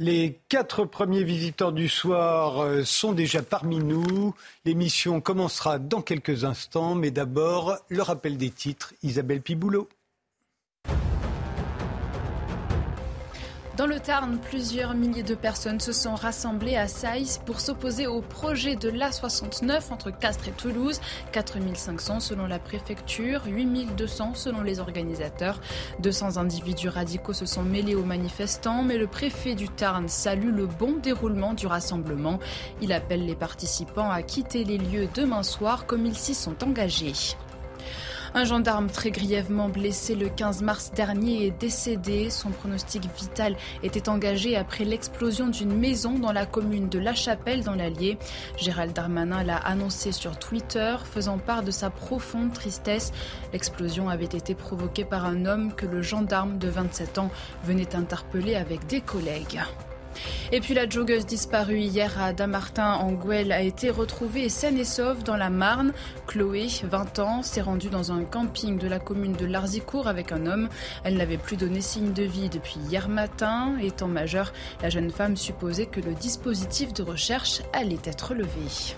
Les quatre premiers visiteurs du soir euh, sont déjà parmi nous. L'émission commencera dans quelques instants, mais d'abord le rappel des titres. Isabelle Piboulot. Dans le Tarn, plusieurs milliers de personnes se sont rassemblées à Saïs pour s'opposer au projet de l'A69 entre Castres et Toulouse. 4500 selon la préfecture, 8200 selon les organisateurs. 200 individus radicaux se sont mêlés aux manifestants, mais le préfet du Tarn salue le bon déroulement du rassemblement. Il appelle les participants à quitter les lieux demain soir comme ils s'y sont engagés. Un gendarme très grièvement blessé le 15 mars dernier est décédé. Son pronostic vital était engagé après l'explosion d'une maison dans la commune de La Chapelle dans l'Allier. Gérald Darmanin l'a annoncé sur Twitter, faisant part de sa profonde tristesse. L'explosion avait été provoquée par un homme que le gendarme de 27 ans venait interpeller avec des collègues. Et puis la joggeuse disparue hier à Damartin en Gouelle a été retrouvée saine et sauve dans la Marne. Chloé, 20 ans, s'est rendue dans un camping de la commune de Larzicourt avec un homme. Elle n'avait plus donné signe de vie depuis hier matin. Étant majeure, la jeune femme supposait que le dispositif de recherche allait être levé.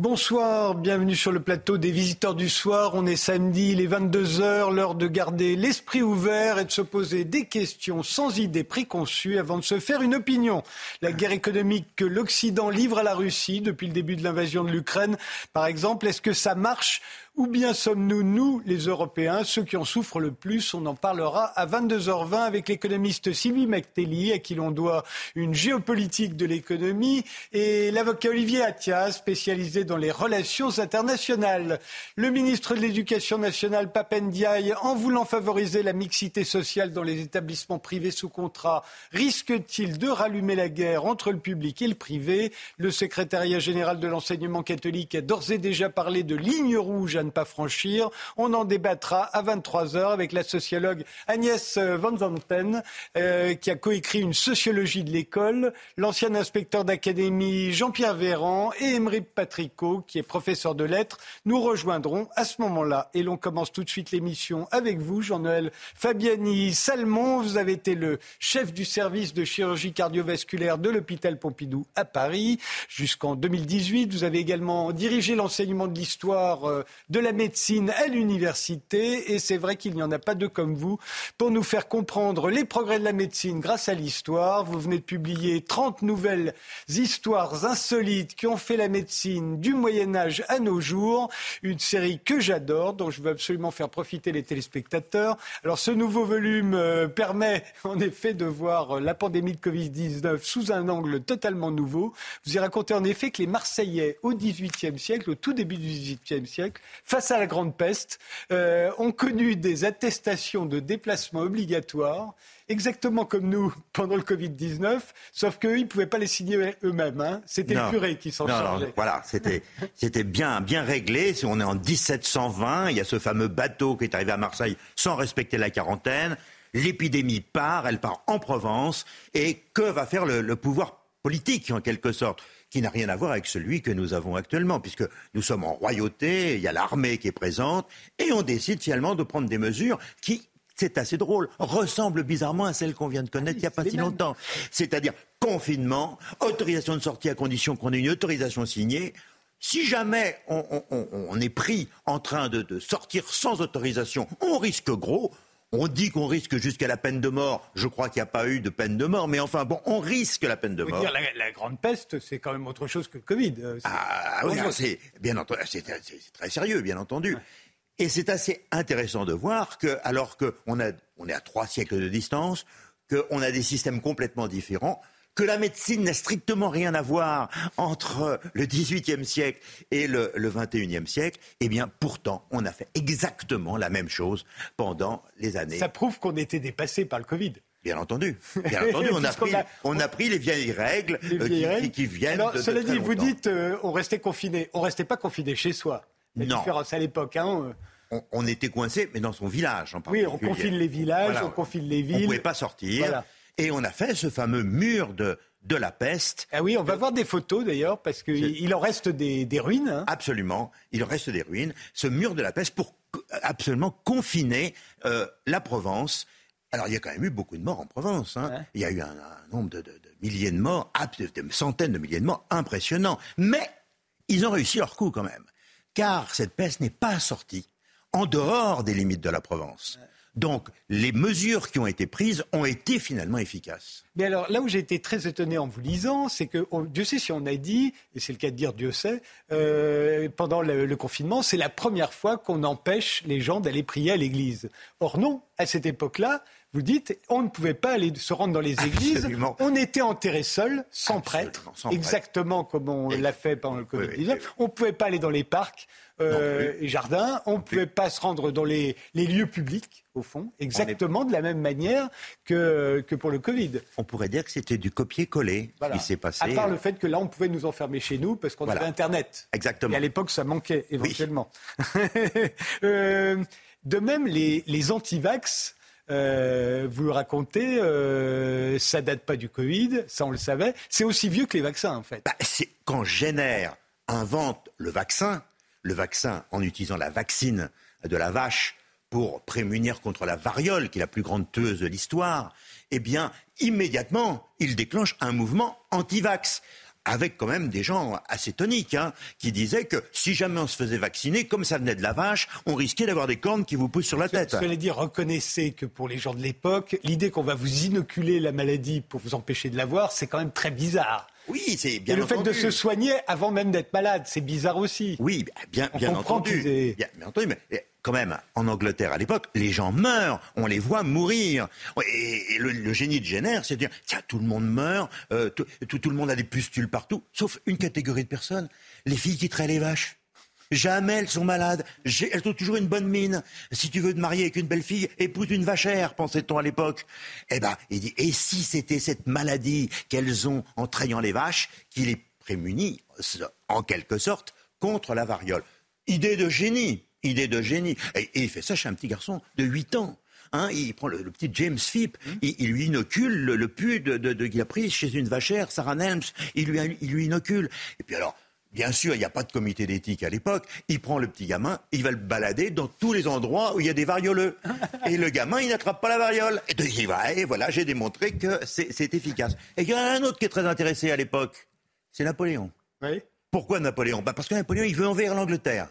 Bonsoir, bienvenue sur le plateau des visiteurs du soir. On est samedi, il est 22h, l'heure de garder l'esprit ouvert et de se poser des questions sans idées préconçues avant de se faire une opinion. La guerre économique que l'Occident livre à la Russie depuis le début de l'invasion de l'Ukraine, par exemple, est-ce que ça marche ou bien sommes-nous, nous, les Européens, ceux qui en souffrent le plus? On en parlera à 22h20 avec l'économiste Sylvie McTelly, à qui l'on doit une géopolitique de l'économie, et l'avocat Olivier Attias, spécialisé dans les relations internationales. Le ministre de l'Éducation nationale, Papendiaï, en voulant favoriser la mixité sociale dans les établissements privés sous contrat, risque-t-il de rallumer la guerre entre le public et le privé? Le secrétariat général de l'enseignement catholique a d'ores et déjà parlé de ligne rouge à pas franchir. On en débattra à 23h avec la sociologue Agnès Van Zanten, euh, qui a coécrit une sociologie de l'école, l'ancien inspecteur d'académie Jean-Pierre Véran et Emery Patricot, qui est professeur de lettres, nous rejoindront à ce moment-là. Et l'on commence tout de suite l'émission avec vous, Jean-Noël Fabiani Salmon. Vous avez été le chef du service de chirurgie cardiovasculaire de l'hôpital Pompidou à Paris jusqu'en 2018. Vous avez également dirigé l'enseignement de l'histoire euh, de la médecine à l'université. Et c'est vrai qu'il n'y en a pas deux comme vous pour nous faire comprendre les progrès de la médecine grâce à l'histoire. Vous venez de publier 30 nouvelles histoires insolites qui ont fait la médecine du Moyen Âge à nos jours. Une série que j'adore, dont je veux absolument faire profiter les téléspectateurs. Alors ce nouveau volume euh, permet en effet de voir euh, la pandémie de Covid-19 sous un angle totalement nouveau. Vous y racontez en effet que les Marseillais au XVIIIe siècle, au tout début du XVIIIe siècle, face à la grande peste, euh, ont connu des attestations de déplacement obligatoires, exactement comme nous pendant le Covid-19, sauf qu'eux, ils ne pouvaient pas les signer eux-mêmes. Hein. C'était le curé qui s'en chargeait. voilà, c'était, c'était bien, bien réglé. On est en 1720, il y a ce fameux bateau qui est arrivé à Marseille sans respecter la quarantaine. L'épidémie part, elle part en Provence. Et que va faire le pouvoir politique, en quelque sorte? Qui n'a rien à voir avec celui que nous avons actuellement, puisque nous sommes en royauté, il y a l'armée qui est présente, et on décide finalement de prendre des mesures qui, c'est assez drôle, ressemblent bizarrement à celles qu'on vient de connaître il n'y a pas si longtemps. C'est-à-dire confinement, autorisation de sortie à condition qu'on ait une autorisation signée. Si jamais on, est pris en train de sortir sans autorisation, on risque gros. On dit qu'on risque jusqu'à la peine de mort. Je crois qu'il n'y a pas eu de peine de mort, mais enfin bon, on risque la peine de mort. Dire, la, grande peste, c'est quand même autre chose que le Covid. Euh, ah oui, c'est bien entendu, c'est très sérieux, bien entendu. Et c'est assez intéressant de voir que, alors qu'on on est à trois siècles de distance, qu'on a des systèmes complètement différents, que la médecine n'a strictement rien à voir entre le XVIIIe siècle et le, XXIe siècle, eh bien pourtant, on a fait exactement la même chose pendant les années. Ça prouve qu'on était dépassé par le Covid. Bien entendu. Bien entendu, on a, pris, on a pris les vieilles règles, euh, Qui, viennent. Alors, cela dit, vous dites, euh, on restait confiné. On restait pas confiné chez soi. La non. différence à l'époque, hein, euh. on, était coincé, mais dans son village en particulier. Oui, on confine les villages, on confine les villes. On ne pouvait pas sortir. Et on a fait ce fameux mur de, de la peste. Ah oui, on va voir des photos d'ailleurs, parce qu'il en reste des, ruines. Hein. Absolument, il reste des ruines. Ce mur de la peste pour absolument confiner euh, la Provence. Alors, il y a quand même eu beaucoup de morts en Provence. Hein. Il y a eu un, nombre de, milliers de morts, de centaines de milliers de morts, impressionnant. Mais ils ont réussi leur coup quand même. Car cette peste n'est pas sortie en dehors des limites de la Provence. Donc, les mesures qui ont été prises ont été finalement efficaces. Mais alors, là où j'ai été très étonné en vous lisant, c'est que Dieu sait si on a dit, et c'est le cas de dire Dieu sait, euh, pendant le, confinement, c'est la première fois qu'on empêche les gens d'aller prier à l'église. Or non, à cette époque-là, vous dites, on ne pouvait pas aller se rendre dans les églises. On était enterré seul, sans prêtre, exactement comme on l'a fait pendant le Covid-19. On ne pouvait pas aller dans les parcs euh, et jardins. On ne pouvait pas se rendre dans les, lieux publics, au fond, exactement de la même manière que, que pour le Covid. On pourrait dire que c'était du copier-coller qui s'est passé. À part le fait que là, on pouvait nous enfermer chez nous parce qu'on avait Internet. Exactement. Et à l'époque, ça manquait éventuellement. euh, de même, les, les anti-vax euh, vous le racontez, euh, ça date pas du Covid, ça on le savait. C'est aussi vieux que les vaccins en fait. Bah, c'est quand Jenner invente le vaccin, le vaccin en utilisant la vaccine de la vache pour prémunir contre la variole, qui est la plus grande tueuse de l'histoire, eh bien, immédiatement, il déclenche un mouvement anti-vax avec quand même des gens assez toniques, hein, qui disaient que si jamais on se faisait vacciner, comme ça venait de la vache, on risquait d'avoir des cornes qui vous poussent sur la tête. Cela dire, reconnaissez que pour les gens de l'époque, l'idée qu'on va vous inoculer la maladie pour vous empêcher de l'avoir, c'est quand même très bizarre. Oui, c'est bien Et le fait de se soigner avant même d'être malade, c'est bizarre aussi. Oui, bien, bien entendu. Bien, bien entendu, mais quand même, en Angleterre à l'époque, les gens meurent, on les voit mourir. Et, le, génie de Jenner, c'est de dire, tiens, tout le monde meurt, euh, tout, le monde a des pustules partout, sauf une catégorie de personnes, les filles qui traient les vaches. Jamais elles sont malades. Elles ont toujours une bonne mine. Si tu veux te marier avec une belle fille, épouse une vachère, pensait-on à l'époque. Eh ben, il dit, et si c'était cette maladie qu'elles ont en trayant les vaches qui les prémunit, en quelque sorte, contre la variole? Idée de génie idée de génie. Et, il fait ça chez un petit garçon de 8 ans. Hein, il prend le, petit James Phipp, mmh. il, lui inocule le, le pus de, de, qu'il a pris chez une vachère, Sarah Nelms, il lui, il lui inocule. Et puis alors, Bien sûr, il n'y a pas de comité d'éthique à l'époque. Il prend le petit gamin, il va le balader dans tous les endroits où il y a des varioleux. Et le gamin, il n'attrape pas la variole. Et il va, et voilà, j'ai démontré que c'est efficace. Et il y en a un autre qui est très intéressé à l'époque. C'est Napoléon. Oui. Pourquoi Napoléon? Bah Parce que Napoléon, il veut envers l'Angleterre.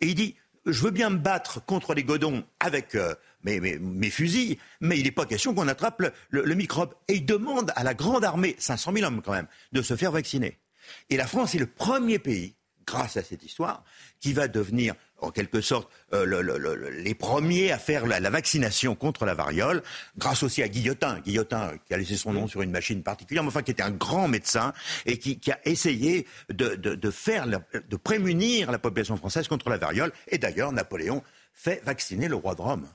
Et il dit, je veux bien me battre contre les godons avec euh, mes, fusils, mais il n'est pas question qu'on attrape le, microbe. Et il demande à la grande armée, 500 000 hommes quand même, de se faire vacciner. Et la France est le premier pays, grâce à cette histoire, qui va devenir en quelque sorte euh, les premiers à faire la, vaccination contre la variole, grâce aussi à Guillotin, Guillotin qui a laissé son nom sur une machine particulière, mais enfin qui était un grand médecin et qui, a essayé de, faire, de prémunir la population française contre la variole. Et d'ailleurs, Napoléon fait vacciner le roi de Rome.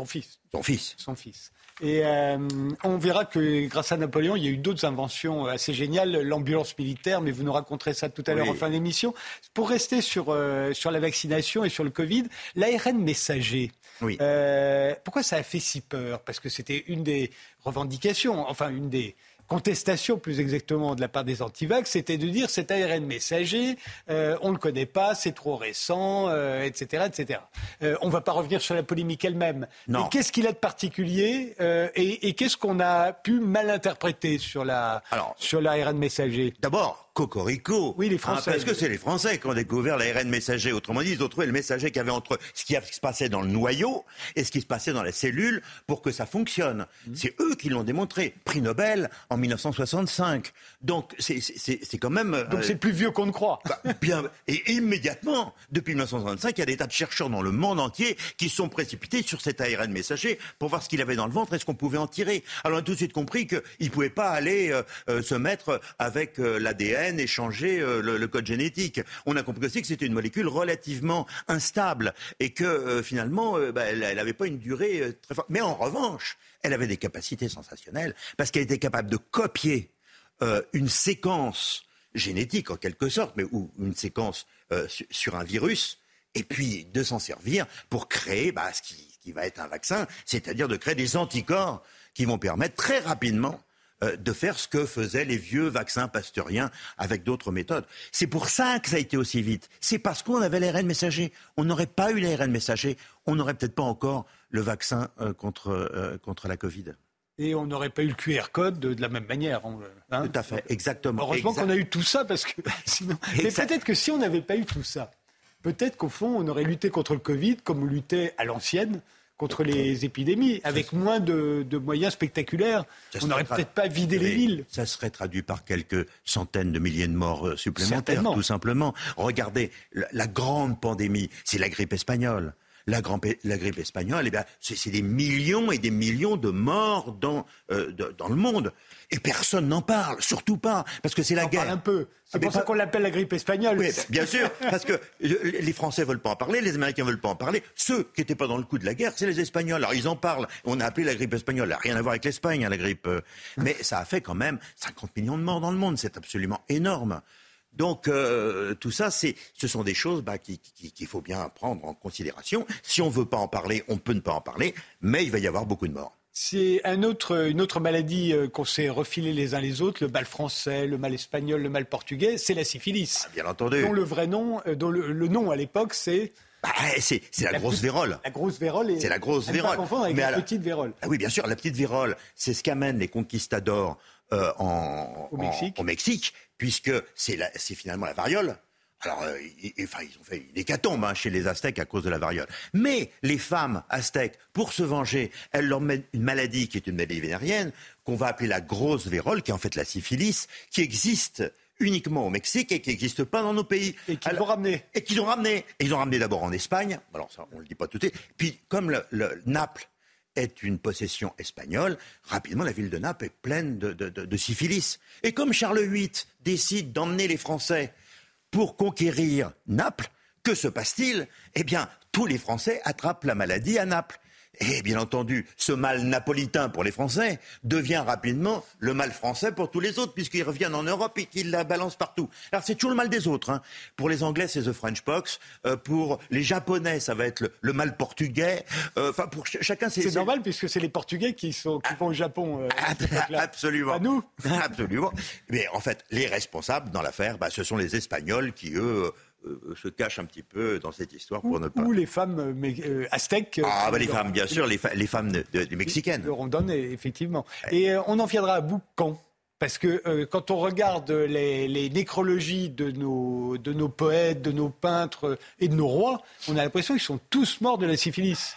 Son fils. Son fils. Son fils. Et euh, on verra que grâce à Napoléon, il y a eu d'autres inventions assez géniales, l'ambulance militaire, mais vous nous raconterez ça tout à l'heure en fin d'émission. Pour rester sur, euh, sur la vaccination et sur le Covid, l'ARN messager, oui. Euh, pourquoi ça a fait si peur? Parce que c'était une des revendications, enfin une des contestation plus exactement de la part des antivax, c'était de dire cet ARN messager, euh, on ne le connaît pas, c'est trop récent, etc., euh, etc. Euh, on ne va pas revenir sur la polémique elle-même. Mais qu'est-ce qu'il a de particulier et, et qu'est-ce qu'on a pu mal interpréter sur la sur l'ARN messager? D'abord, Cocorico. Oui, les Français. parce que c'est les Français qui ont découvert l'ARN messager. Autrement dit, ils ont trouvé le messager qu'il y avait entre ce qui se passait dans le noyau et ce qui se passait dans la cellule pour que ça fonctionne. Mhm. C'est eux qui l'ont démontré. Prix Nobel en 1965. Donc, c'est quand même. Donc, c'est plus vieux qu'on ne croit. Bah, bien. Et immédiatement, depuis 1965, il y a des tas de chercheurs dans le monde entier qui sont précipités sur cet ARN messager pour voir ce qu'il avait dans le ventre et ce qu'on pouvait en tirer. Alors, on a tout de suite compris qu'ils ne pouvaient pas aller euh, euh, se mettre avec euh, et changer euh, le, code génétique. On a compris aussi que c'était une molécule relativement instable et que euh, finalement, euh, bah, elle n'avait pas une durée très forte. Mais en revanche, elle avait des capacités sensationnelles parce qu'elle était capable de copier une séquence génétique en quelque sorte, mais ou une séquence sur un virus, et puis de s'en servir pour créer bah, ce qui, qui va être un vaccin, c'est-à-dire de créer des anticorps qui vont permettre très rapidement euh, de faire ce que faisaient les vieux vaccins pasteuriens avec d'autres méthodes. C'est pour ça que ça a été aussi vite. C'est parce qu'on avait l'ARN messager. On n'aurait pas eu l'ARN messager, on n'aurait peut-être pas encore le vaccin euh, contre, contre la Covid. Et on n'aurait pas eu le QR code de, la même manière. Hein. tout à fait, exactement. Heureusement qu'on a eu tout ça parce que sinon. Mais peut-être que si on n'avait pas eu tout ça, peut-être qu'au fond, on aurait lutté contre le Covid comme on luttait à l'ancienne contre les épidémies, avec moins de, moyens spectaculaires. On n'aurait peut-être pas vidé les villes. Ça serait traduit par quelques centaines de milliers de morts euh, supplémentaires, tout simplement. Regardez, la grande pandémie, c'est la grippe espagnole la, grippe espagnole, eh c'est des millions et des millions de morts dans, euh, dans le monde. Et personne n'en parle, surtout pas, parce que c'est la guerre. Parle un peu. C'est pour ça qu'on l'appelle la grippe espagnole. Oui, bien sûr, parce que les Français veulent pas en parler, les Américains veulent pas en parler. Ceux qui n'étaient pas dans le coup de la guerre, c'est les Espagnols. Alors ils en parlent. On a appelé la grippe espagnole. Ça n'a rien à voir avec l'Espagne, hein, la grippe. Euh. Mais ça a fait quand même 50 millions de morts dans le monde. C'est absolument énorme. Donc euh, tout ça, ce sont des choses bah, qu'il faut bien prendre en considération. Si on ne veut pas en parler, on peut ne pas en parler, mais il va y avoir beaucoup de morts. C'est une autre maladie euh, qu'on s'est refilé les uns les autres, le mal français, le mal espagnol, le mal portugais, c'est la syphilis. Ah, bien entendu. Dont le vrai nom, euh, dont le, nom à l'époque, c'est bah, c'est la, grosse vérole. La grosse vérole. C'est la grosse vérole. avec la petite vérole. Ah oui, bien sûr, la petite vérole, c'est ce qu'amènent les conquistadors en, au Mexique puisque c'est finalement la variole. Alors, euh, enfin, ils ont fait une hécatombe hein, chez les Aztèques à cause de la variole. Mais les femmes aztèques, pour se venger, elles leur mettent une maladie qui est une maladie vénérienne, qu'on va appeler la grosse vérole, qui est en fait la syphilis, qui existe uniquement au Mexique et qui n'existe pas dans nos pays. Et qui l'ont ramené. Et qui l'ont ramené. Et ils l'ont ramené d'abord en Espagne. Alors ça, on ne le dit pas tout de suite. Puis, comme le Naples est une possession espagnole, rapidement la ville de Naples est pleine de, syphilis. Et comme Charles VIII décide d'emmener les Français pour conquérir Naples, que se passe-t-il? Eh bien, tous les Français attrapent la maladie à Naples. Et bien entendu, ce mal napolitain pour les Français devient rapidement le mal français pour tous les autres, puisqu'ils reviennent en Europe et qu'ils la balancent partout. Alors c'est toujours le mal des autres. Hein. Pour les Anglais, c'est the French pox. Euh, pour les Japonais, ça va être le, mal portugais. Euh, enfin, pour chacun, c'est. C'est normal, puisque c'est les Portugais qui, sont, qui vont au Japon. Euh, absolument. À nous. Absolument. Mais en fait, les responsables dans l'affaire, bah, ce sont les Espagnols qui, eux, euh, se cache un petit peu dans cette histoire pour ou, ne pas. Ou les femmes euh, euh, aztèques. Ah, bah, les femmes, bien sûr, les, les femmes de, mexicaines. Le rondon, effectivement. Et on en viendra à bout quand parce que quand on regarde les, nécrologies de nos, de nos poètes, de nos peintres et de nos rois, on a l'impression qu'ils sont tous morts de la syphilis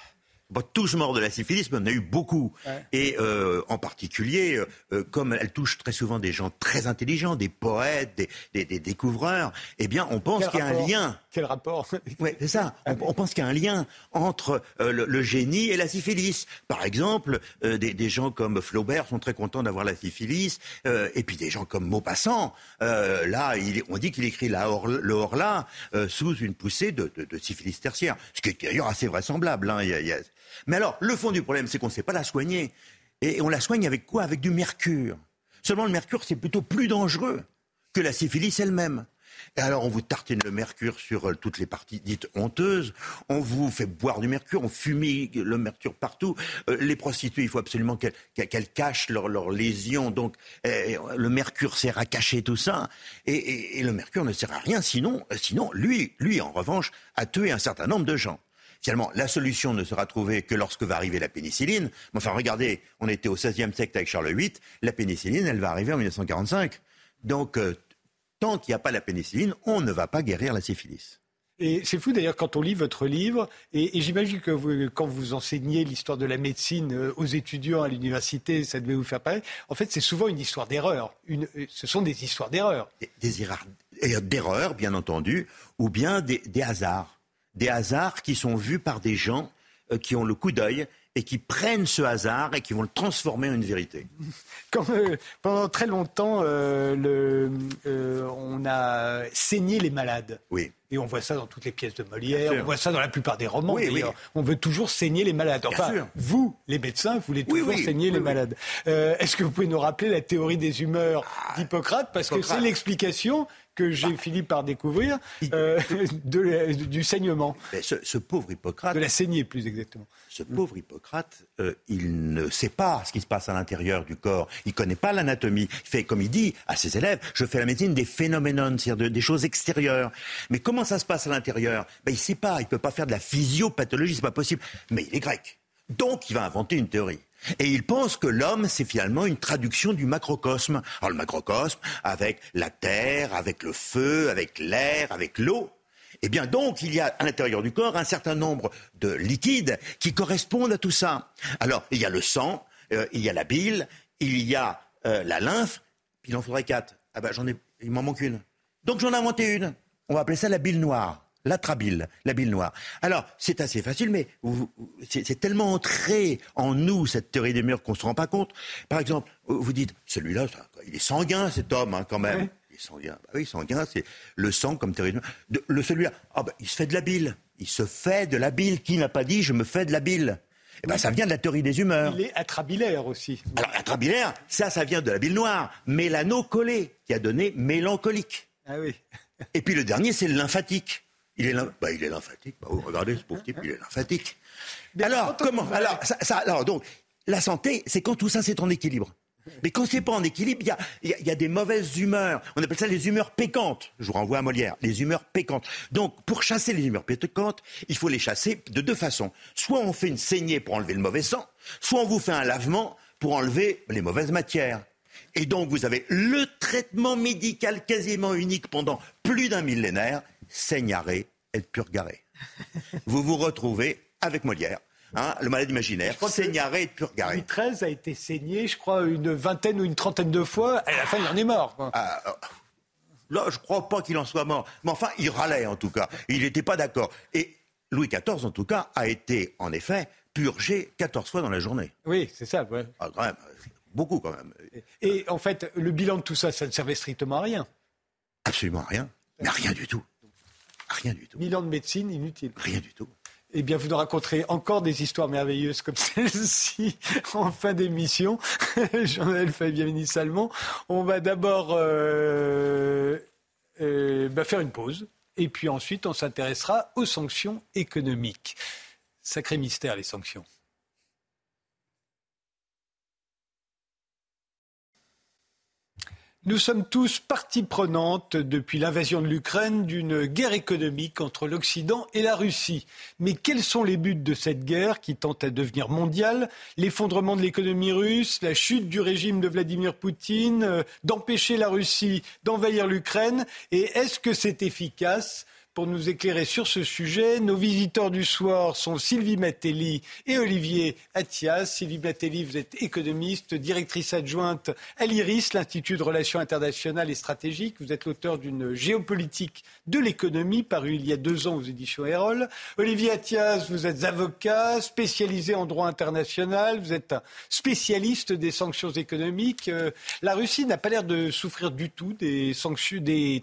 pas tous morts de la syphilis, mais on a eu beaucoup. Et euh, en particulier, euh, euh, comme elle touche très souvent des gens très intelligents, des poètes, des, découvreurs, eh bien, on pense qu'il y a un lien. Quel rapport Oui, c'est ça. On, pense qu'il y a un lien entre le, génie et la syphilis. Par exemple, des, gens comme Flaubert sont très contents d'avoir la syphilis, et puis des gens comme Maupassant, là, on dit qu'il écrit la le Horla sous une poussée de, syphilis tertiaire, ce qui est d'ailleurs assez vraisemblable. Hein. Il y a, mais alors, le fond du problème, c'est qu'on ne sait pas la soigner. Et on la soigne avec quoi? Avec du mercure. Seulement, le mercure, c'est plutôt plus dangereux que la syphilis elle-même. Et alors, on vous tartine le mercure sur euh, toutes les parties dites honteuses. On vous fait boire du mercure, on fumigue le mercure partout. Euh, les prostituées, il faut absolument qu'elles cachent leurs lésions. Donc, eh, le mercure sert à cacher tout ça. Et, et, le mercure ne sert à rien. Sinon, sinon, lui, lui, en revanche, a tué un certain nombre de gens. Finalement, la solution ne sera trouvée que lorsque va arriver la pénicilline. Enfin, regardez, on était au XVIe siècle avec Charles VIII. La pénicilline, elle va arriver en 1945. Donc, euh, tant qu'il n'y a pas la pénicilline, on ne va pas guérir la syphilis. Et c'est fou d'ailleurs quand on lit votre livre, et, j'imagine que quand vous enseignez l'histoire de la médecine euh, aux étudiants à l'université, ça devait vous faire pareil. En fait, c'est souvent une histoire d'erreur. Euh, ce sont des histoires d'erreur. Des, erreurs, bien entendu, ou bien des hasards des hasards qui sont vus par des gens euh, qui ont le coup d'œil et qui prennent ce hasard et qui vont le transformer en une vérité. Euh, pendant très longtemps, euh, on a saigné les malades. Oui. Et on voit ça dans toutes les pièces de Molière, on voit ça dans la plupart des romans. On veut toujours saigner les malades. Enfin, vous, les médecins, vous voulez toujours saigner les malades. Est-ce que vous pouvez nous rappeler la théorie des humeurs ah, d'Hippocrate? Parce que c'est l'explication que j'ai bah. fini par découvrir euh, du saignement. Ce, pauvre Hippocrate. De la saignée, plus exactement. Ce pauvre Hippocrate, euh, il ne sait pas ce qui se passe à l'intérieur du corps. Il ne connaît pas l'anatomie. Il fait, comme il dit à ses élèves, je fais la médecine des phénoménons, c'est-à-dire des choses extérieures. Mais comment ça se passe à l'intérieur? Ben, Il ne sait pas. Il ne peut pas faire de la physiopathologie, c'est pas possible. Mais il est grec. Donc, il va inventer une théorie. Et il pense que l'homme, c'est finalement une traduction du macrocosme. Alors le macrocosme, avec la terre, avec le feu, avec l'air, avec l'eau. Eh bien donc, il y a à l'intérieur du corps un certain nombre de liquides qui correspondent à tout ça. Alors, il y a le sang, euh, il y a la bile, il y a euh, la lymphe, il en faudrait quatre. Ah ben j'en ai, il m'en manque une. Donc j'en ai inventé une. On va appeler ça la bile noire l'atrabile, la bile noire. Alors, c'est assez facile, mais c'est tellement entré en nous, cette théorie des murs, qu'on ne se rend pas compte. Par exemple, vous dites, celui-là, il est sanguin, cet homme, hein, quand même. Il est sanguin. Bah oui, sanguin, c'est le sang comme théorie des murs. le celui-là, ah, bah, il se fait de la bile. Il se fait de la bile. Qui n'a pas dit, je me fais de la bile? Eh ben, ça vient de la théorie des humeurs. Il est atrabilaire aussi. Alors, atrabilaire, ça, ça vient de la bile noire. Mélano-collé, qui a donné mélancolique. Ah oui. Et puis le dernier, c'est le lymphatique. Il est, bah, il est lymphatique. Bah, regardez ce pauvre type, il est lymphatique. alors, comment alors, ça, alors, donc, la santé, c'est quand tout ça, c'est en équilibre. Mais quand c'est pas en équilibre, il y a, y a, des mauvaises humeurs. On appelle ça les humeurs pécantes. Je vous renvoie à Molière, les humeurs pécantes. Donc, pour chasser les humeurs pécantes, il faut les chasser de deux façons. Soit on fait une saignée pour enlever le mauvais sang, soit on vous fait un lavement pour enlever les mauvaises matières. Et donc, vous avez le traitement médical quasiment unique pendant plus d'un millénaire, saignaré et purgaré. vous vous retrouvez avec Molière. Hein, le malade imaginaire, saignaré et purgaré. Louis XIII a été saigné, je crois, une vingtaine ou une trentaine de fois. Et à la fin, il en est mort. Ah, euh, là, je ne crois pas qu'il en soit mort. Mais enfin, il râlait, en tout cas. Il n'était pas d'accord. Et Louis XIV, en tout cas, a été, en effet, purgé 14 fois dans la journée. Oui, c'est ça. Ouais. Ah, quand même, beaucoup quand même. Et en fait, le bilan de tout ça, ça ne servait strictement à rien. Absolument à rien. Mais rien du tout. Rien du tout. Mille ans de médecine, inutile. Rien du tout. Eh bien, vous nous raconterez encore des histoires merveilleuses comme celle-ci en fin d'émission. Jean-Noël Fabien Salmon. On va d'abord euh, euh, bah, faire une pause. Et puis ensuite, on s'intéressera aux sanctions économiques. Sacré mystère, les sanctions. Nous sommes tous partie prenante depuis l'invasion de l'Ukraine d'une guerre économique entre l'Occident et la Russie. Mais quels sont les buts de cette guerre qui tente à devenir mondiale? L'effondrement de l'économie russe, la chute du régime de Vladimir Poutine, euh, d'empêcher la Russie d'envahir l'Ukraine? Et est-ce que c'est efficace? Pour nous éclairer sur ce sujet, nos visiteurs du soir sont Sylvie Matelli et Olivier Attias. Sylvie Matelli, vous êtes économiste, directrice adjointe à l'IRIS, l'Institut de Relations internationales et stratégiques. Vous êtes l'auteur d'une géopolitique de l'économie parue il y a deux ans aux éditions Erol. Olivier Attias, vous êtes avocat, spécialisé en droit international. Vous êtes un spécialiste des sanctions économiques. Euh, la Russie n'a pas l'air de souffrir du tout des,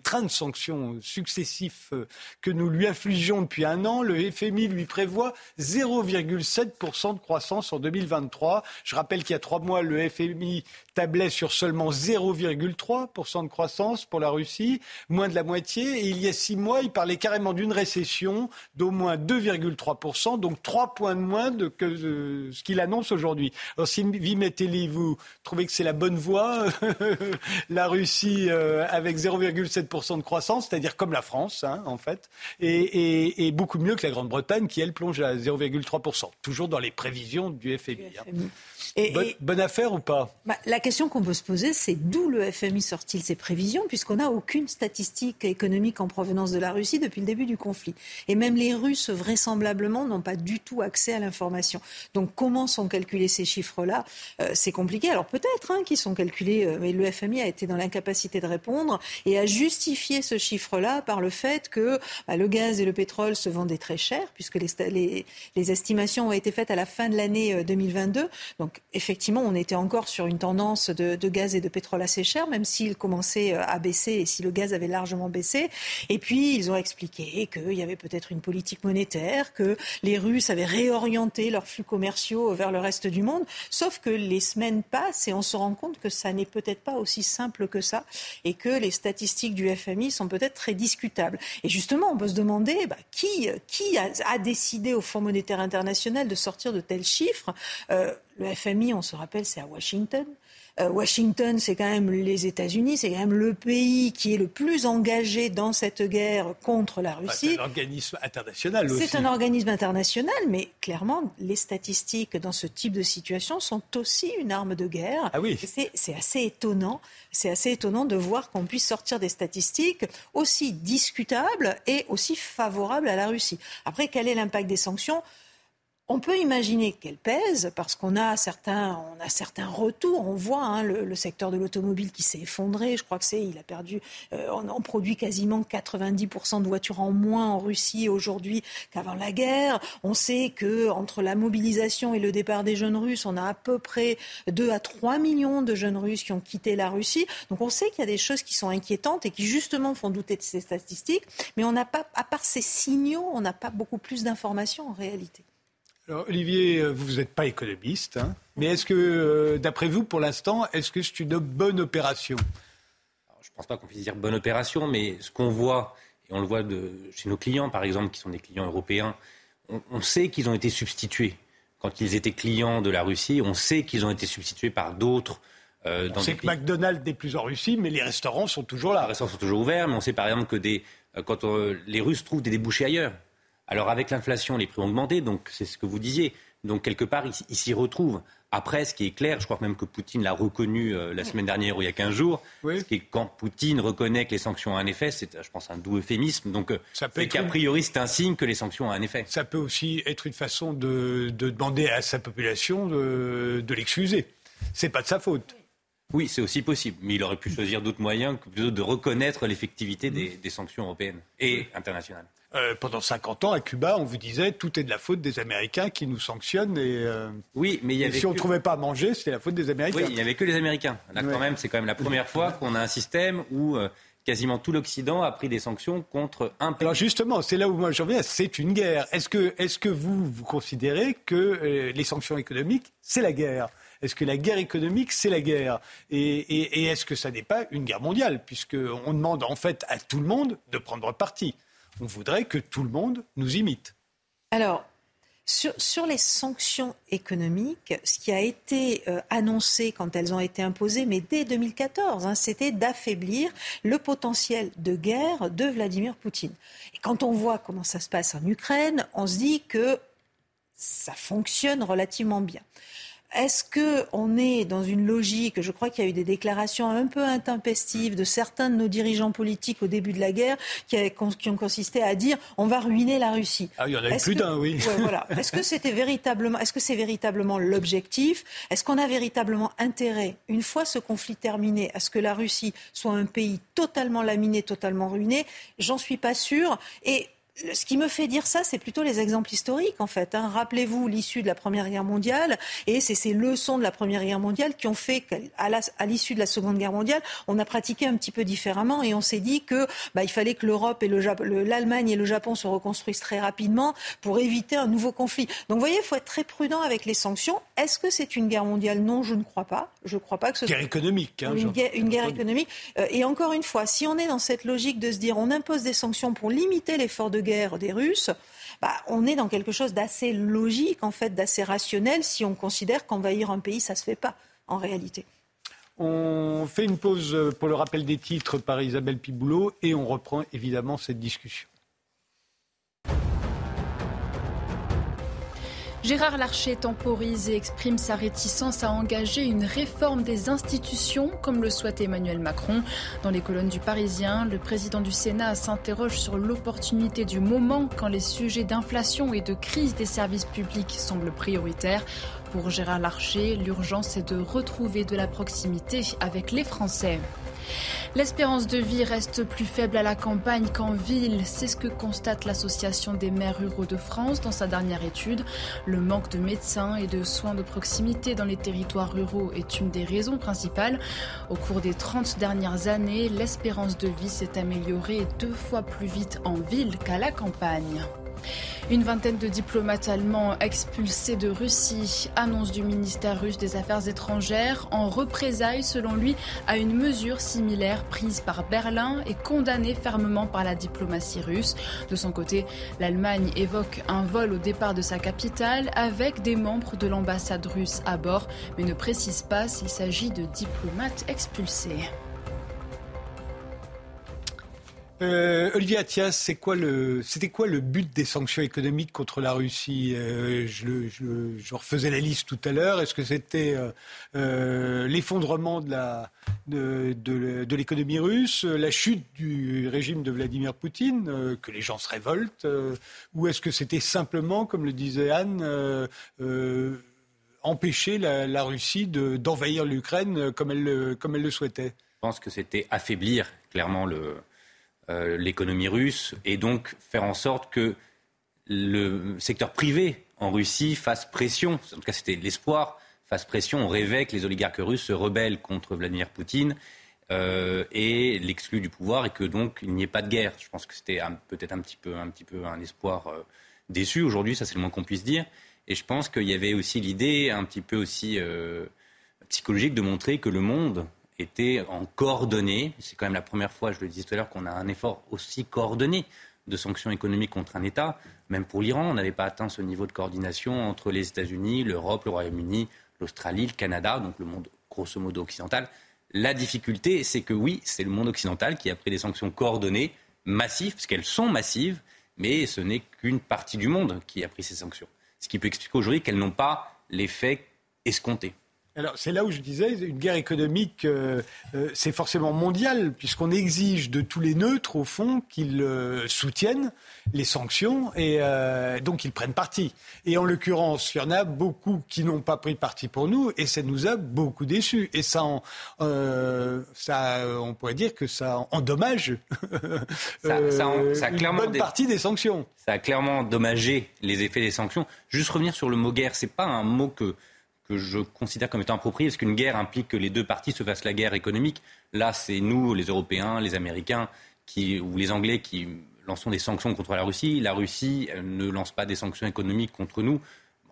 trains de sanctions successifs euh, que nous lui infligeons depuis un an. Le FMI lui prévoit 0,7% de croissance en 2023. Je rappelle qu'il y a trois mois, le FMI tablait sur seulement 0,3% de croissance pour la Russie, moins de la moitié. Et il y a six mois, il parlait carrément d'une récession d'au moins 2,3%, donc trois points de moins que euh, ce qu'il annonce aujourd'hui. Alors, Sylvie Metelli, vous trouvez que c'est la bonne voie, la Russie euh, avec 0,7% de croissance, c'est-à-dire comme la France, hein, en fait, et, beaucoup mieux que la Grande-Bretagne qui, elle, plonge à 0,3%, toujours dans les prévisions du FMI. Hein. Et, bonne, affaire ou pas? Bah, La question qu'on peut se poser, c'est d'où le FMI sort-il ses prévisions, puisqu'on n'a aucune statistique économique en provenance de la Russie depuis le début du conflit. Et même les Russes, vraisemblablement, n'ont pas du tout accès à l'information. Donc comment sont calculés ces chiffres-là? Euh, C'est compliqué. Alors peut-être hein, qu'ils sont calculés, euh, mais le FMI a été dans l'incapacité de répondre et a justifié ce chiffre-là par le fait que bah, le gaz et le pétrole se vendaient très cher, puisque les, estimations ont été faites à la fin de l'année 2022. Donc effectivement, on était encore sur une tendance de, gaz et de pétrole assez cher, même s'il commençait à baisser et si le gaz avait largement baissé. Et puis, ils ont expliqué qu'il y avait peut-être une politique monétaire, que les Russes avaient réorienté leurs flux commerciaux vers le reste du monde. Sauf que les semaines passent et on se rend compte que ça n'est peut-être pas aussi simple que ça et que les statistiques du FMI sont peut-être très discutables. Et justement, on peut se demander bah, qui, qui a, décidé au Fonds monétaire international de sortir de tels chiffres? Euh, le FMI, on se rappelle, c'est à Washington. Euh, Washington, c'est quand même les États-Unis, c'est quand même le pays qui est le plus engagé dans cette guerre contre la Russie. c'est un organisme international aussi. C'est un organisme international, mais clairement, les statistiques dans ce type de situation sont aussi une arme de guerre. Ah oui. C'est assez étonnant. C'est assez étonnant de voir qu'on puisse sortir des statistiques aussi discutables et aussi favorables à la Russie. Après, quel est l'impact des sanctions? On peut imaginer qu'elle pèse parce qu'on a certains, on a certains retours. On voit hein, le, secteur de l'automobile qui s'est effondré. Je crois que c'est, il a perdu, euh, on, produit quasiment 90% de voitures en moins en Russie aujourd'hui qu'avant la guerre. On sait que entre la mobilisation et le départ des jeunes Russes, on a à peu près 2 à 3 millions de jeunes Russes qui ont quitté la Russie. Donc on sait qu'il y a des choses qui sont inquiétantes et qui justement font douter de ces statistiques. Mais on n'a pas, à part ces signaux, on n'a pas beaucoup plus d'informations en réalité. Olivier, euh, vous n'êtes pas économiste, hein. mais est-ce que, euh, d'après vous, pour l'instant, est-ce que c'est une bonne opération? Je ne pense pas qu'on puisse dire bonne opération, mais ce qu'on voit, et on le voit chez nos clients, par exemple, qui sont des clients européens, on, sait qu'ils ont été substitués. Quand ils étaient clients de la Russie, on sait qu'ils ont été substitués par d'autres. Euh, on sait que McDonald's n'est plus en Russie, mais les restaurants sont toujours là. Les restaurants sont toujours ouverts, mais on sait par exemple que des, quand les Russes trouvent des débouchés ailleurs, alors avec l'inflation, les prix ont augmenté, donc c'est ce que vous disiez. Donc quelque part, ils s'y retrouvent. Après, ce qui est clair, je crois même que Poutine l'a reconnu euh, la semaine dernière ou il y a 15 jours, c'est quand Poutine reconnaît que les sanctions ont un effet, c'est, je pense, un doux euphémisme. Donc, euh, c'est qu'a priori, c'est un signe que les sanctions ont un effet. Ça peut aussi être une façon de, demander à sa population de, de l'excuser. C'est pas de sa faute. Oui, c'est aussi possible. Mais il aurait pu choisir d'autres moyens que plutôt de reconnaître l'effectivité des sanctions européennes et internationales. Euh, pendant 50 ans, à Cuba, on vous disait tout est de la faute des Américains qui nous sanctionnent. Et, euh, oui, mais il y avait si on ne trouvait pas à manger, c'était la faute des Américains. Oui, il n'y avait que les Américains. Là, quand même, c'est quand même la première fois qu'on a un système où euh, quasiment tout l'Occident a pris des sanctions contre un pays. Alors justement, c'est là où moi j'en viens, c'est une guerre. Est-ce que, est que vous, vous considérez que les sanctions économiques, c'est la guerre? Est-ce que la guerre économique, c'est la guerre? Et, et est-ce que ça n'est pas une guerre mondiale? Puisqu'on demande en fait à tout le monde de prendre parti on voudrait que tout le monde nous imite. Alors, sur, les sanctions économiques, ce qui a été euh, annoncé quand elles ont été imposées, mais dès 2014, hein, c'était d'affaiblir le potentiel de guerre de Vladimir Poutine. Et quand on voit comment ça se passe en Ukraine, on se dit que ça fonctionne relativement bien. Est-ce qu'on est dans une logique, je crois qu'il y a eu des déclarations un peu intempestives de certains de nos dirigeants politiques au début de la guerre qui, ont consisté à dire on va ruiner la Russie. Ah, il y en a plus d'un, oui. voilà. Est-ce que c'était véritablement, est-ce que c'est véritablement l'objectif? Est-ce qu'on a véritablement intérêt, une fois ce conflit terminé, à ce que la Russie soit un pays totalement laminé, totalement ruiné? J'en suis pas sûr. Et ce qui me fait dire ça, c'est plutôt les exemples historiques, en fait. Hein. Rappelez-vous l'issue de la Première Guerre mondiale, et c'est ces leçons de la Première Guerre mondiale qui ont fait qu'à l'issue de la Seconde Guerre mondiale, on a pratiqué un petit peu différemment, et on s'est dit que bah, il fallait que l'Europe et l'Allemagne et le Japon se reconstruisent très rapidement pour éviter un nouveau conflit. Donc, vous voyez, il faut être très prudent avec les sanctions. Est-ce que c'est une guerre mondiale? Non, je ne crois pas. Je ne crois pas que ce guerre soit économique. Hein, une, guerre, une guerre économique. Euh, et encore une fois, si on est dans cette logique de se dire on impose des sanctions pour limiter l'effort de guerre des Russes, bah, on est dans quelque chose d'assez logique, en fait, d'assez rationnel, si on considère qu'envahir un pays, ça ne se fait pas, en réalité. On fait une pause pour le rappel des titres par Isabelle Piboulot et on reprend évidemment cette discussion. Gérard Larcher temporise et exprime sa réticence à engager une réforme des institutions, comme le souhaite Emmanuel Macron. Dans les colonnes du Parisien, le président du Sénat s'interroge sur l'opportunité du moment quand les sujets d'inflation et de crise des services publics semblent prioritaires. Pour Gérard Larcher, l'urgence est de retrouver de la proximité avec les Français. L'espérance de vie reste plus faible à la campagne qu'en ville. C'est ce que constate l'Association des maires ruraux de France dans sa dernière étude. Le manque de médecins et de soins de proximité dans les territoires ruraux est une des raisons principales. Au cours des 30 dernières années, l'espérance de vie s'est améliorée deux fois plus vite en ville qu'à la campagne. Une vingtaine de diplomates allemands expulsés de Russie, annonce du ministère russe des Affaires étrangères, en représailles selon lui à une mesure similaire prise par Berlin et condamnée fermement par la diplomatie russe. De son côté, l'Allemagne évoque un vol au départ de sa capitale avec des membres de l'ambassade russe à bord, mais ne précise pas s'il s'agit de diplomates expulsés. Euh, Olivier Attias, c'était quoi le but des sanctions économiques contre la Russie? Euh, je, refaisais la liste tout à l'heure. Est-ce que c'était euh, l'effondrement de, l'économie russe, la chute du régime de Vladimir Poutine, que les gens se révoltent, ou est-ce que c'était simplement, comme le disait Anne, empêcher la, Russie de, d'envahir l'Ukraine comme comme elle le souhaitait? Je pense que c'était affaiblir clairement le euh, l'économie russe et donc faire en sorte que le secteur privé en Russie fasse pression, en tout cas c'était l'espoir, fasse pression, on rêvait que les oligarques russes se rebellent contre Vladimir Poutine euh, et l'excluent du pouvoir et que donc il n'y ait pas de guerre. Je pense que c'était peut-être un petit peu un, petit peu un espoir euh, déçu aujourd'hui, ça c'est le moins qu'on puisse dire. Et je pense qu'il y avait aussi l'idée un petit peu aussi psychologique de montrer que le monde était en coordonné. C'est quand même la première fois, je le disais tout à l'heure, qu'on a un effort aussi coordonné de sanctions économiques contre un État. Même pour l'Iran, on n'avait pas atteint ce niveau de coordination entre les États-Unis, l'Europe, le Royaume-Uni, l'Australie, le Canada, donc le monde grosso modo occidental. La difficulté, c'est que oui, c'est le monde occidental qui a pris des sanctions coordonnées, massives, parce qu'elles sont massives, mais ce n'est qu'une partie du monde qui a pris ces sanctions. Ce qui peut expliquer aujourd'hui qu'elles n'ont pas l'effet escompté. Alors c'est là où je disais, une guerre économique, euh, euh, c'est forcément mondial, puisqu'on exige de tous les neutres, au fond, qu'ils euh, soutiennent les sanctions et donc ils prennent parti. Et en l'occurrence, il y en a beaucoup qui n'ont pas pris parti pour nous, et ça nous a beaucoup déçus. Et ça, en, ça on pourrait dire que ça endommage ça, ça, en, ça a une bonne partie des sanctions. Ça a clairement endommagé les effets des sanctions. Juste revenir sur le mot guerre, c'est pas un mot que que je considère comme étant approprié, parce qu'une guerre implique que les deux parties se fassent la guerre économique. Là, c'est nous, les Européens, les Américains, qui, ou les Anglais qui lançons des sanctions contre la Russie. La Russie ne lance pas des sanctions économiques contre nous.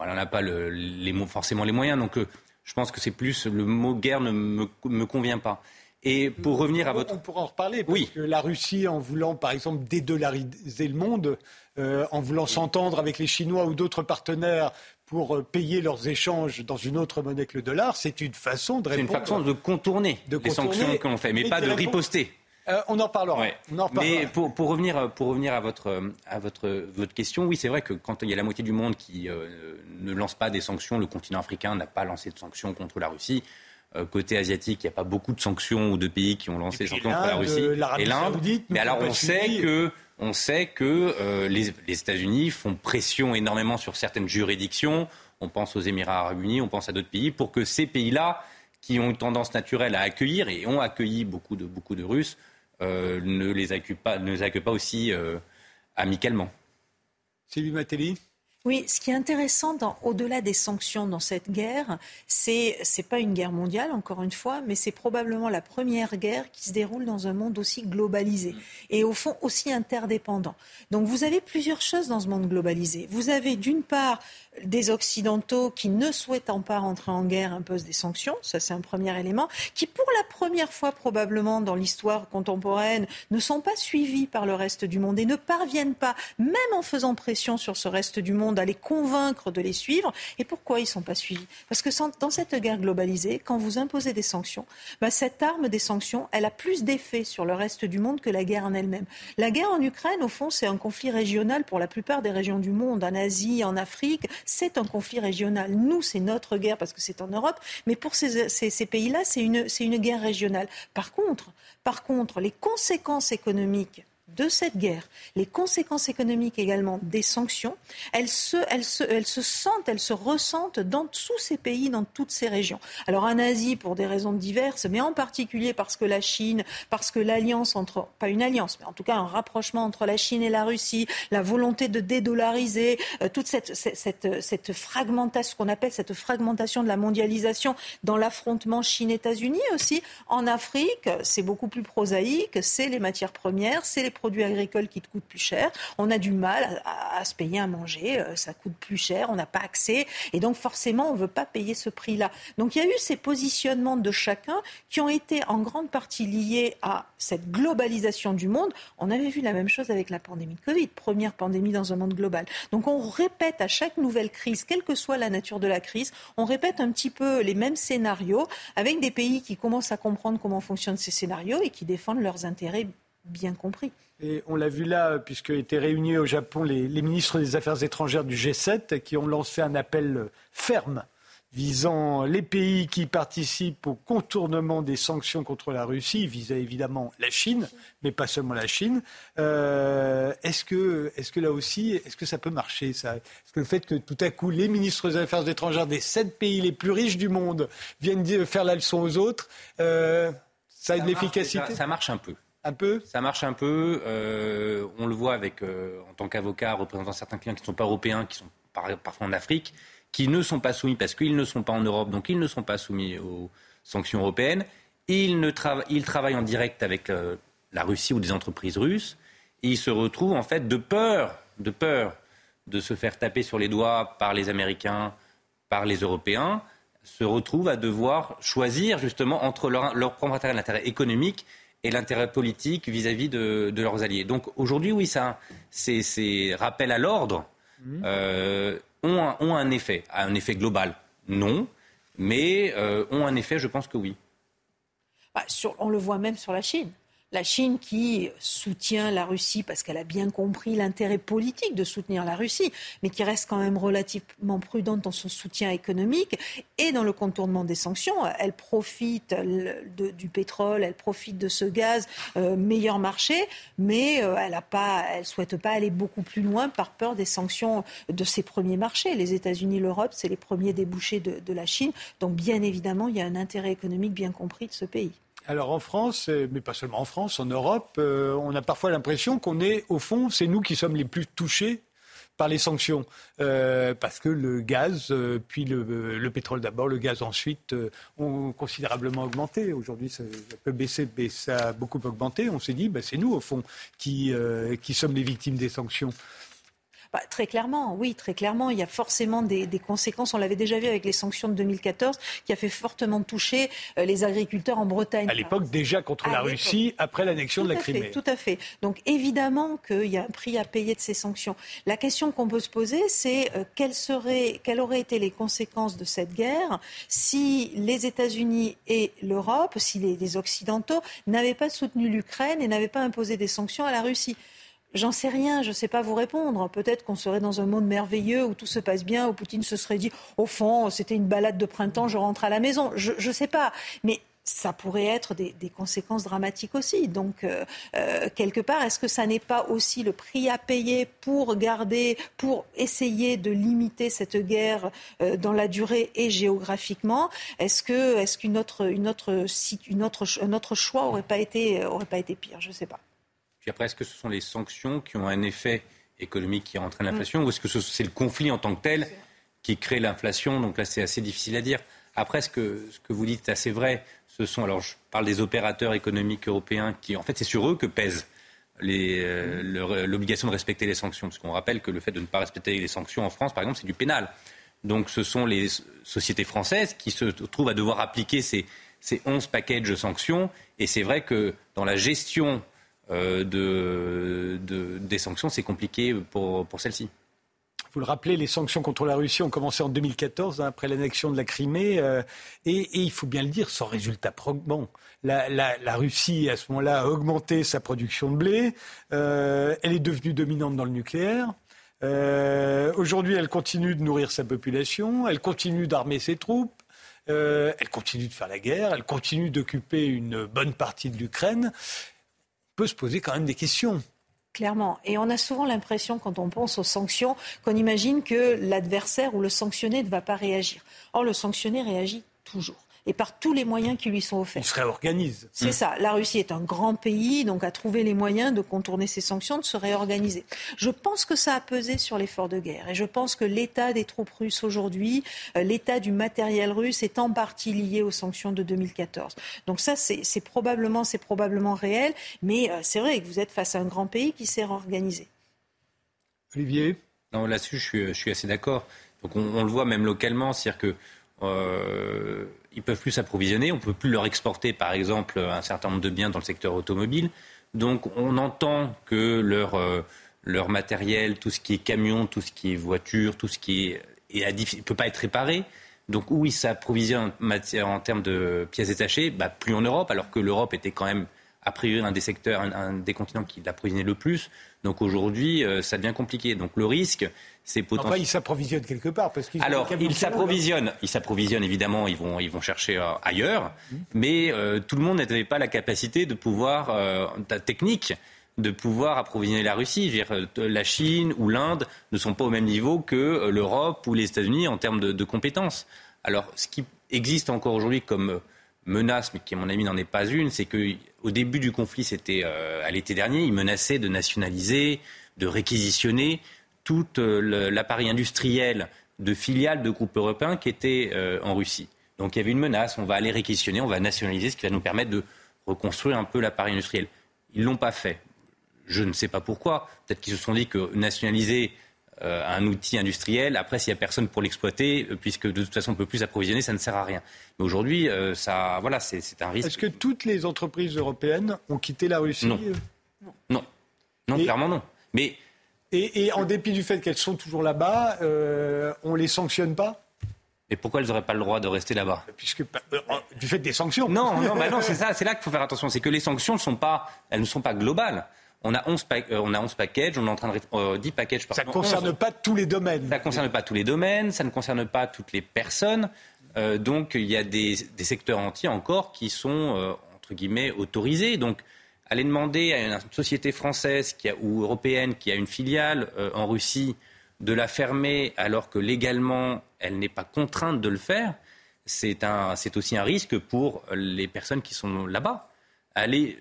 Elle n'a pas le, les, forcément les moyens. Donc, euh, je pense que c'est plus le mot guerre ne me, me convient pas. Et pour revenir à votre. On pourra en reparler, parce oui. que la Russie, en voulant, par exemple, dédollariser le monde, euh, en voulant s'entendre avec les Chinois ou d'autres partenaires pour euh, payer leurs échanges dans une autre monnaie que le dollar, c'est une façon de répondre. C'est une façon de contourner de les contourner, sanctions que l'on fait, mais, pas de riposter. Euh, on en parlera. Ouais. On en parlera. Mais pour, pour, revenir, pour revenir à, votre, à votre, votre question, oui, c'est vrai que quand il y a la moitié du monde qui euh, ne lance pas des sanctions, le continent africain n'a pas lancé de sanctions contre la Russie. Euh, côté asiatique, il n'y a pas beaucoup de sanctions ou de pays qui ont lancé des sanctions contre la Russie. Et l'Inde. Mais alors on sait que on sait que euh, les, États-Unis font pression énormément sur certaines juridictions. On pense aux Émirats arabes unis, on pense à d'autres pays, pour que ces pays-là, qui ont une tendance naturelle à accueillir et ont accueilli beaucoup de, Russes, euh, ne, les accueillent pas, ne les accueillent pas aussi euh, amicalement. Sylvie Matelli oui, ce qui est intéressant, au-delà des sanctions dans cette guerre, c'est c'est pas une guerre mondiale, encore une fois, mais c'est probablement la première guerre qui se déroule dans un monde aussi globalisé et au fond aussi interdépendant. Donc vous avez plusieurs choses dans ce monde globalisé. Vous avez d'une part des Occidentaux qui, ne souhaitant pas rentrer en guerre, imposent des sanctions, ça c'est un premier élément, qui pour la première fois probablement dans l'histoire contemporaine ne sont pas suivis par le reste du monde et ne parviennent pas, même en faisant pression sur ce reste du monde, à les convaincre de les suivre. Et pourquoi ils ne sont pas suivis? Parce que dans cette guerre globalisée, quand vous imposez des sanctions, bah, cette arme des sanctions, elle a plus d'effet sur le reste du monde que la guerre en elle-même. La guerre en Ukraine, au fond, c'est un conflit régional pour la plupart des régions du monde, en Asie, en Afrique c'est un conflit régional. Nous, c'est notre guerre parce que c'est en Europe, mais pour ces, pays-là, c'est une, guerre régionale. Par contre, les conséquences économiques de cette guerre, les conséquences économiques également des sanctions, elles se, se, sentent, elles se ressentent dans tous ces pays, dans toutes ces régions. Alors en Asie, pour des raisons diverses, mais en particulier parce que la Chine, parce que l'alliance entre, pas une alliance, mais en tout cas un rapprochement entre la Chine et la Russie, la volonté de dédollariser, euh, toute cette, cette, cette fragmentation, ce qu'on appelle cette fragmentation de la mondialisation dans l'affrontement Chine-États-Unis aussi. En Afrique, c'est beaucoup plus prosaïque, c'est les matières premières, c'est les produits agricoles qui te coûtent plus cher. On a du mal à, se payer à manger, euh, ça coûte plus cher, on n'a pas accès. Et donc forcément, on ne veut pas payer ce prix-là. Donc il y a eu ces positionnements de chacun qui ont été en grande partie liés à cette globalisation du monde. On avait vu la même chose avec la pandémie de Covid, première pandémie dans un monde global. Donc on répète à chaque nouvelle crise, quelle que soit la nature de la crise, on répète un petit peu les mêmes scénarios avec des pays qui commencent à comprendre comment fonctionnent ces scénarios et qui défendent leurs intérêts bien compris. Et on l'a vu là, puisque étaient réunis au Japon les, ministres des Affaires étrangères du G7 qui ont lancé un appel ferme visant les pays qui participent au contournement des sanctions contre la Russie, visant évidemment la Chine, mais pas seulement la Chine. Euh, est-ce que, est que là aussi, est-ce que ça peut marcher ça? Est-ce que le fait que tout à coup les ministres des Affaires étrangères des sept pays les plus riches du monde viennent faire la leçon aux autres, euh, ça a de l'efficacité? Ça marche un peu. Ça marche un peu. Euh, on le voit avec, euh, en tant qu'avocat, représentant certains clients qui ne sont pas européens, qui sont parfois en Afrique, qui ne sont pas soumis parce qu'ils ne sont pas en Europe, donc ils ne sont pas soumis aux sanctions européennes. Ils, travaillent en direct avec euh, la Russie ou des entreprises russes. Et ils se retrouvent en fait de peur, de peur de se faire taper sur les doigts par les Américains, par les Européens, se retrouvent à devoir choisir justement entre leur, propre intérêt, économique et l'intérêt politique vis-à-vis de, leurs alliés. Donc aujourd'hui, oui, ça, ces, rappels à l'ordre mmh. euh, ont, un, ont, un, effet. Un effet global, non, mais euh, ont un effet, je pense que oui. Bah, on le voit même sur la Chine. La Chine qui soutient la Russie parce qu'elle a bien compris l'intérêt politique de soutenir la Russie, mais qui reste quand même relativement prudente dans son soutien économique et dans le contournement des sanctions. Elle profite du pétrole, elle profite de ce gaz, euh, meilleur marché, mais euh, elle ne souhaite pas aller beaucoup plus loin par peur des sanctions de ses premiers marchés. Les États-Unis, l'Europe, c'est les premiers débouchés de la Chine. Donc bien évidemment, il y a un intérêt économique bien compris de ce pays. Alors en France, euh, mais pas seulement en France, en Europe, euh, on a parfois l'impression qu'on est, au fond, c'est nous qui sommes les plus touchés par les sanctions, euh, parce que le gaz, puis le, pétrole d'abord, le gaz ensuite, ont considérablement augmenté. Aujourd'hui, ça, peut baisser, mais ça a beaucoup augmenté. On s'est dit, bah, c'est nous, au fond, qui, qui sommes les victimes des sanctions. Bah, très clairement, oui, très clairement. Il y a forcément des, conséquences. On l'avait déjà vu avec les sanctions de 2014, qui a fait fortement toucher euh, les agriculteurs en Bretagne. À l'époque, déjà contre la Russie, après l'annexion de la Crimée. tout à fait. Donc évidemment qu'il y a un prix à payer de ces sanctions. La question qu'on peut se poser, c'est euh, quelles, quelles auraient été les conséquences de cette guerre si les États-Unis et l'Europe, si les Occidentaux n'avaient pas soutenu l'Ukraine et n'avaient pas imposé des sanctions à la Russie? J'en sais rien, je ne sais pas vous répondre. Peut-être qu'on serait dans un monde merveilleux où tout se passe bien, où Poutine se serait dit, au fond, c'était une balade de printemps, je rentre à la maison. Je ne sais pas. Mais ça pourrait être des, conséquences dramatiques aussi. Donc, euh, euh, quelque part, est-ce que ça n'est pas aussi le prix à payer pour garder, pour essayer de limiter cette guerre euh, dans la durée et géographiquement? Est-ce que, est-ce qu'une autre, une autre, une autre, un autre choix aurait pas aurait pas été pire? Je ne sais pas après, est-ce que ce sont les sanctions qui ont un effet économique qui entraîne l'inflation ou est-ce que c'est le conflit en tant que tel qui crée l'inflation Donc là, c'est assez difficile à dire. Après, ce que, ce que vous dites est assez vrai. Ce sont, alors je parle des opérateurs économiques européens qui, en fait, c'est sur eux que pèse euh, l'obligation de respecter les sanctions. Parce qu'on rappelle que le fait de ne pas respecter les sanctions en France, par exemple, c'est du pénal. Donc ce sont les sociétés françaises qui se trouvent à devoir appliquer ces, ces 11 packages de sanctions. Et c'est vrai que dans la gestion euh, de, des sanctions, c'est compliqué pour, pour celle-ci. Vous le rappelez, les sanctions contre la Russie ont commencé en 2014, hein, après l'annexion de la Crimée, euh, et, il faut bien le dire, sans résultat probant. La, la, Russie, à ce moment-là, a augmenté sa production de blé, euh, elle est devenue dominante dans le nucléaire. Aujourd'hui, elle continue de nourrir sa population, elle continue d'armer ses troupes, elle continue de faire la guerre, elle continue d'occuper une bonne partie de l'Ukraine peut se poser quand même des questions. Clairement. Et on a souvent l'impression, quand on pense aux sanctions, qu'on imagine que l'adversaire ou le sanctionné ne va pas réagir. Or, le sanctionné réagit toujours et par tous les moyens qui lui sont offerts. Il se réorganise. C'est ça. La Russie est un grand pays, donc a trouvé les moyens de contourner ses sanctions, de se réorganiser. Je pense que ça a pesé sur l'effort de guerre. Et je pense que l'état des troupes russes aujourd'hui, euh, l'état du matériel russe est en partie lié aux sanctions de 2014. Donc ça, c'est probablement, probablement réel. Mais euh, c'est vrai que vous êtes face à un grand pays qui s'est réorganisé. Olivier Non, là-dessus, je suis, assez d'accord. Donc on, le voit même localement, c'est-à-dire que euh, ils peuvent plus s'approvisionner, on peut plus leur exporter, par exemple, un certain nombre de biens dans le secteur automobile. Donc on entend que leur, euh, leur matériel, tout ce qui est camion, tout ce qui est voiture, tout ce qui est, ne peut pas être réparé. Donc où ils s'approvisionnent en, termes de pièces détachées? Bah, Plus en Europe, alors que l'Europe était quand même a priori un des secteurs, un, des continents qui l'approvisionnait le plus. Donc aujourd'hui, euh, ça devient compliqué. Donc le risque, c'est potentiellement. Enfin, ils s'approvisionnent quelque part parce qu'ils. Alors, ils s'approvisionnent. Ils s'approvisionnent évidemment. Ils vont, ils vont chercher euh, ailleurs. Mmh. Mais euh, tout le monde n'avait pas la capacité de pouvoir, la technique, de pouvoir approvisionner la Russie. Je veux dire, la Chine ou l'Inde ne sont pas au même niveau que l'Europe ou les États-Unis en termes de, de compétences. Alors, ce qui existe encore aujourd'hui comme menace, mais qui à mon avis n'en est pas une, c'est qu'au début du conflit, c'était euh, à l'été dernier, ils menaçaient de nationaliser, de réquisitionner tout euh, l'appareil industriel de filiales de groupes européens qui étaient euh, en Russie. Donc il y avait une menace, on va aller réquisitionner, on va nationaliser, ce qui va nous permettre de reconstruire un peu l'appareil industriel. Ils ne l'ont pas fait. Je ne sais pas pourquoi. Peut-être qu'ils se sont dit que nationaliser euh, un outil industriel. Après, s'il n'y a personne pour l'exploiter, puisque de toute façon on ne peut plus approvisionner, ça ne sert à rien. Mais aujourd'hui, euh, ça, voilà, c'est un risque. Est-ce que toutes les entreprises européennes ont quitté la Russie Non. Non. Non, clairement non. Mais et, en dépit du fait qu'elles sont toujours là-bas, on ne les sanctionne pas? Mais pourquoi elles n'auraient pas le droit de rester là-bas? Puisque du fait des sanctions. Non, non, bah non, c'est ça, c'est là qu'il faut faire attention. C'est que les sanctions sont pas, elles ne sont pas globales. On a 11, euh, on a 11 packages, on est en train de euh, 10 packages par Ça ne concerne pas tous les domaines. Ça ne concerne pas tous les domaines, ça ne concerne pas toutes les personnes. Euh, donc il y a des, secteurs entiers encore qui sont, euh, entre guillemets, autorisés. Donc aller demander à une société française ou européenne qui a une filiale en Russie de la fermer alors que légalement elle n'est pas contrainte de le faire, c'est aussi un risque pour les personnes qui sont là-bas. Aller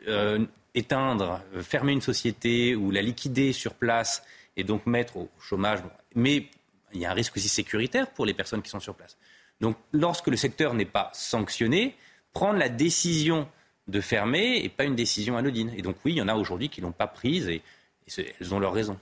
éteindre, euh, fermer une société ou la liquider sur place et donc mettre au chômage. Mais il y a un risque aussi sécuritaire pour les personnes qui sont sur place. Donc lorsque le secteur n'est pas sanctionné, prendre la décision de fermer n'est pas une décision anodine. Et donc oui, il y en a aujourd'hui qui ne l'ont pas prise et, et elles ont leurs raisons.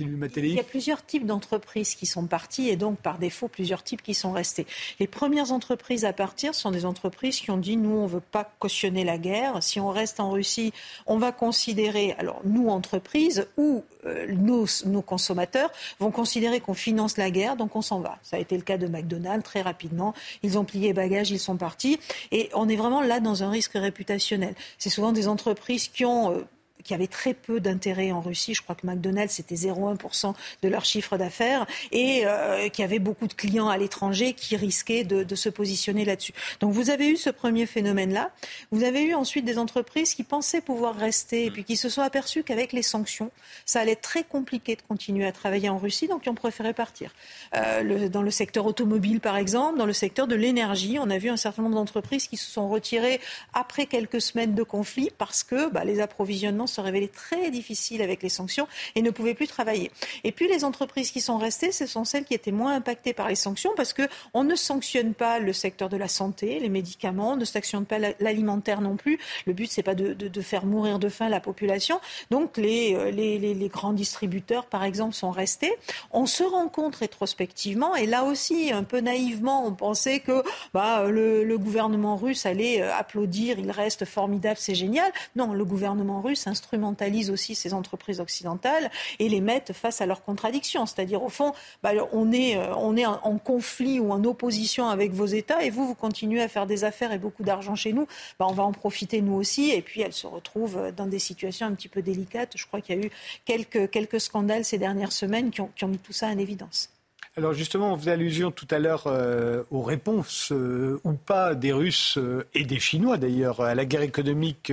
Il y a plusieurs types d'entreprises qui sont parties et donc par défaut plusieurs types qui sont restés. Les premières entreprises à partir sont des entreprises qui ont dit nous on ne veut pas cautionner la guerre. Si on reste en Russie, on va considérer, alors nous entreprises ou euh, nos, consommateurs vont considérer qu'on finance la guerre, donc on s'en va. Ça a été le cas de McDonald's très rapidement. Ils ont plié bagages, ils sont partis et on est vraiment là dans un risque réputationnel. C'est souvent des entreprises qui ont euh, qui avait très peu d'intérêt en Russie. Je crois que McDonald's, c'était 0,1% de leur chiffre d'affaires et euh, qui avait beaucoup de clients à l'étranger qui risquaient de, se positionner là-dessus. Donc vous avez eu ce premier phénomène-là. Vous avez eu ensuite des entreprises qui pensaient pouvoir rester et puis qui se sont aperçues qu'avec les sanctions, ça allait être très compliqué de continuer à travailler en Russie, donc qui ont préféré partir. Euh, dans le secteur automobile, par exemple, dans le secteur de l'énergie, on a vu un certain nombre d'entreprises qui se sont retirées après quelques semaines de conflit parce que bah, les approvisionnements se révélaient très difficiles avec les sanctions et ne pouvaient plus travailler. Et puis les entreprises qui sont restées, ce sont celles qui étaient moins impactées par les sanctions parce qu'on ne sanctionne pas le secteur de la santé, les médicaments, on ne sanctionne pas l'alimentaire non plus. Le but, c'est pas de, faire mourir de faim la population. Donc les, euh, grands distributeurs, par exemple, sont restés. On se rend compte rétrospectivement, et là aussi, un peu naïvement, on pensait que bah, le, le gouvernement russe allait euh, applaudir, il reste formidable, c'est génial. Non, le gouvernement russe instrumentalise aussi ces entreprises occidentales et les met face à leurs contradictions. C'est-à-dire, au fond, bah, on est, euh, en conflit ou en opposition avec vos États et vous, vous continuez à faire des affaires et beaucoup d'argent chez nous. Bah, on va en profiter nous aussi. Et puis, elles se retrouvent dans des situations un petit peu délicates. Je crois qu'il y a eu quelques, scandales ces dernières semaines qui ont, mis tout ça en évidence. Alors justement, on faisait allusion tout à l'heure euh, aux réponses euh, ou pas des Russes et des Chinois d'ailleurs à la guerre économique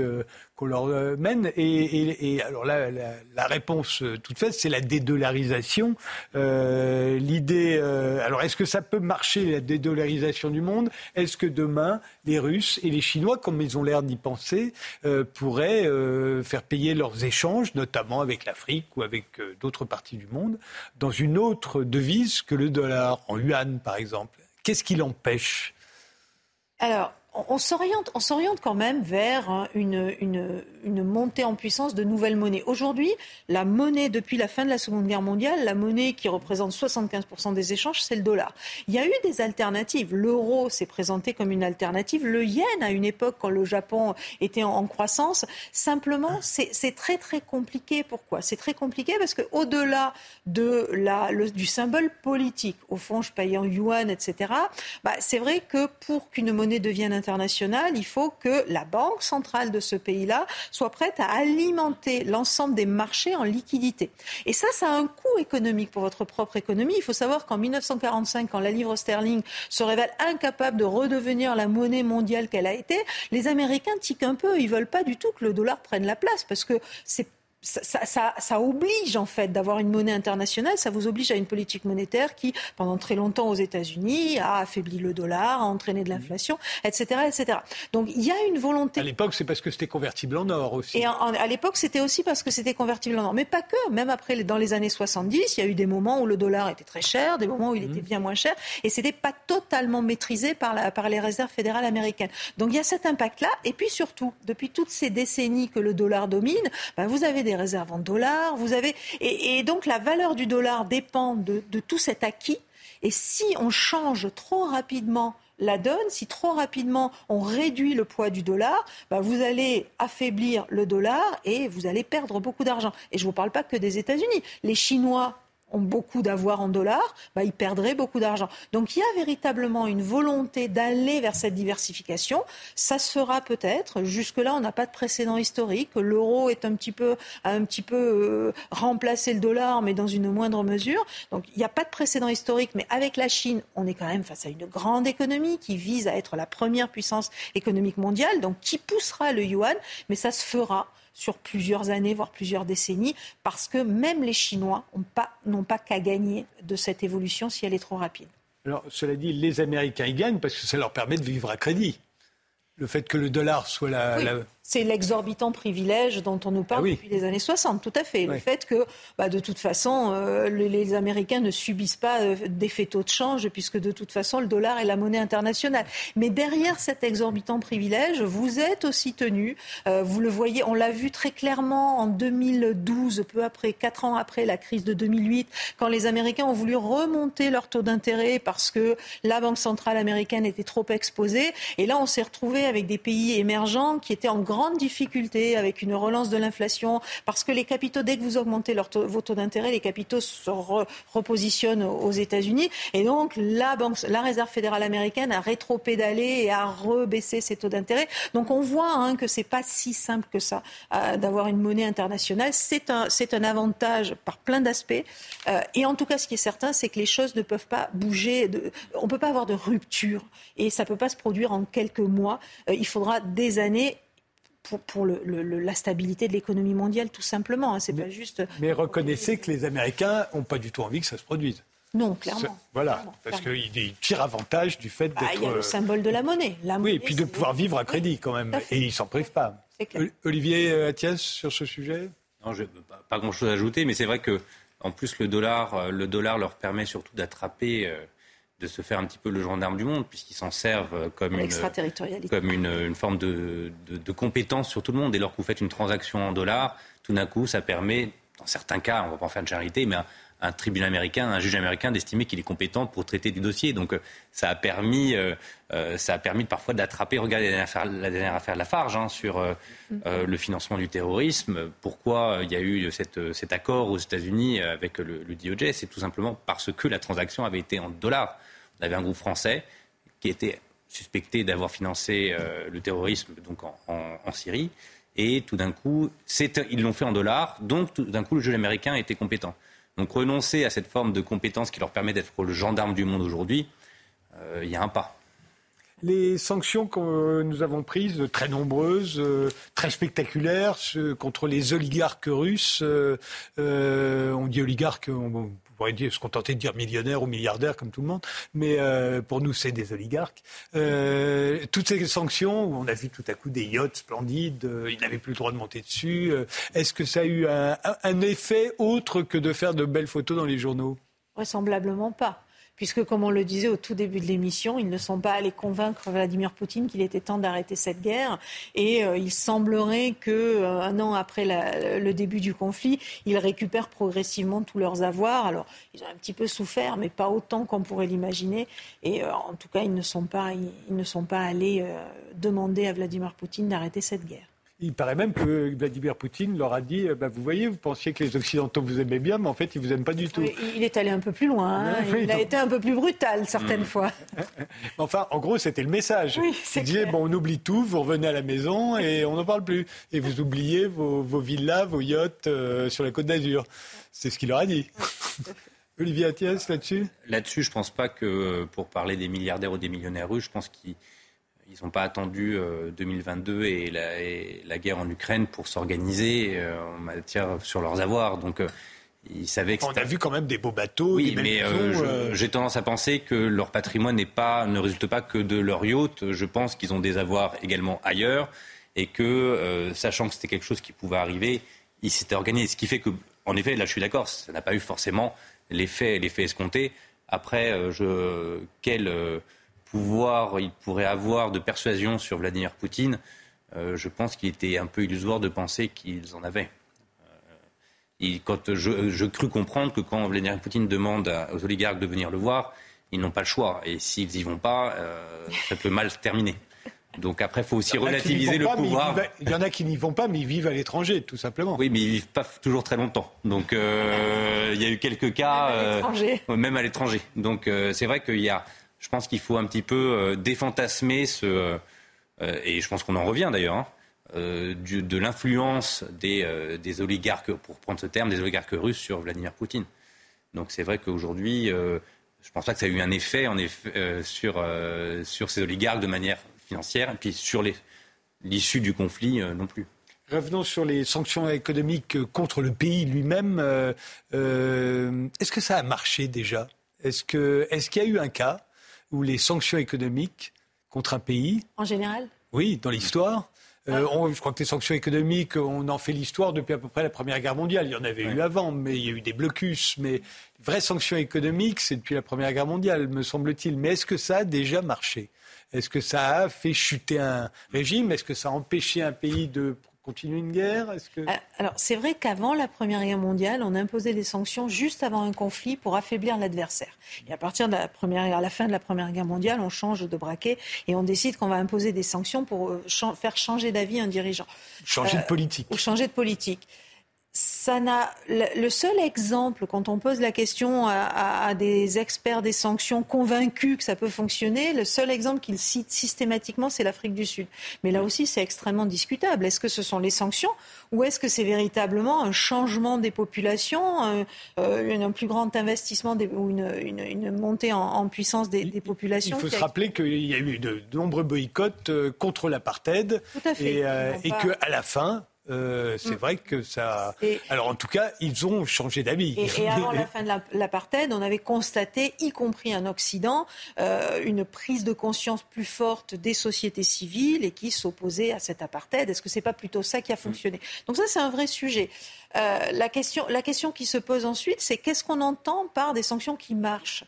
qu'on leur euh, mène. Et, alors là, la, réponse euh, toute faite, c'est la dédollarisation. Euh, l'idée, alors est-ce que ça peut marcher la dédollarisation du monde? Est-ce que demain les Russes et les Chinois, comme ils ont l'air d'y penser, pourraient faire payer leurs échanges, notamment avec l'Afrique ou avec d'autres parties du monde, dans une autre devise que le dollar, en yuan par exemple? Qu'est-ce qui l'empêche? Alors, on s'oriente, on s'oriente quand même vers hein, une, une, montée en puissance de nouvelles monnaies. Aujourd'hui, la monnaie, depuis la fin de la Seconde Guerre mondiale, la monnaie qui représente 75% des échanges, c'est le dollar. Il y a eu des alternatives. L'euro s'est présenté comme une alternative. Le yen, à une époque, quand le Japon était en, croissance, simplement, c'est très très compliqué. Pourquoi? C'est très compliqué parce qu'au-delà de la, du symbole politique, au fond, je paye en yuan, etc., bah, c'est vrai que pour qu'une monnaie devienne international, il faut que la banque centrale de ce pays-là soit prête à alimenter l'ensemble des marchés en liquidité. Et ça, ça a un coût économique pour votre propre économie. Il faut savoir qu'en 1945, quand la livre sterling se révèle incapable de redevenir la monnaie mondiale qu'elle a été, les Américains tiquent un peu. Ils veulent pas du tout que le dollar prenne la place parce que c'est ça, oblige en fait d'avoir une monnaie internationale, ça vous oblige à une politique monétaire qui, pendant très longtemps aux États-Unis, a affaibli le dollar, a entraîné de l'inflation, etc., etc. Donc il y a une volonté. À l'époque, c'est parce que c'était convertible en or aussi. Et à l'époque, c'était aussi parce que c'était convertible en or, mais pas que. Même après, dans les années 70, il y a eu des moments où le dollar était très cher, des moments où il était mmh. bien moins cher, et c'était pas totalement maîtrisé par, la, par les réserves fédérales américaines. Donc il y a cet impact-là, et puis surtout, depuis toutes ces décennies que le dollar domine, ben, vous avez des des réserves en dollars, vous avez et, donc la valeur du dollar dépend de, tout cet acquis. Et si on change trop rapidement la donne, si trop rapidement on réduit le poids du dollar, bah, vous allez affaiblir le dollar et vous allez perdre beaucoup d'argent. Et je ne vous parle pas que des États-Unis. Les Chinois ont beaucoup d'avoir en dollars, bah, ils perdraient beaucoup d'argent. Donc il y a véritablement une volonté d'aller vers cette diversification. Ça se fera peut-être. Jusque-là, on n'a pas de précédent historique. L'euro est un petit peu, un petit peu euh, remplacé le dollar, mais dans une moindre mesure. Donc il n'y a pas de précédent historique. Mais avec la Chine, on est quand même face à une grande économie qui vise à être la première puissance économique mondiale, donc qui poussera le yuan. Mais ça se fera sur plusieurs années, voire plusieurs décennies, parce que même les Chinois n'ont pas, qu'à gagner de cette évolution si elle est trop rapide. Alors, cela dit, les Américains y gagnent parce que ça leur permet de vivre à crédit. Le fait que le dollar soit la, c'est l'exorbitant privilège dont on nous parle ah depuis les années 60, tout à fait. Le fait que, bah, de toute façon, euh, les, Américains ne subissent pas euh, d'effet taux de change, puisque de toute façon, le dollar est la monnaie internationale. Mais derrière cet exorbitant privilège, vous êtes aussi tenu, euh, vous le voyez, on l'a vu très clairement en 2012, peu après, quatre ans après la crise de 2008, quand les Américains ont voulu remonter leur taux d'intérêt parce que la Banque centrale américaine était trop exposée. Et là, on s'est retrouvé avec des pays émergents qui étaient en grande grande difficulté avec une relance de l'inflation, parce que les capitaux, dès que vous augmentez leur vos taux d'intérêt, les capitaux se repositionnent aux États-Unis. Et donc, la, banque, la Réserve fédérale américaine a rétro-pédalé et a rebaissé ses taux d'intérêt. Donc, on voit hein, que c'est pas si simple que ça euh, d'avoir une monnaie internationale. C'est un, un avantage par plein d'aspects. Euh, et en tout cas, ce qui est certain, c'est que les choses ne peuvent pas bouger. On ne peut pas avoir de rupture. Et ça ne peut pas se produire en quelques mois. Euh, il faudra des années pour, la stabilité de l'économie mondiale, tout simplement. Hein. C'est pas juste. Mais reconnaissez que les Américains n'ont pas du tout envie que ça se produise. Non, clairement. Voilà, parce qu'ils tirent avantage du fait d'être. Ah, il y a le symbole de la monnaie. oui, et puis de pouvoir vivre à crédit quand même. Et ils s'en privent pas. Olivier euh, Athias, sur ce sujet? Non, je, pas, pas grand-chose à ajouter, mais c'est vrai que en plus le dollar, euh, le dollar leur permet surtout d'attraper. Euh, de se faire un petit peu le gendarme du monde, puisqu'ils s'en servent comme, une, comme une, forme de, de, compétence sur tout le monde. Dès lors que vous faites une transaction en dollars, tout d'un coup, ça permet, dans certains cas, on ne va pas en faire de charité, mais un, tribunal américain, un juge américain d'estimer qu'il est compétent pour traiter du dossier. Donc euh, ça a permis, euh, euh, ça a permis parfois d'attraper. Regardez la dernière affaire, de la Farge hein, sur le financement du terrorisme. Pourquoi il y a eu cet accord aux États-Unis avec le, le DOJ C'est tout simplement parce que la transaction avait été en dollars. On avait un groupe français qui était suspecté d'avoir financé euh, le terrorisme donc en, Syrie. Et tout d'un coup, ils l'ont fait en dollars, donc tout d'un coup, le jeu américain était compétent. Donc renoncer à cette forme de compétence qui leur permet d'être le gendarme du monde aujourd'hui, euh, il y a un pas. Les sanctions que nous avons prises, très nombreuses, euh, très spectaculaires, contre les oligarques russes, euh, euh, on dit oligarques, on, pourrait dire, se contenter de dire millionnaires ou milliardaires comme tout le monde, mais pour nous c'est des oligarques. toutes ces sanctions, où on a vu tout à coup des yachts splendides, ils n'avaient plus le droit de monter dessus. Est-ce que ça a eu un effet autre que de faire de belles photos dans les journaux? Vraisemblablement pas puisque, comme on le disait au tout début de l'émission, ils ne sont pas allés convaincre Vladimir Poutine qu'il était temps d'arrêter cette guerre. Et euh, il semblerait que, euh, un an après le début du conflit, ils récupèrent progressivement tous leurs avoirs. Alors, ils ont un petit peu souffert, mais pas autant qu'on pourrait l'imaginer. Et euh, en tout cas, ils ne sont pas, ils ne sont pas allés demander à Vladimir Poutine d'arrêter cette guerre. Il paraît même que Vladimir Poutine leur a dit bah, Vous voyez, vous pensiez que les Occidentaux vous aimaient bien, mais en fait, ils ne vous aiment pas du tout. il est allé un peu plus loin. Hein. il a été un peu plus brutal certaines mm. fois. enfin, en gros, c'était le message. il disait bon, On oublie tout, vous revenez à la maison et on n'en parle plus. Et vous oubliez vos, villas, vos yachts euh, sur la côte d'Azur. C'est ce qu'il leur a dit. Olivier Attias, là-dessus? Là-dessus, je ne pense pas que pour parler des milliardaires ou des millionnaires russes, je pense qu'ils ils n'ont pas attendu 2022 euh, et la, guerre en Ukraine pour s'organiser euh, en matière sur leurs avoirs. Donc, euh, ils savaient que On a vu quand même des beaux bateaux. Oui, mais j'ai tendance à penser que leur patrimoine n'est pas, ne résulte pas que de leur yacht. Je pense qu'ils ont des avoirs également ailleurs et que, sachant que c'était quelque chose qui pouvait arriver, ils s'étaient organisés. Ce qui fait que, en effet, là, je suis d'accord, ça n'a pas eu forcément l'effet, l'effet escompté. Après, je, quel pouvoir il pourrait avoir de persuasion sur Vladimir Poutine, euh, je pense qu'il était un peu illusoire de penser qu'ils en avaient. Euh, quand je, je crus comprendre que quand Vladimir Poutine demande aux oligarques de venir le voir, ils n'ont pas le choix. Et s'ils n'y vont pas, euh, ça peut mal se terminer. Donc après, il faut aussi relativiser le pouvoir. Il y en a qui n'y vont pas, mais ils vivent à l'étranger, tout simplement. Oui, mais ils vivent pas toujours très longtemps. Donc il y a eu quelques cas, même à l'étranger. Donc c'est vrai qu'il y a je pense qu'il faut un petit peu euh, défantasmer ce. Euh, euh, et je pense qu'on en revient d'ailleurs. Hein, de l'influence des, oligarques, pour prendre ce terme, des oligarques russes sur Vladimir Poutine. Donc c'est vrai qu'aujourd'hui, je ne pense pas que ça a eu un effet, sur, sur ces oligarques de manière financière, et puis sur l'issue du conflit non plus. Revenons sur les sanctions économiques contre le pays lui-même. est-ce que ça a marché déjà? Est-ce qu'il est y a eu un cas? Ou les sanctions économiques contre un pays. En général Oui, dans l'histoire. Euh, ah. je crois que les sanctions économiques, on en fait l'histoire depuis à peu près la Première Guerre mondiale. Il y en avait eu avant, mais il y a eu des blocus. Mais vraies sanctions économiques, c'est depuis la Première Guerre mondiale, me semble-t-il. Mais est-ce que ça a déjà marché? Est-ce que ça a fait chuter un régime? Est-ce que ça a empêché un pays de continuer une guerre que... Ah, alors, c'est vrai qu'avant la Première Guerre mondiale, on imposait des sanctions juste avant un conflit pour affaiblir l'adversaire. Et à partir de la, première, à la fin de la Première Guerre mondiale, on change de braquet et on décide qu'on va imposer des sanctions pour euh, faire changer d'avis un dirigeant. Changer de euh, politique. Ou changer de politique ça n'a le seul exemple quand on pose la question à, des experts des sanctions convaincus que ça peut fonctionner, le seul exemple qu'ils citent systématiquement, c'est l'Afrique du Sud. Mais là aussi, c'est extrêmement discutable. Est-ce que ce sont les sanctions ou est-ce que c'est véritablement un changement des populations, un, euh, plus grand investissement ou une, montée en, puissance des, populations Il faut se rappeler qu'il y a eu de, nombreux boycotts euh, contre l'apartheid et, euh, et qu'à la fin, euh, c'est mm. vrai que ça. Alors en tout cas, ils ont changé d'avis. Et, avant la fin de l'apartheid, on avait constaté, y compris en Occident, euh, une prise de conscience plus forte des sociétés civiles et qui s'opposaient à cet apartheid. Est-ce que c'est pas plutôt ça qui a fonctionné? Donc ça, c'est un vrai sujet. Euh, la, question, la question qui se pose ensuite, c'est qu'est-ce qu'on entend par des sanctions qui marchent?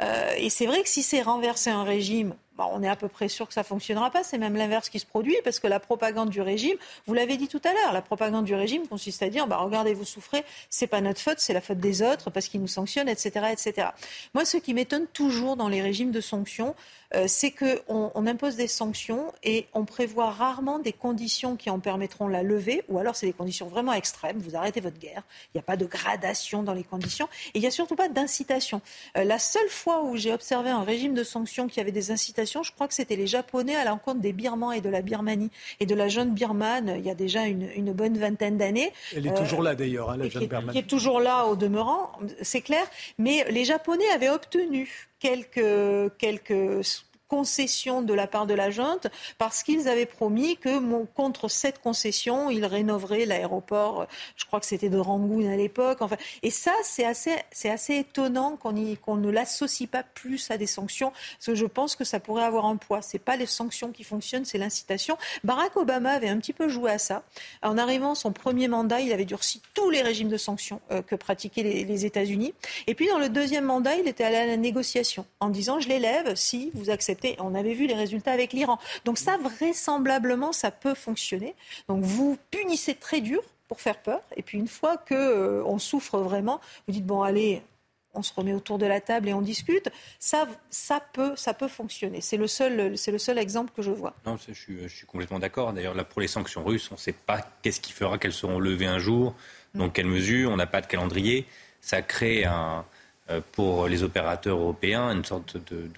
Euh, et c'est vrai que si c'est renverser un régime, bah, on est à peu près sûr que ça fonctionnera pas. C'est même l'inverse qui se produit parce que la propagande du régime, vous l'avez dit tout à l'heure, la propagande du régime consiste à dire bah, regardez, vous souffrez, c'est pas notre faute, c'est la faute des autres parce qu'ils nous sanctionnent, etc., etc. Moi, ce qui m'étonne toujours dans les régimes de sanctions, euh, c'est qu'on on impose des sanctions et on prévoit rarement des conditions qui en permettront la levée, ou alors c'est des conditions vraiment extrêmes. Vous arrêtez votre guerre, il n'y a pas de gradation dans les conditions, et il n'y a surtout pas d'incitation. Euh, la seule fois où j'ai observé un régime de sanctions qui avait des incitations, je crois que c'était les Japonais à l'encontre des Birmans et de la Birmanie et de la jeune Birmane il y a déjà une, bonne vingtaine d'années. Elle est toujours là d'ailleurs, hein, la jeune Birmane. Qui est toujours là au demeurant, c'est clair. Mais les Japonais avaient obtenu quelques, quelques concession de la part de la junte parce qu'ils avaient promis que contre cette concession, ils rénoveraient l'aéroport. Je crois que c'était de Rangoon à l'époque. Enfin, et ça, c'est assez, assez étonnant qu'on, qu'on ne l'associe pas plus à des sanctions, parce que je pense que ça pourrait avoir un poids. C'est pas les sanctions qui fonctionnent, c'est l'incitation. Barack Obama avait un petit peu joué à ça. En arrivant son premier mandat, il avait durci tous les régimes de sanctions euh, que pratiquaient les, les États-Unis. Et puis dans le deuxième mandat, il était allé à la négociation en disant je l'élève si vous acceptez on avait vu les résultats avec l'Iran. Donc ça, vraisemblablement, ça peut fonctionner. Donc vous punissez très dur pour faire peur. Et puis une fois qu'on euh, souffre vraiment, vous dites bon allez, on se remet autour de la table et on discute. Ça, ça peut, ça peut fonctionner. C'est le seul, c'est le seul exemple que je vois. Non, je suis, je suis complètement d'accord. D'ailleurs, là, pour les sanctions russes, on ne sait pas qu'est-ce qui fera qu'elles seront levées un jour, donc mm. quelle mesure. On n'a pas de calendrier. Ça crée un, pour les opérateurs européens une sorte de,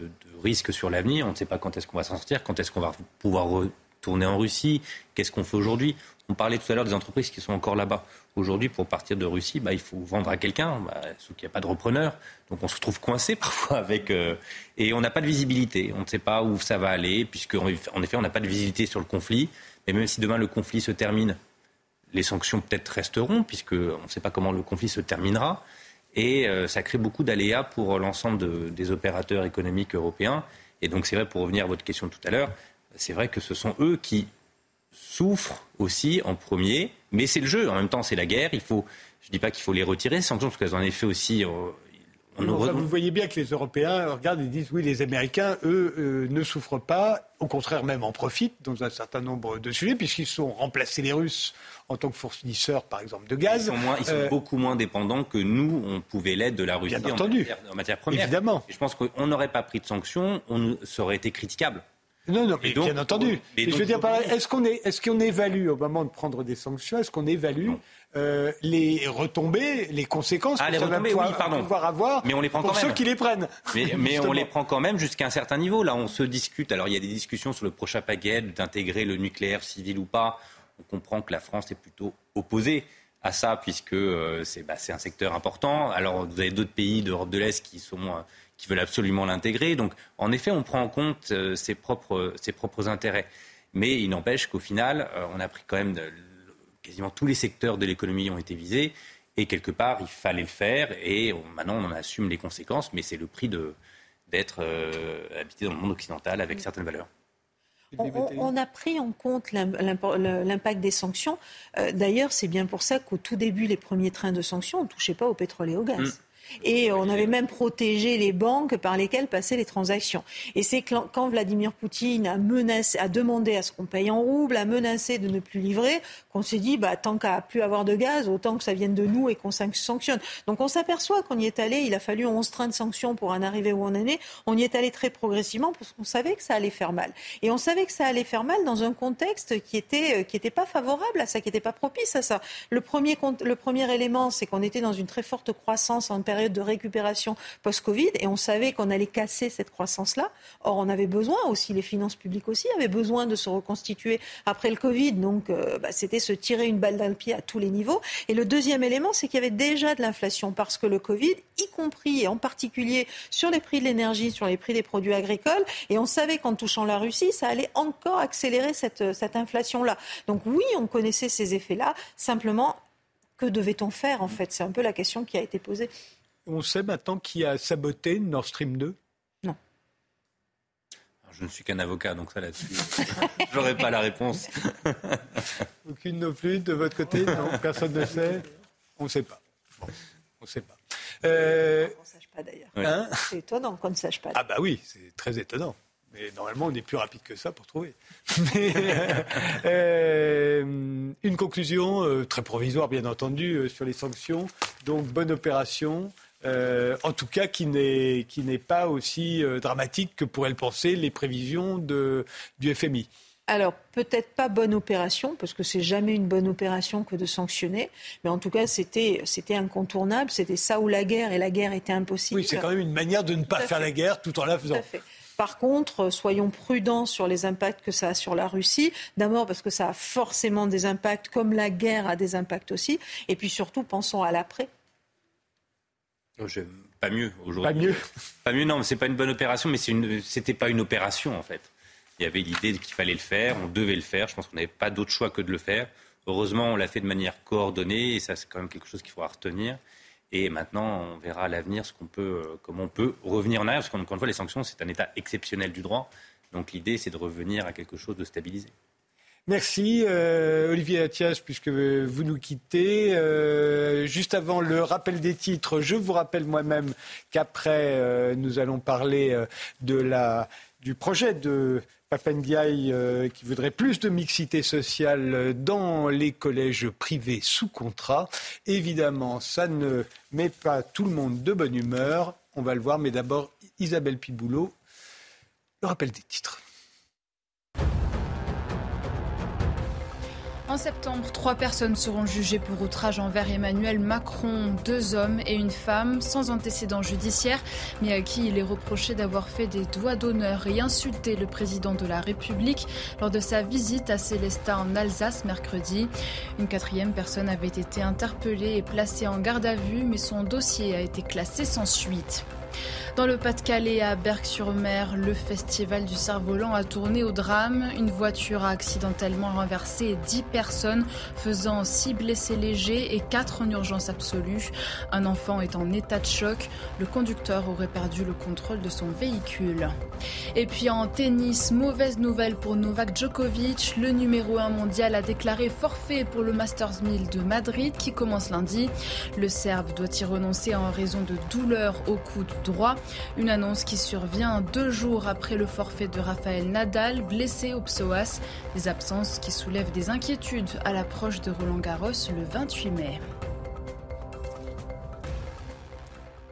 risque sur l'avenir. On ne sait pas quand est-ce qu'on va s'en sortir, quand est-ce qu'on va pouvoir retourner en Russie, qu'est-ce qu'on fait aujourd'hui. On parlait tout à l'heure des entreprises qui sont encore là-bas. Aujourd'hui, pour partir de Russie, bah, il faut vendre à quelqu'un, bah, sauf qu'il n'y a pas de repreneur. Donc on se retrouve coincé parfois avec... Euh, et on n'a pas de visibilité. On ne sait pas où ça va aller, puisque en effet, on n'a pas de visibilité sur le conflit. Mais même si demain le conflit se termine, les sanctions peut-être resteront, puisqu'on ne sait pas comment le conflit se terminera. Et euh, ça crée beaucoup d'aléas pour l'ensemble des opérateurs économiques européens. Et donc c'est vrai, pour revenir à votre question tout à l'heure, c'est vrai que ce sont eux qui souffrent aussi en premier, mais c'est le jeu. En même temps, c'est la guerre. Il faut, je ne dis pas qu'il faut les retirer, doute, parce qu'elles ont en effet aussi. Vous voyez bien que les Européens regardent et disent oui, les Américains, eux, euh, ne souffrent pas, au contraire même en profitent dans un certain nombre de sujets, puisqu'ils sont remplacés les Russes en tant que fournisseurs, par exemple, de gaz. Ils sont, euh, beaucoup moins dépendants que nous, on pouvait l'être de la Russie bien entendu. En, matière, première. Évidemment. je pense qu'on n'aurait pas pris de sanctions, on, ça aurait été critiquable. Non, non, mais bien entendu. je veux dire, est-ce qu'on est, est qu'on évalue au moment de prendre des sanctions, est-ce qu'on évalue euh, les retombées, les conséquences ah, que ça va pouvoir, avoir mais on les prend pour ceux qui les prennent. Mais, on les prend quand même jusqu'à un certain niveau. Là, on se discute. Alors, il y a des discussions sur le prochain paquet d'intégrer le nucléaire civil ou pas. On comprend que la France est plutôt opposée à ça, puisque euh, bah, c'est un secteur important. Alors, vous avez d'autres pays d'Europe de l'Est qui sont euh, qui veulent absolument l'intégrer. Donc, en effet, on prend en compte euh, ses, propres, ses propres intérêts. Mais il n'empêche qu'au final, euh, on a pris quand même quasiment tous les secteurs de l'économie ont été visés. Et quelque part, il fallait le faire. Et maintenant, on en assume les conséquences. Mais c'est le prix d'être euh, habité dans le monde occidental avec certaines valeurs. On, a pris en compte l'impact des sanctions. D'ailleurs, c'est bien pour ça qu'au tout début, les premiers trains de sanctions, on ne touchait pas au pétrole et au gaz. Et on avait même protégé les banques par lesquelles passaient les transactions. Et c'est quand Vladimir Poutine a, menacé, a demandé à ce qu'on paye en rouble, a menacé de ne plus livrer, qu'on s'est dit, bah, tant qu'à plus avoir de gaz, autant que ça vienne de nous et qu'on sanctionne. Donc on s'aperçoit qu'on y est allé, il a fallu 11 trains de sanctions pour en arriver où on en est. On y est allé très progressivement parce qu'on savait que ça allait faire mal. Et on savait que ça allait faire mal dans un contexte qui était, euh, qui était pas favorable à ça, qui n'était pas propice à ça. Le premier, le premier élément, c'est qu'on était dans une très forte croissance en période de récupération post-Covid et on savait qu'on allait casser cette croissance-là. Or, on avait besoin aussi, les finances publiques aussi avaient besoin de se reconstituer après le Covid. Donc, euh, bah, c'était se tirer une balle dans le pied à tous les niveaux. Et le deuxième élément, c'est qu'il y avait déjà de l'inflation parce que le Covid, y compris et en particulier sur les prix de l'énergie, sur les prix des produits agricoles, et on savait qu'en touchant la Russie, ça allait encore accélérer cette, cette inflation-là. Donc oui, on connaissait ces effets-là. Simplement, que devait-on faire en fait? C'est un peu la question qui a été posée. On sait maintenant qui a saboté Nord Stream 2 Non. je ne suis qu'un avocat, donc ça là-dessus, j'aurais pas la réponse. Aucune non plus de votre côté? Non, personne ne sait On ne sait pas. on ne sait pas. Euh... On ne sache pas d'ailleurs. Hein? C'est étonnant qu'on ne sache pas. Ah bah oui, c'est très étonnant. Mais normalement, on est plus rapide que ça pour trouver. Euh, euh, une conclusion euh, très provisoire, bien entendu, sur les sanctions. Donc, bonne opération. Euh, en tout cas qui n'est pas aussi euh, dramatique que pourraient le penser les prévisions de, du FMI. Alors, peut-être pas bonne opération, parce que c'est jamais une bonne opération que de sanctionner, mais en tout cas, c'était incontournable, c'était ça ou la guerre, et la guerre était impossible. Oui, c'est quand même une manière de ne pas faire la guerre tout en la faisant. Par contre, soyons prudents sur les impacts que ça a sur la Russie. D'abord parce que ça a forcément des impacts, comme la guerre a des impacts aussi. Et puis surtout, pensons à l'après. Je pas mieux aujourd'hui. Pas mieux Pas mieux, non, c'est pas une bonne opération, mais c'était pas une opération en fait. Il y avait l'idée qu'il fallait le faire, on devait le faire. Je pense qu'on n'avait pas d'autre choix que de le faire. Heureusement, on l'a fait de manière coordonnée et ça, c'est quand même quelque chose qu'il faudra retenir. Et maintenant, on verra à l'avenir ce qu'on peut, euh, comment on peut revenir en arrière. Parce qu'encore une fois, les sanctions, c'est un état exceptionnel du droit. Donc l'idée, c'est de revenir à quelque chose de stabilisé. Merci euh, Olivier Attias, puisque vous nous quittez. Euh, juste avant le rappel des titres, je vous rappelle moi-même qu'après, nous allons parler de la, du projet de Papendiaï euh, qui voudrait plus de mixité sociale dans les collèges privés sous contrat. Évidemment, ça ne met pas tout le monde de bonne humeur. On va le voir, mais d'abord Isabelle Piboulot, le rappel des titres. En septembre, trois personnes seront jugées pour outrage envers Emmanuel Macron, deux hommes et une femme sans antécédent judiciaire, mais à qui il est reproché d'avoir fait des doigts d'honneur et insulté le président de la République lors de sa visite à Célestat en Alsace mercredi. Une quatrième personne avait été interpellée et placée en garde à vue, mais son dossier a été classé sans suite. Dans le Pas-de-Calais, à Berck-sur-Mer, le festival du cerf-volant a tourné au drame. Une voiture a accidentellement renversé 10 personnes, faisant 6 blessés légers et 4 en urgence absolue. Un enfant est en état de choc. Le conducteur aurait perdu le contrôle de son véhicule. Et puis en tennis, mauvaise nouvelle pour Novak Djokovic. Le numéro 1 mondial a déclaré forfait pour le Masters 1000 de Madrid qui commence lundi. Le Serbe doit y renoncer en raison de douleurs au coude droit. Une annonce qui survient deux jours après le forfait de Raphaël Nadal, blessé au psoas. Des absences qui soulèvent des inquiétudes à l'approche de Roland Garros le 28 mai.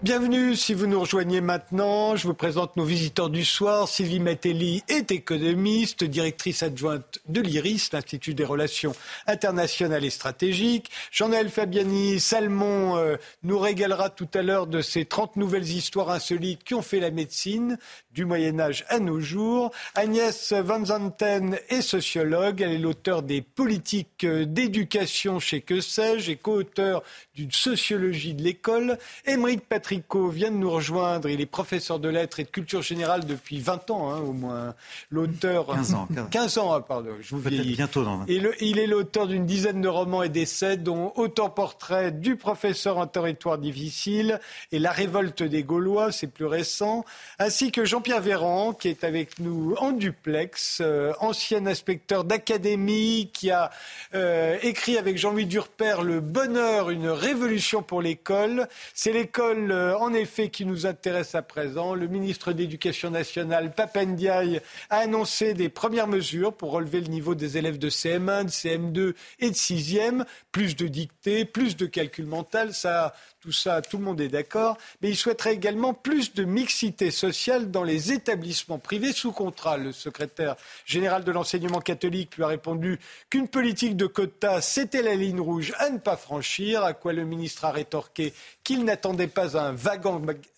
Bienvenue si vous nous rejoignez maintenant. Je vous présente nos visiteurs du soir. Sylvie Metelli est économiste, directrice adjointe de l'IRIS, l'Institut des relations internationales et stratégiques. Jean-Noël Fabiani Salmon euh, nous régalera tout à l'heure de ces 30 nouvelles histoires insolites qui ont fait la médecine du Moyen Âge à nos jours. Agnès Van Zanten est sociologue. Elle est l'auteur des politiques d'éducation chez Que sais-je et co-auteur d'une sociologie de l'école. Émeric Patricot vient de nous rejoindre. Il est professeur de lettres et de culture générale depuis 20 ans, hein, au moins. L'auteur. 15 ans. 15 ans, ah, pardon. Je vous vieillis. bientôt dans et Il est l'auteur d'une dizaine de romans et d'essais, dont Autant portrait du professeur en territoire difficile et La révolte des Gaulois, c'est plus récent, ainsi que Jean-Pierre Véran, qui est avec nous en duplex, euh, ancien inspecteur d'académie, qui a euh, écrit avec Jean-Louis Durper Le bonheur, une révolution pour l'école. C'est l'école, euh, en effet, qui nous intéresse à présent. Le ministre de l'Éducation nationale, Papendiaï, a annoncé des premières mesures pour relever le niveau des élèves de CM1, de CM2 et de 6e. Plus de dictées, plus de calcul mental. Ça, tout ça, tout le monde est d'accord. Mais il souhaiterait également plus de mixité sociale dans les établissements privés sous contrat. Le secrétaire général de l'enseignement catholique lui a répondu qu'une politique de quotas, c'était la ligne rouge à ne pas franchir, à quoi le ministre a rétorqué qu'il n'attendait pas un vague,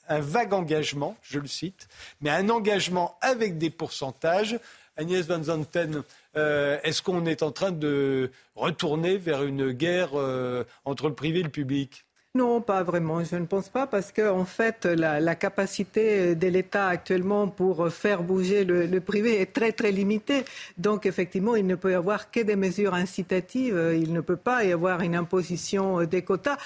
un vague engagement, je le cite, mais un engagement avec des pourcentages. Agnès Van Zanten, euh, est-ce qu'on est en train de retourner vers une guerre euh, entre le privé et le public? Non, pas vraiment. Je ne pense pas parce que en fait, la, capacité de l'État actuellement pour faire bouger le, le, privé est très très limitée. Donc effectivement, il ne peut y avoir que des mesures incitatives. Il ne peut pas y avoir une imposition des quotas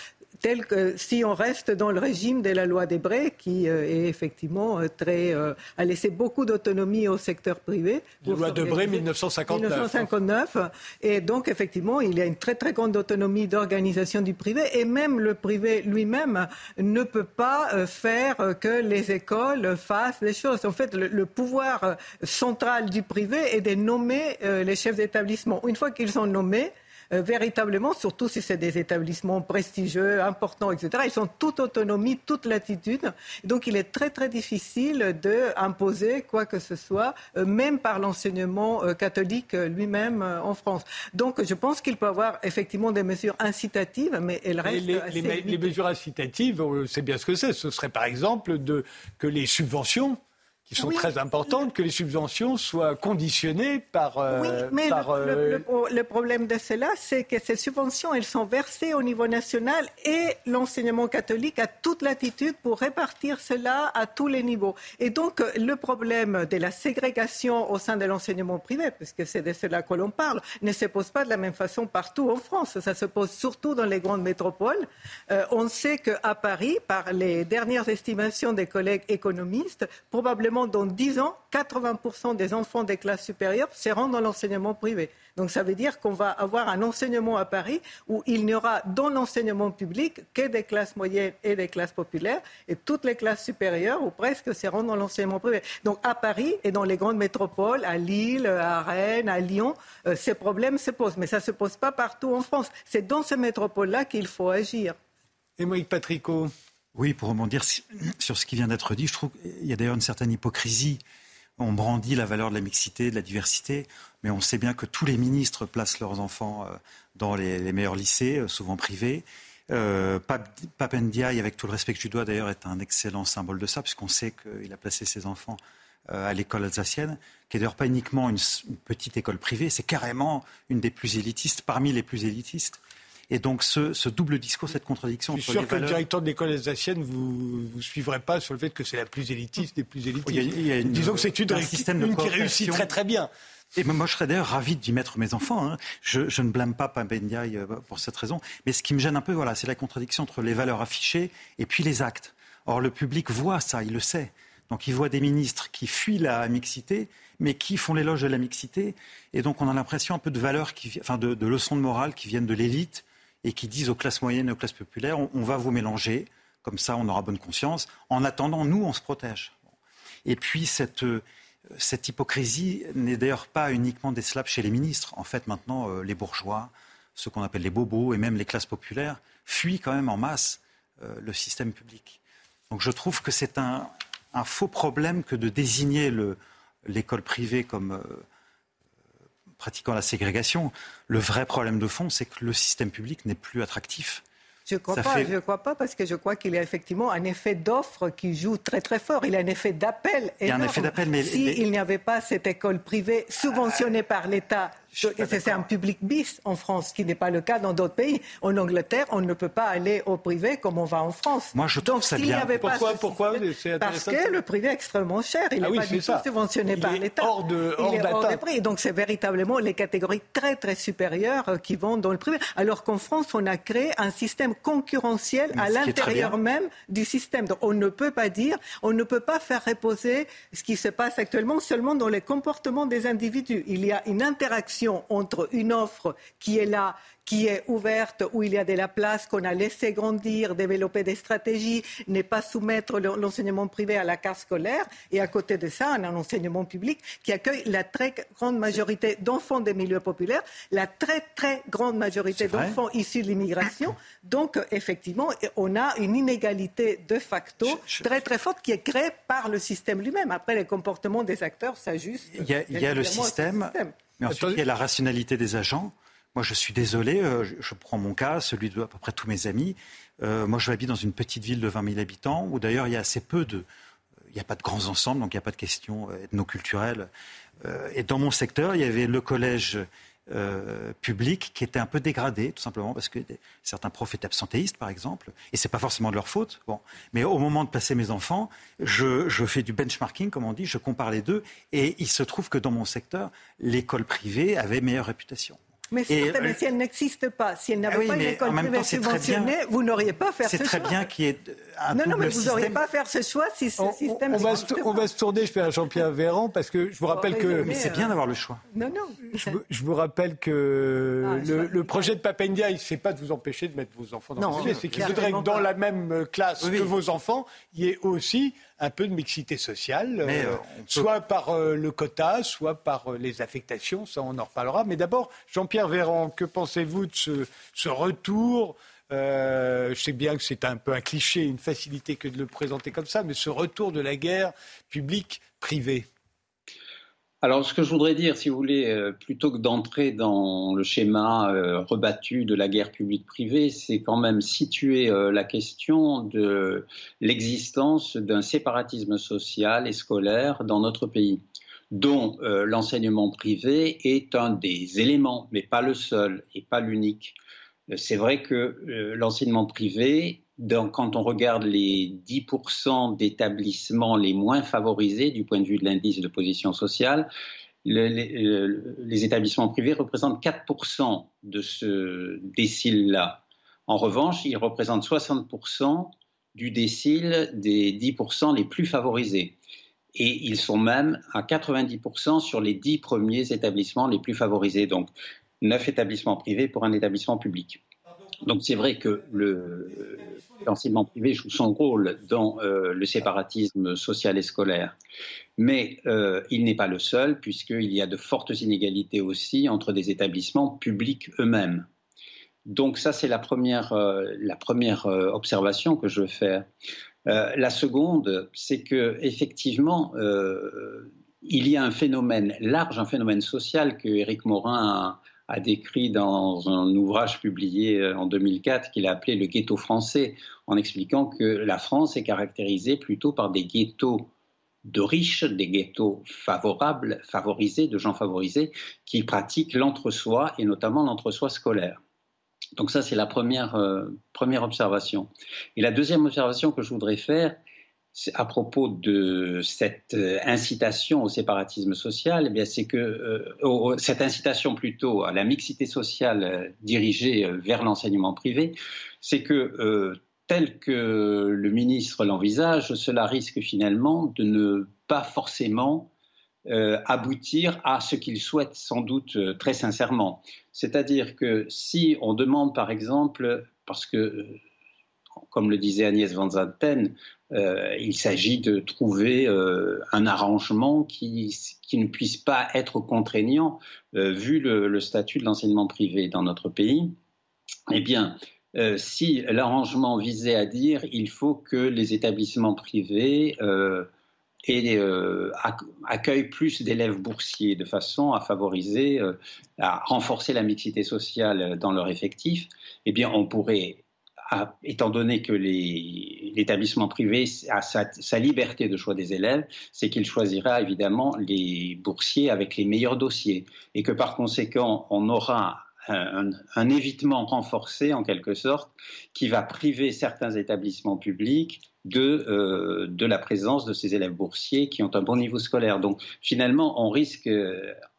tel que si on reste dans le régime de la loi Debré, qui euh, est effectivement euh, très euh, a laissé beaucoup d'autonomie au secteur privé. La loi Debré 1959. 1959. Et donc effectivement, il y a une très très grande autonomie d'organisation du privé, et même le privé lui-même ne peut pas faire que les écoles fassent des choses. En fait, le, le pouvoir central du privé est de nommer les chefs d'établissement. Une fois qu'ils sont nommés, euh, véritablement, surtout si c'est des établissements prestigieux, importants, etc. Ils ont toute autonomie, toute latitude. Donc il est très très difficile d'imposer quoi que ce soit, euh, même par l'enseignement euh, catholique lui-même en France. Donc je pense qu'il peut y avoir effectivement des mesures incitatives, mais elles restent les, assez les, les mesures incitatives, c'est bien ce que c'est. Ce serait par exemple de, que les subventions qui sont très importantes, que les subventions soient conditionnées par. Euh, oui, mais euh, le, problème de cela, c'est que ces subventions, elles sont versées au niveau national et l'enseignement catholique a toute l'attitude pour répartir cela à tous les niveaux. Et donc, le problème de la ségrégation au sein de l'enseignement privé, puisque c'est de cela que l'on parle, ne se pose pas de la même façon partout en France. Ça se pose surtout dans les grandes métropoles. Euh, on sait qu'à Paris, par les dernières estimations des collègues économistes, probablement dans 10 ans, 80% des enfants des classes supérieures seront dans l'enseignement privé. Donc ça veut dire qu'on va avoir un enseignement à Paris où il n'y aura dans l'enseignement public que des classes moyennes et des classes populaires et toutes les classes supérieures ou presque seront dans l'enseignement privé. Donc à Paris et dans les grandes métropoles, à Lille, à Rennes, à Lyon, euh, ces problèmes se posent. Mais ça ne se pose pas partout en France. C'est dans ces métropoles-là qu'il faut agir. Et Moïse Patricot oui, pour rebondir sur ce qui vient d'être dit, je trouve qu'il y a d'ailleurs une certaine hypocrisie. On brandit la valeur de la mixité, de la diversité, mais on sait bien que tous les ministres placent leurs enfants euh, dans les, meilleurs lycées, euh, souvent privés. Euh, Ndiaye, avec tout le respect que je lui dois d'ailleurs, est un excellent symbole de ça, puisqu'on sait qu'il a placé ses enfants à l'école alsacienne, qui n'est d'ailleurs pas uniquement une, petite école privée, c'est carrément une des plus élitistes, parmi les plus élitistes. Et donc ce, double discours, cette contradiction Je suis sûr que le directeur de l'école alsacienne vous ne suivrez pas sur le fait que c'est la plus élitiste des plus élitistes. Disons que c'est une, un système une qui réussit très très bien. Et moi, je serais d'ailleurs ravi d'y mettre mes enfants. Hein. Je, ne blâme pas Papendiaï euh, pour cette raison. Mais ce qui me gêne un peu, voilà, c'est la contradiction entre les valeurs affichées et puis les actes. Or, le public voit ça, il le sait. Donc, il voit des ministres qui fuient la mixité, mais qui font l'éloge de la mixité. Et donc, on a l'impression un peu de valeurs, qui, enfin, de leçons de morale qui viennent de l'élite et qui disent aux classes moyennes et aux classes populaires, on, va vous mélanger, comme ça on aura bonne conscience. En attendant, nous, on se protège. Et puis cette, euh, cette hypocrisie n'est d'ailleurs pas uniquement des slaps chez les ministres. En fait, maintenant, euh, les bourgeois, ceux qu'on appelle les bobos et même les classes populaires, fuient quand même en masse euh, le système public. Donc je trouve que c'est un, un, faux problème que de désigner l'école privée comme pratiquant la ségrégation. Le vrai problème de fond, c'est que le système public n'est plus attractif. Je ne crois pas, je crois pas parce que je crois qu'il y a effectivement un effet d'offre qui joue très très fort. Il y a un effet d'appel. Il y a un effet d'appel, mais s'il n'y avait pas cette école privée subventionnée par l'État c'est un public bis en France, ce qui n'est pas le cas dans d'autres pays. En Angleterre, on ne peut pas aller au privé comme on va en France. Moi, je trouve Donc, ça bien. pourquoi, pourquoi Parce que le privé est extrêmement cher. Il n'est ah pas du tout subventionné par l'État. Hors de, hors Il est hors de prix. Donc, c'est véritablement les catégories très, très supérieures euh, qui vont dans le privé. Alors qu'en France, on a créé un système concurrentiel à l'intérieur même du système. Donc, on ne peut pas dire, on ne peut pas faire reposer ce qui se passe actuellement seulement dans les comportements des individus. Il y a une interaction entre une offre qui est là, qui est ouverte, où il y a de la place, qu'on a laissé grandir, développer des stratégies, ne pas soumettre l'enseignement privé à la carte scolaire. Et à côté de ça, on a un enseignement public qui accueille la très grande majorité d'enfants des milieux populaires, la très très grande majorité d'enfants issus de l'immigration. Donc, effectivement, on a une inégalité de facto très très forte qui est créée par le système lui-même. Après, les comportements des acteurs s'ajustent. Il y a, il y a le système. Mais ensuite, il y a la rationalité des agents. Moi, je suis désolé, euh, je prends mon cas, celui de à peu près tous mes amis. Euh, moi, je habite dans une petite ville de 20 000 habitants où d'ailleurs il y a assez peu de. Il n'y a pas de grands ensembles, donc il n'y a pas de questions ethnoculturelles. Euh, et dans mon secteur, il y avait le collège euh, public qui était un peu dégradé, tout simplement parce que certains profs étaient absentéistes, par exemple, et c'est pas forcément de leur faute. Bon, mais au moment de passer mes enfants, je, je fais du benchmarking, comme on dit, je compare les deux, et il se trouve que dans mon secteur, l'école privée avait meilleure réputation. Mais, si elle n'existe pas, si elle n'avait ah pas une école privée subventionnée, vous n'auriez pas fait ce choix. C'est très bien qu'il y ait un Non, non, mais vous n'auriez pas fait ce choix si ce système... On va, se, on va se tourner, je fais un Jean-Pierre Véran, parce que je vous rappelle que... Mais c'est bien d'avoir le choix. Non, non. Je, vous rappelle que ah, le, projet de Papendia, ce n'est pas de vous empêcher de mettre vos enfants dans le privé, c'est qu'il voudrait que dans la même classe que vos enfants, il y ait aussi un peu de mixité sociale, euh, euh, soit par euh, le quota, soit par les affectations, ça on en reparlera. Mais d'abord, Jean-Pierre Véran, que pensez-vous de ce, retour? Je sais bien que c'est un peu un cliché, une facilité que de le présenter comme ça, mais ce retour de la guerre publique-privée alors, ce que je voudrais dire, si vous voulez, euh, plutôt que d'entrer dans le schéma euh, rebattu de la guerre publique-privée, c'est quand même situer euh, la question de l'existence d'un séparatisme social et scolaire dans notre pays, dont l'enseignement privé est un des éléments, mais pas le seul et pas l'unique. C'est vrai que l'enseignement privé quand on regarde les 10% d'établissements les moins favorisés du point de vue de l'indice de position sociale, les, établissements privés représentent 4% de ce décile-là. En revanche, ils représentent 60% du décile des 10% les plus favorisés. Et ils sont même à 90% sur les 10 premiers établissements les plus favorisés. Donc, 9 établissements privés pour un établissement public. Donc c'est vrai que l'enseignement privé joue son rôle dans euh, le séparatisme social et scolaire. Mais euh, il n'est pas le seul, puisqu'il y a de fortes inégalités aussi entre des établissements publics eux-mêmes. Donc ça, c'est la première, euh, la première observation que je veux faire. la seconde, c'est que effectivement, il y a un phénomène large, un phénomène social que Éric Morin a, a décrit dans un ouvrage publié euh, en 2004 qu'il a appelé le ghetto français, en expliquant que la France est caractérisée plutôt par des ghettos de riches, des ghettos favorables, favorisés, de gens favorisés, qui pratiquent l'entre-soi et notamment l'entre-soi scolaire. Donc ça, c'est la première, euh, première observation. Et la deuxième observation que je voudrais faire, à propos de cette euh, incitation au séparatisme social, eh c'est que euh, cette incitation plutôt à la mixité sociale euh, dirigée vers l'enseignement privé, c'est que tel que le ministre l'envisage, cela risque finalement de ne pas forcément aboutir à ce qu'il souhaite sans doute très sincèrement. C'est-à-dire que si on demande par exemple, parce que comme le disait Agnès Van Zanten, euh, il s'agit de trouver euh, un arrangement qui, ne puisse pas être contraignant euh, vu le, statut de l'enseignement privé dans notre pays. Eh bien, si l'arrangement visait à dire il faut que les établissements privés accueillent plus d'élèves boursiers de façon à favoriser, à renforcer la mixité sociale dans leur effectif, eh bien, on pourrait étant donné que l'établissement privé a sa, liberté de choix des élèves, c'est qu'il choisira évidemment les boursiers avec les meilleurs dossiers et que par conséquent, on aura un, évitement renforcé en quelque sorte qui va priver certains établissements publics de, euh, de la présence de ces élèves boursiers qui ont un bon niveau scolaire. Donc finalement, on risque,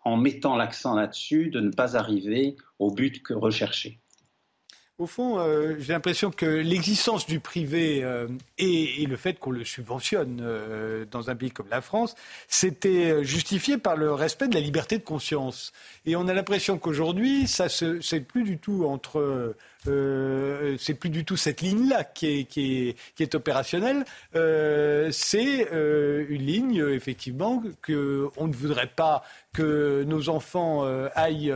en mettant l'accent là-dessus, de ne pas arriver au but que recherché. Au fond, euh, j'ai l'impression que l'existence du privé euh, et, le fait qu'on le subventionne euh, dans un pays comme la France, c'était justifié par le respect de la liberté de conscience. Et on a l'impression qu'aujourd'hui, ça c'est plus du tout entre c'est plus du tout cette ligne-là qui est, qui, est, opérationnelle. Euh, c'est euh, une ligne, effectivement, qu'on ne voudrait pas que nos enfants aillent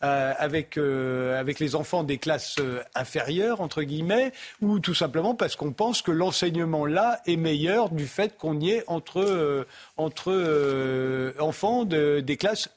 avec, avec les enfants des classes inférieures, entre guillemets, ou tout simplement parce qu'on pense que l'enseignement là est meilleur du fait qu'on y est entre, entre enfants de, des classes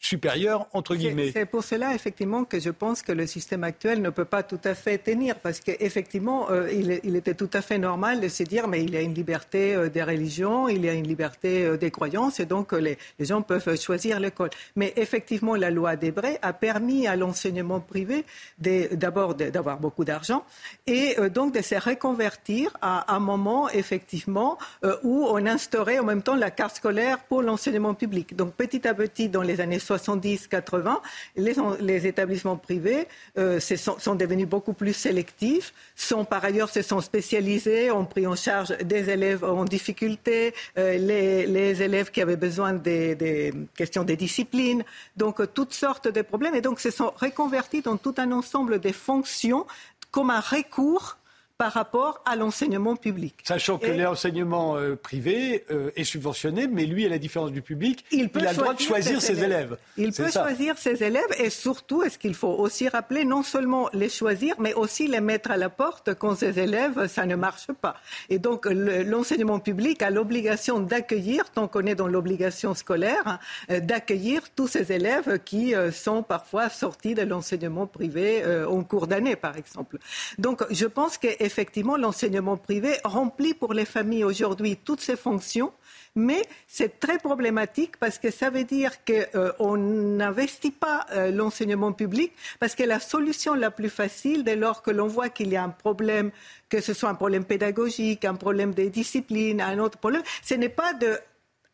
supérieur, entre guillemets. C'est pour cela, effectivement, que je pense que le système actuel ne peut pas tout à fait tenir, parce qu'effectivement, euh, il, était tout à fait normal de se dire, mais il y a une liberté euh, des religions, il y a une liberté euh, des croyances, et donc les, gens peuvent choisir l'école. Mais effectivement, la loi Debré a permis à l'enseignement privé d'abord d'avoir beaucoup d'argent, et donc de se reconvertir à un moment, effectivement, où on instaurait en même temps la carte scolaire pour l'enseignement public. Donc petit à petit, dans les années 70-80, les, établissements privés euh, sont, devenus beaucoup plus sélectifs, sont par ailleurs se sont spécialisés, ont pris en charge des élèves en difficulté, euh, les, élèves qui avaient besoin des, questions de discipline, donc euh, toutes sortes de problèmes, et donc se sont reconvertis dans tout un ensemble de fonctions comme un recours par rapport à l'enseignement public. Sachant que l'enseignement euh, privé euh, est subventionné, mais lui, à la différence du public, il, a le droit de choisir ses, élèves. Il peut choisir ses élèves et surtout, est-ce qu'il faut aussi rappeler, non seulement les choisir, mais aussi les mettre à la porte quand ses élèves, ça ne marche pas. Et donc, l'enseignement public a l'obligation d'accueillir, tant qu'on est dans l'obligation scolaire, euh, d'accueillir tous ces élèves qui sont parfois sortis de l'enseignement privé en cours d'année, par exemple. Donc, je pense que effectivement, l'enseignement privé remplit pour les familles aujourd'hui toutes ses fonctions, mais c'est très problématique parce que ça veut dire qu'on euh, n'investit pas euh, l'enseignement public parce que la solution la plus facile, dès lors que l'on voit qu'il y a un problème, que ce soit un problème pédagogique, un problème des disciplines, un autre problème, ce n'est pas de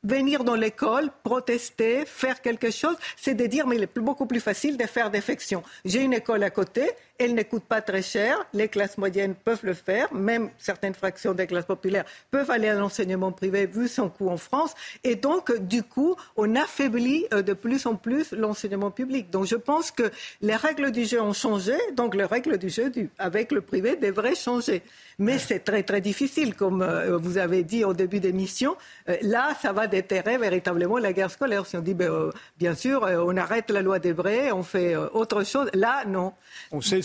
venir dans l'école, protester, faire quelque chose, c'est de dire mais il est beaucoup plus facile de faire défection. J'ai une école à côté, elle ne coûte pas très cher, les classes moyennes peuvent le faire, même certaines fractions des classes populaires peuvent aller à l'enseignement privé vu son coût en France, et donc du coup on affaiblit euh, de plus en plus l'enseignement public. Donc je pense que les règles du jeu ont changé, donc les règles du jeu avec le privé devraient changer. Mais c'est très très difficile, comme euh, vous avez dit au début d'émission. Euh, là, ça va déterrer véritablement la guerre scolaire. Si on dit, ben, euh, bien sûr, on arrête la loi des vrais, on fait autre chose. Là, non.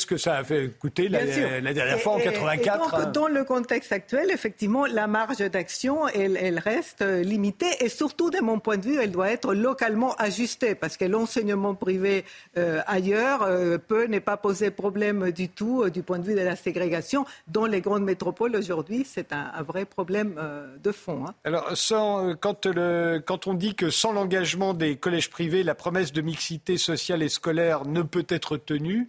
Ce que ça a fait coûter la, dernière fois en 84. donc, dans le contexte actuel, effectivement, la marge d'action, elle, elle, reste limitée et surtout, de mon point de vue, elle doit être localement ajustée parce que l'enseignement privé ailleurs peut ne pas poser problème du tout du point de vue de la ségrégation dans les grandes métropole aujourd'hui, c'est un, vrai problème euh, de fond. Hein. Alors, sans, quand, le, quand on dit que sans l'engagement des collèges privés, la promesse de mixité sociale et scolaire ne peut être tenue,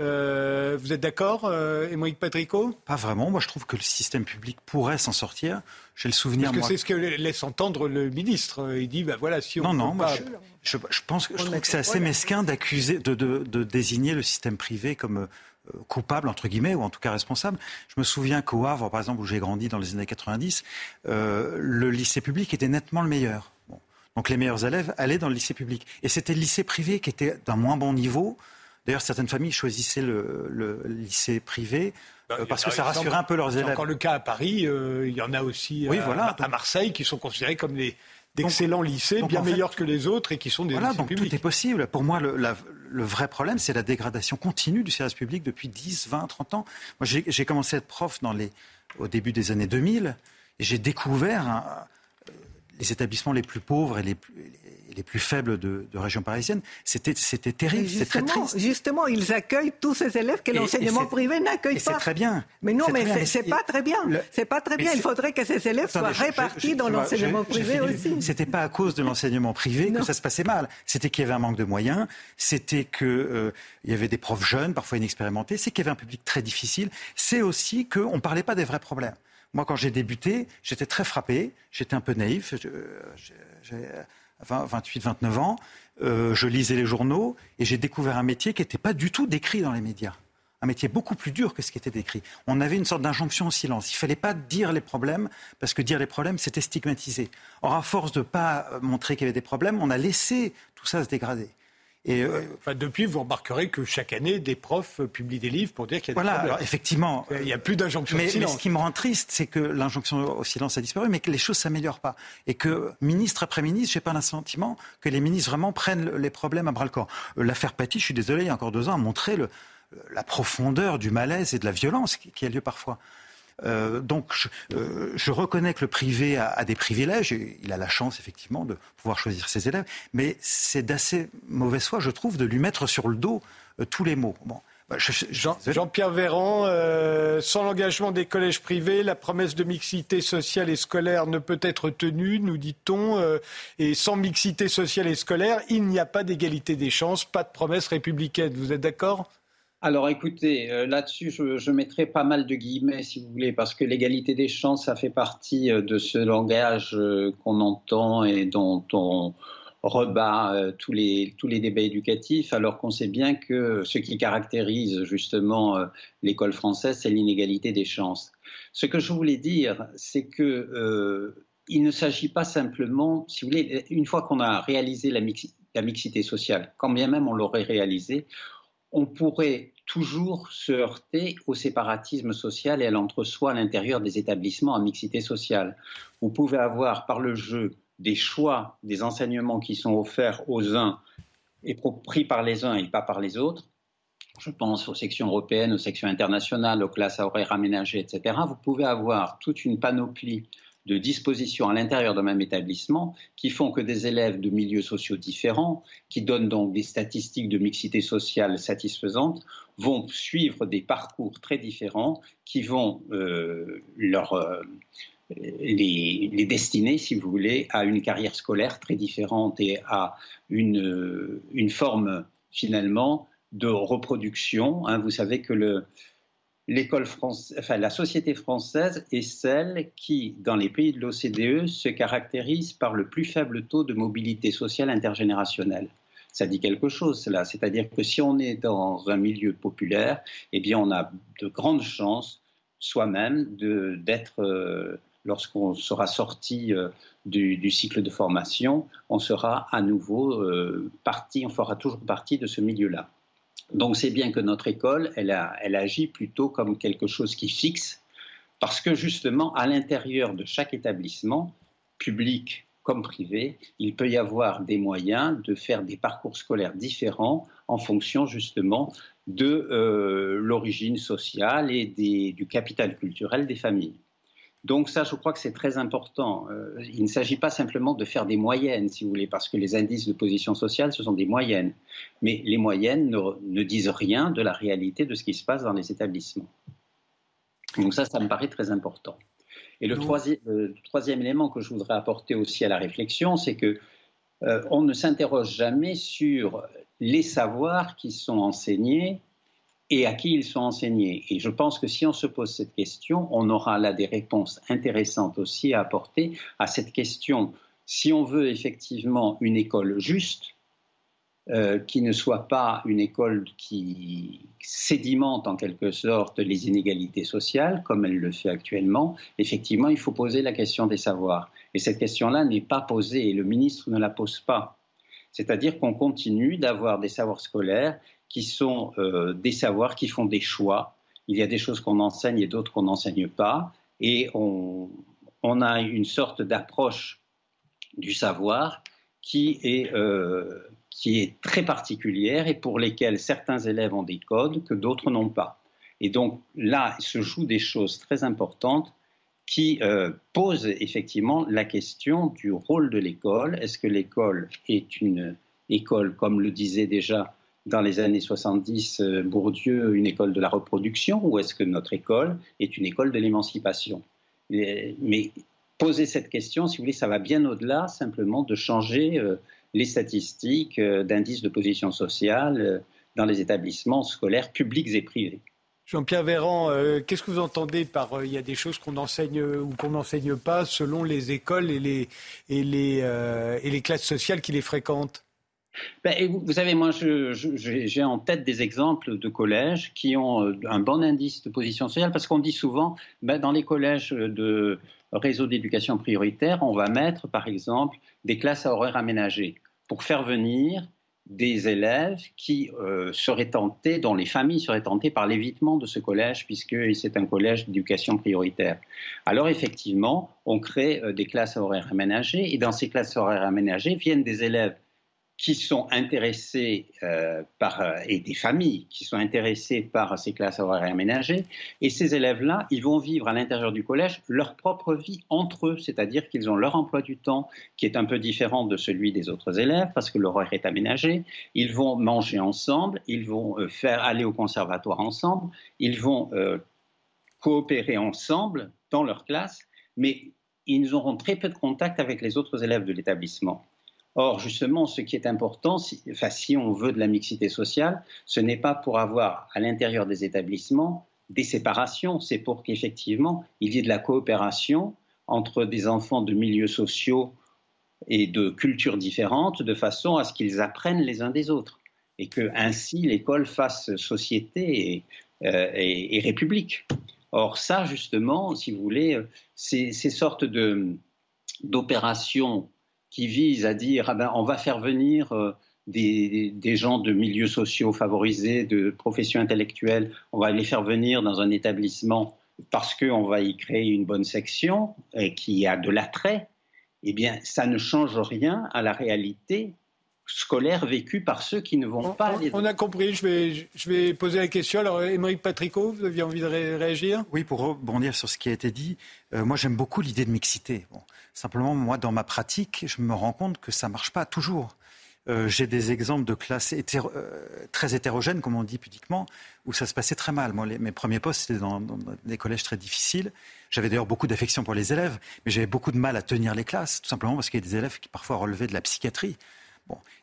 euh, vous êtes d'accord, euh, Émeric Patrico Pas vraiment. Moi, je trouve que le système public pourrait s'en sortir. J'ai le souvenir. Parce que c'est ce que laisse entendre le ministre. Il dit, bah voilà, si on. Non, non. Moi, je, pense que je trouve que c'est assez mesquin d'accuser, de, de, désigner le système privé comme euh, coupable, entre guillemets, ou en tout cas responsable. Je me souviens qu'au Havre, par exemple, où j'ai grandi dans les années 90, euh, le lycée public était nettement le meilleur. Donc les meilleurs élèves allaient dans le lycée public. Et c'était le lycée privé qui était d'un moins bon niveau. D'ailleurs, certaines familles choisissaient le, lycée privé bah, euh, parce que ça rassurait un peu leurs élèves. encore le cas à Paris, il y en a aussi oui, voilà, à Marseille qui sont considérés comme les, d'excellents lycées, bien meilleurs que les autres et qui sont des voilà, lycées donc Tout est possible. Pour moi, le, le vrai problème, c'est la dégradation continue du service public depuis 10, 20, 30 ans. Moi, j'ai commencé à être prof dans les, au début des années 2000 et j'ai découvert hein, les établissements les plus pauvres et les plus, les plus faibles de, de région parisienne, c'était terrible, c'est très triste. Justement, ils accueillent tous ces élèves que l'enseignement privé n'accueille pas. C'est très bien. Mais non, mais c'est pas très bien. C'est pas très bien. Il faudrait que ces élèves soient répartis dans l'enseignement privé aussi. C'était pas à cause de l'enseignement privé que ça se passait mal. C'était qu'il y avait un manque de moyens. C'était qu'il euh, y avait des profs jeunes, parfois inexpérimentés. C'est qu'il y avait un public très difficile. C'est aussi qu'on ne parlait pas des vrais problèmes. Moi, quand j'ai débuté, j'étais très frappé. J'étais un peu naïf. J'ai 28, 29 ans, euh, je lisais les journaux et j'ai découvert un métier qui n'était pas du tout décrit dans les médias. Un métier beaucoup plus dur que ce qui était décrit. On avait une sorte d'injonction au silence. Il ne fallait pas dire les problèmes, parce que dire les problèmes, c'était stigmatiser. Or, à force de ne pas montrer qu'il y avait des problèmes, on a laissé tout ça se dégrader. Et euh, enfin, depuis, vous remarquerez que chaque année, des profs publient des livres pour dire qu'il y a des voilà, problèmes. Alors, effectivement. Il n'y a plus d'injonction au silence. Mais ce qui me rend triste, c'est que l'injonction au silence a disparu, mais que les choses ne s'améliorent pas. Et que ministre après ministre, je n'ai pas sentiment que les ministres vraiment prennent les problèmes à bras le corps. Euh, l'affaire Paty, je suis désolé, il y a encore deux ans, a montré le, la profondeur du malaise et de la violence qui a lieu parfois. Euh, donc, euh, je, reconnais que le privé a, des privilèges. Et il a la chance, effectivement, de pouvoir choisir ses élèves. Mais c'est d'assez mauvaise foi, je trouve, de lui mettre sur le dos euh, tous les mots. Bon. Bah, Jean, pierre Véran, sans l'engagement des collèges privés, la promesse de mixité sociale et scolaire ne peut être tenue, nous dit-on. et sans mixité sociale et scolaire, il n'y a pas d'égalité des chances, pas de promesse républicaine. Vous êtes d'accord? Alors écoutez, euh, là-dessus, je, mettrai pas mal de guillemets, si vous voulez, parce que l'égalité des chances, ça fait partie euh, de ce langage euh, qu'on entend et dont on rebat tous, les, tous les débats éducatifs, alors qu'on sait bien que ce qui caractérise justement l'école française, c'est l'inégalité des chances. Ce que je voulais dire, c'est que il ne s'agit pas simplement, si vous voulez, une fois qu'on a réalisé la, la mixité sociale, quand bien même on l'aurait réalisée, on pourrait toujours se heurter au séparatisme social et à l'entre-soi à l'intérieur des établissements à mixité sociale. Vous pouvez avoir par le jeu des choix, des enseignements qui sont offerts aux uns et pris par les uns et pas par les autres. Je pense aux sections européennes, aux sections internationales, aux classes à horaires aménagées, etc. Vous pouvez avoir toute une panoplie de dispositions à l'intérieur d'un même établissement qui font que des élèves de milieux sociaux différents, qui donnent donc des statistiques de mixité sociale satisfaisantes, vont suivre des parcours très différents qui vont euh, leur, euh, les, destiner, si vous voulez, à une carrière scolaire très différente et à une, une forme finalement de reproduction. Hein. Vous savez que le, l'école française, enfin, la société française est celle qui, dans les pays de l'OCDE, se caractérise par le plus faible taux de mobilité sociale intergénérationnelle. Ça dit quelque chose, cela. C'est-à-dire que si on est dans un milieu populaire, eh bien, on a de grandes chances soi-même d'être, euh, lorsqu'on sera sorti euh, du, cycle de formation, on sera à nouveau euh, parti, on fera toujours partie de ce milieu-là. Donc c'est bien que notre école, elle, agit plutôt comme quelque chose qui fixe, parce que justement, à l'intérieur de chaque établissement, public comme privé, il peut y avoir des moyens de faire des parcours scolaires différents en fonction justement de euh, l'origine sociale et du capital culturel des familles. Donc ça, je crois que c'est très important. Euh, il ne s'agit pas simplement de faire des moyennes, si vous voulez, parce que les indices de position sociale, ce sont des moyennes. Mais les moyennes ne, disent rien de la réalité de ce qui se passe dans les établissements. Donc ça, ça me paraît très important. Et le troisième, élément que je voudrais apporter aussi à la réflexion, c'est que euh, on ne s'interroge jamais sur les savoirs qui sont enseignés et à qui ils sont enseignés. Et je pense que si on se pose cette question, on aura là des réponses intéressantes aussi à apporter à cette question. Si on veut effectivement une école juste, euh, qui ne soit pas une école qui sédimente en quelque sorte les inégalités sociales, comme elle le fait actuellement, effectivement, il faut poser la question des savoirs. Et cette question-là n'est pas posée et le ministre ne la pose pas. C'est-à-dire qu'on continue d'avoir des savoirs scolaires qui sont euh, des savoirs qui font des choix. Il y a des choses qu'on enseigne et d'autres qu'on n'enseigne pas. Et on, a une sorte d'approche du savoir qui est, euh, qui est très particulière et pour lesquelles certains élèves ont des codes que d'autres n'ont pas. Et donc là, il se joue des choses très importantes qui euh, posent effectivement la question du rôle de l'école. Est-ce que l'école est une école, comme le disait déjà dans les années 70 euh, Bourdieu une école de la reproduction ou est-ce que notre école est une école de l'émancipation? Mais poser cette question, si vous voulez, ça va bien au-delà simplement de changer euh, les statistiques euh, d'indices de position sociale dans les établissements scolaires publics et privés. Jean-Pierre Véran, qu'est-ce que vous entendez par il y a des choses qu'on enseigne ou qu'on n'enseigne pas selon les écoles et les, et les, et les classes sociales qui les fréquentent? Ben, vous, savez, moi, j'ai en tête des exemples de collèges qui ont euh, un bon indice de position sociale, parce qu'on dit souvent, ben, dans les collèges de réseau d'éducation prioritaire, on va mettre, par exemple, des classes à horaires aménagés pour faire venir des élèves qui euh, seraient tentés, dont les familles seraient tentées par l'évitement de ce collège, puisque c'est un collège d'éducation prioritaire. Alors effectivement, on crée euh, des classes à horaires aménagés, et dans ces classes à horaires aménagés viennent des élèves qui sont intéressés euh, par, euh, et des familles qui sont intéressées par ces classes horaires aménagées. Et ces élèves-là, ils vont vivre à l'intérieur du collège leur propre vie entre eux, c'est-à-dire qu'ils ont leur emploi du temps qui est un peu différent de celui des autres élèves parce que l'horaire est aménagé. Ils vont manger ensemble, ils vont euh, faire aller au conservatoire ensemble, ils vont coopérer ensemble dans leur classe, mais ils auront très peu de contact avec les autres élèves de l'établissement. Or, justement, ce qui est important, si, on veut de la mixité sociale, ce n'est pas pour avoir à l'intérieur des établissements des séparations, c'est pour qu'effectivement il y ait de la coopération entre des enfants de milieux sociaux et de cultures différentes, de façon à ce qu'ils apprennent les uns des autres, et que ainsi l'école fasse société et, euh, république. Or ça, justement, si vous voulez, ces, ces sortes d'opérations qui vise à dire ah ben, on va faire venir euh, des, gens de milieux sociaux favorisés, de professions intellectuelles, on va les faire venir dans un établissement parce qu'on va y créer une bonne section qui a de l'attrait, eh bien, ça ne change rien à la réalité scolaire vécue par ceux qui ne vont pas aller. On a compris, je vais, je vais poser la question. Alors, Émeric Patricot, vous aviez envie de réagir? Oui, pour rebondir sur ce qui a été dit, euh, moi j'aime beaucoup l'idée de mixité. Bon, simplement, moi, dans ma pratique, je me rends compte que ça ne marche pas toujours. Euh, j'ai des exemples de classes euh, très hétérogènes, comme on dit pudiquement, où ça se passait très mal. Moi, mes premiers postes, c'était dans, des collèges très difficiles. J'avais d'ailleurs beaucoup d'affection pour les élèves, mais j'avais beaucoup de mal à tenir les classes, tout simplement parce qu'il y a des élèves qui parfois relevaient de la psychiatrie.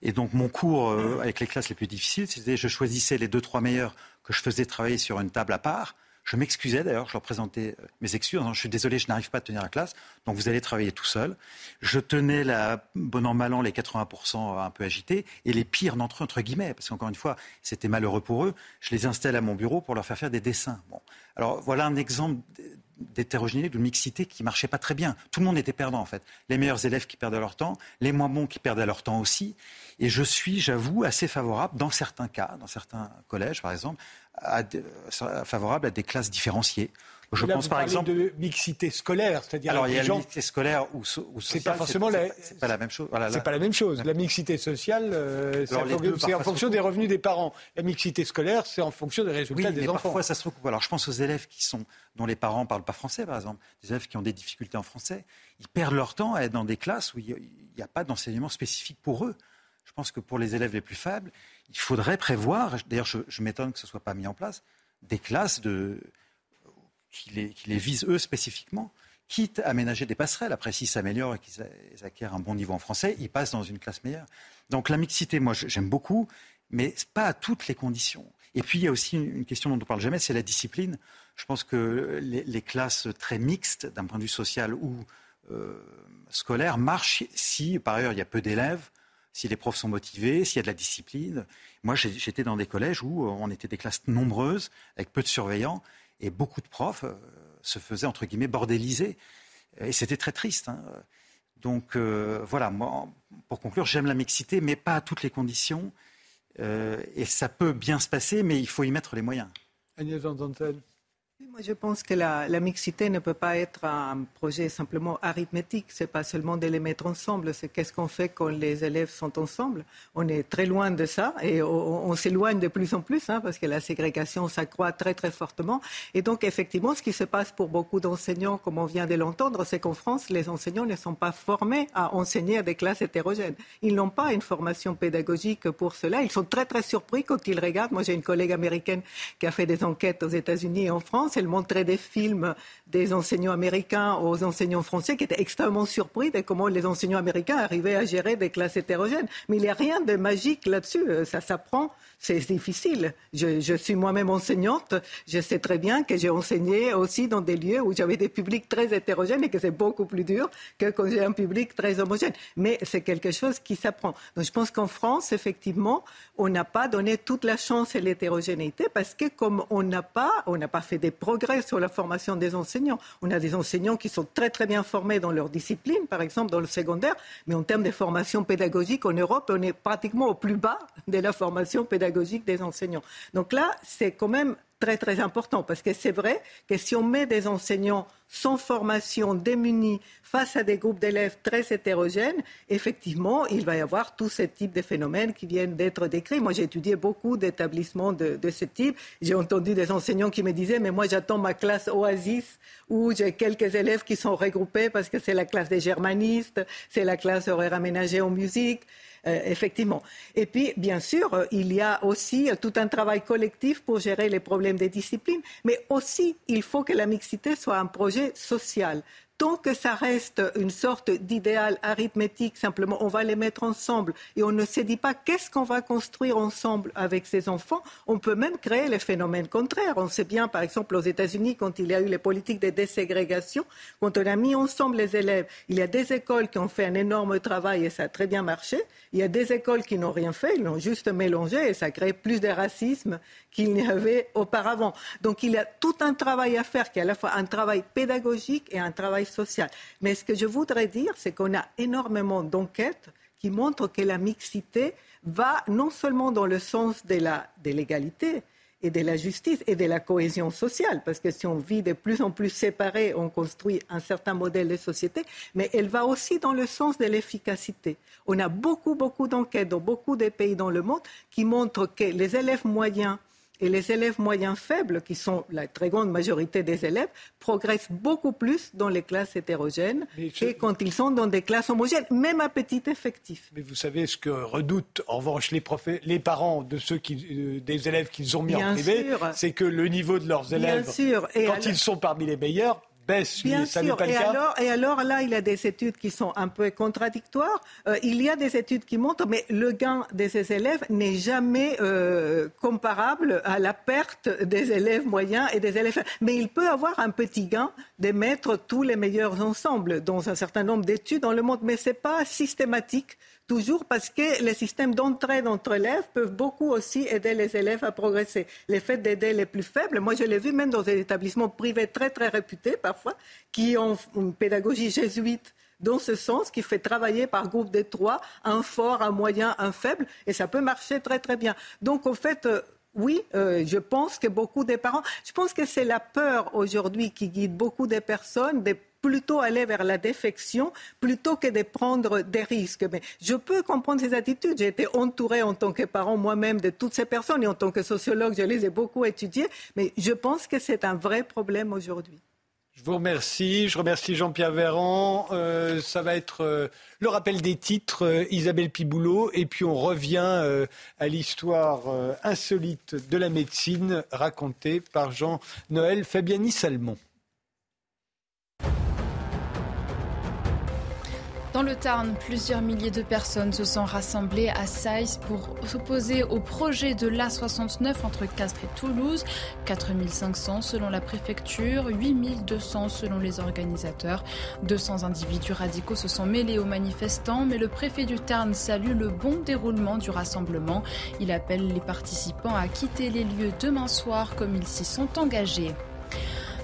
Et donc mon cours euh, avec les classes les plus difficiles, c'était je choisissais les deux, trois meilleurs que je faisais travailler sur une table à part. Je m'excusais d'ailleurs, je leur présentais euh, mes excuses. je suis désolé, je n'arrive pas à tenir la classe, donc vous allez travailler tout seul. Je tenais la bon an mal an les 80% un peu agités et les pires d'entre eux entre guillemets, parce qu'encore une fois, c'était malheureux pour eux. Je les installe à mon bureau pour leur faire faire des dessins. Bon, alors voilà un exemple d'hétérogénéité, de mixité qui marchait pas très bien. Tout le monde était perdant en fait. Les meilleurs élèves qui perdaient leur temps, les moins bons qui perdaient leur temps aussi. Et je suis, j'avoue, assez favorable dans certains cas, dans certains collèges par exemple, à, favorable à des classes différenciées. Je pense par exemple de mixité scolaire, c'est-à-dire alors il y a la mixité scolaire ou, ou c'est pas forcément la... c'est pas la même chose. Voilà, c'est pas la même chose. La mixité sociale, euh, c'est en, fonction des revenus des parents. La mixité scolaire, c'est en fonction des résultats des mais enfants. Parfois, ça se recoupe. Alors je pense aux élèves qui sont dont les parents parlent pas français, par exemple, des élèves qui ont des difficultés en français, ils perdent leur temps à être dans des classes où il n'y a pas d'enseignement spécifique pour eux. Je pense que pour les élèves les plus faibles, il faudrait prévoir. D'ailleurs, je, je m'étonne que ce soit pas mis en place des classes de qui les, visent eux spécifiquement, quitte à aménager des passerelles. Après, s'ils s'améliorent et qu'ils acquièrent un bon niveau en français, ils passent dans une classe meilleure. Donc la mixité, moi, j'aime beaucoup, mais pas à toutes les conditions. Et puis, il y a aussi une question dont on ne parle jamais, c'est la discipline. Je pense que les, classes très mixtes, d'un point de vue social ou euh, scolaire, marchent si, par ailleurs, il y a peu d'élèves, si les profs sont motivés, s'il y a de la discipline. Moi, j'étais dans des collèges où on était des classes nombreuses, avec peu de surveillants, et beaucoup de profs euh, se faisaient, entre guillemets, bordéliser. Et c'était très triste. Hein. Donc euh, voilà, moi, pour conclure, j'aime la mixité, mais pas à toutes les conditions. Euh, et ça peut bien se passer, mais il faut y mettre les moyens. Agnès moi, je pense que la, mixité ne peut pas être un projet simplement arithmétique. C'est pas seulement de les mettre ensemble. C'est qu'est-ce qu'on fait quand les élèves sont ensemble. On est très loin de ça et on, s'éloigne de plus en plus hein, parce que la ségrégation s'accroît très très fortement. Et donc, effectivement, ce qui se passe pour beaucoup d'enseignants, comme on vient de l'entendre, c'est qu'en France, les enseignants ne sont pas formés à enseigner à des classes hétérogènes. Ils n'ont pas une formation pédagogique pour cela. Ils sont très très surpris quand ils regardent. Moi, j'ai une collègue américaine qui a fait des enquêtes aux États-Unis et en France elle montrait des films des enseignants américains aux enseignants français qui étaient extrêmement surpris de comment les enseignants américains arrivaient à gérer des classes hétérogènes. Mais il n'y a rien de magique là-dessus. Euh, ça s'apprend c'est difficile. Je, suis moi-même enseignante. Je sais très bien que j'ai enseigné aussi dans des lieux où j'avais des publics très hétérogènes et que c'est beaucoup plus dur que quand j'ai un public très homogène. Mais c'est quelque chose qui s'apprend. Donc je pense qu'en France, effectivement, on n'a pas donné toute la chance à l'hétérogénéité parce que comme on n'a pas, on n'a pas fait des progrès sur la formation des enseignants. On a des enseignants qui sont très très bien formés dans leur discipline, par exemple dans le secondaire, mais en termes de formation pédagogique en Europe, on est pratiquement au plus bas de la formation pédagogique des enseignants. Donc là, c'est quand même très très important parce que c'est vrai que si on met des enseignants sans formation, démunis, face à des groupes d'élèves très hétérogènes, effectivement, il va y avoir tout ce type de phénomènes qui viennent d'être décrits. Moi, j'ai étudié beaucoup d'établissements de, ce type. J'ai entendu des enseignants qui me disaient, mais moi, j'attends ma classe Oasis où j'ai quelques élèves qui sont regroupés parce que c'est la classe des germanistes, c'est la classe horaire aménagée en musique. Euh, effectivement. Et puis, bien sûr, euh, il y a aussi euh, tout un travail collectif pour gérer les problèmes des disciplines, mais aussi, il faut que la mixité soit un projet social tant que ça reste une sorte d'idéal arithmétique, simplement on va les mettre ensemble et on ne se dit pas qu'est-ce qu'on va construire ensemble avec ces enfants, on peut même créer les phénomènes contraires. On sait bien, par exemple, aux États-Unis, quand il y a eu les politiques de déségrégation, quand on a mis ensemble les élèves, il y a des écoles qui ont fait un énorme travail et ça a très bien marché. Il y a des écoles qui n'ont rien fait, ils l'ont juste mélangé et ça crée plus de racisme qu'il n'y avait auparavant. Donc il y a tout un travail à faire qui est à la fois un travail pédagogique et un travail social. Mais ce que je voudrais dire, c'est qu'on a énormément d'enquêtes qui montrent que la mixité va non seulement dans le sens de l'égalité, et de la justice et de la cohésion sociale, parce que si on vit de plus en plus séparés, on construit un certain modèle de société, mais elle va aussi dans le sens de l'efficacité. On a beaucoup, beaucoup d'enquêtes dans beaucoup de pays dans le monde qui montrent que les élèves moyens et les élèves moyens faibles, qui sont la très grande majorité des élèves, progressent beaucoup plus dans les classes hétérogènes que quand ils sont dans des classes homogènes, même à petit effectif. Mais vous savez ce que redoutent en revanche les, les parents de ceux qui, euh, des élèves qu'ils ont mis en privé, c'est que le niveau de leurs élèves, quand ils sont parmi les meilleurs, Bien sûr. et, Alors, et alors là, il y a des études qui sont un peu contradictoires. Euh, il y a des études qui montrent, mais le gain de ces élèves n'est jamais euh, comparable à la perte des élèves moyens et des élèves. Mais il peut avoir un petit gain de mettre tous les meilleurs ensemble dans un certain nombre d'études dans le monde, mais ce n'est pas systématique toujours parce que les systèmes d'entraide entre élèves peuvent beaucoup aussi aider les élèves à progresser. Le fait d'aider les plus faibles, moi je l'ai vu même dans des établissements privés très très réputés parfois, qui ont une pédagogie jésuite dans ce sens, qui fait travailler par groupe de trois, un fort, un moyen, un faible, et ça peut marcher très très bien. Donc en fait, euh, oui, euh, je pense que beaucoup des parents, je pense que c'est la peur aujourd'hui qui guide beaucoup de personnes, des plutôt aller vers la défection plutôt que de prendre des risques. Mais je peux comprendre ces attitudes. J'ai été entourée en tant que parent moi-même de toutes ces personnes et en tant que sociologue, je les ai beaucoup étudiées. Mais je pense que c'est un vrai problème aujourd'hui. Je vous remercie. Je remercie Jean-Pierre Véran. Euh, ça va être euh, le rappel des titres, euh, Isabelle Piboulot. Et puis on revient à l'histoire insolite de la médecine racontée par Jean-Noël Fabiani-Salmon. Dans le Tarn, plusieurs milliers de personnes se sont rassemblées à Saïs pour s'opposer au projet de l'A69 entre Castres et Toulouse. 4500 selon la préfecture, 8200 selon les organisateurs. 200 individus radicaux se sont mêlés aux manifestants, mais le préfet du Tarn salue le bon déroulement du rassemblement. Il appelle les participants à quitter les lieux demain soir comme ils s'y sont engagés.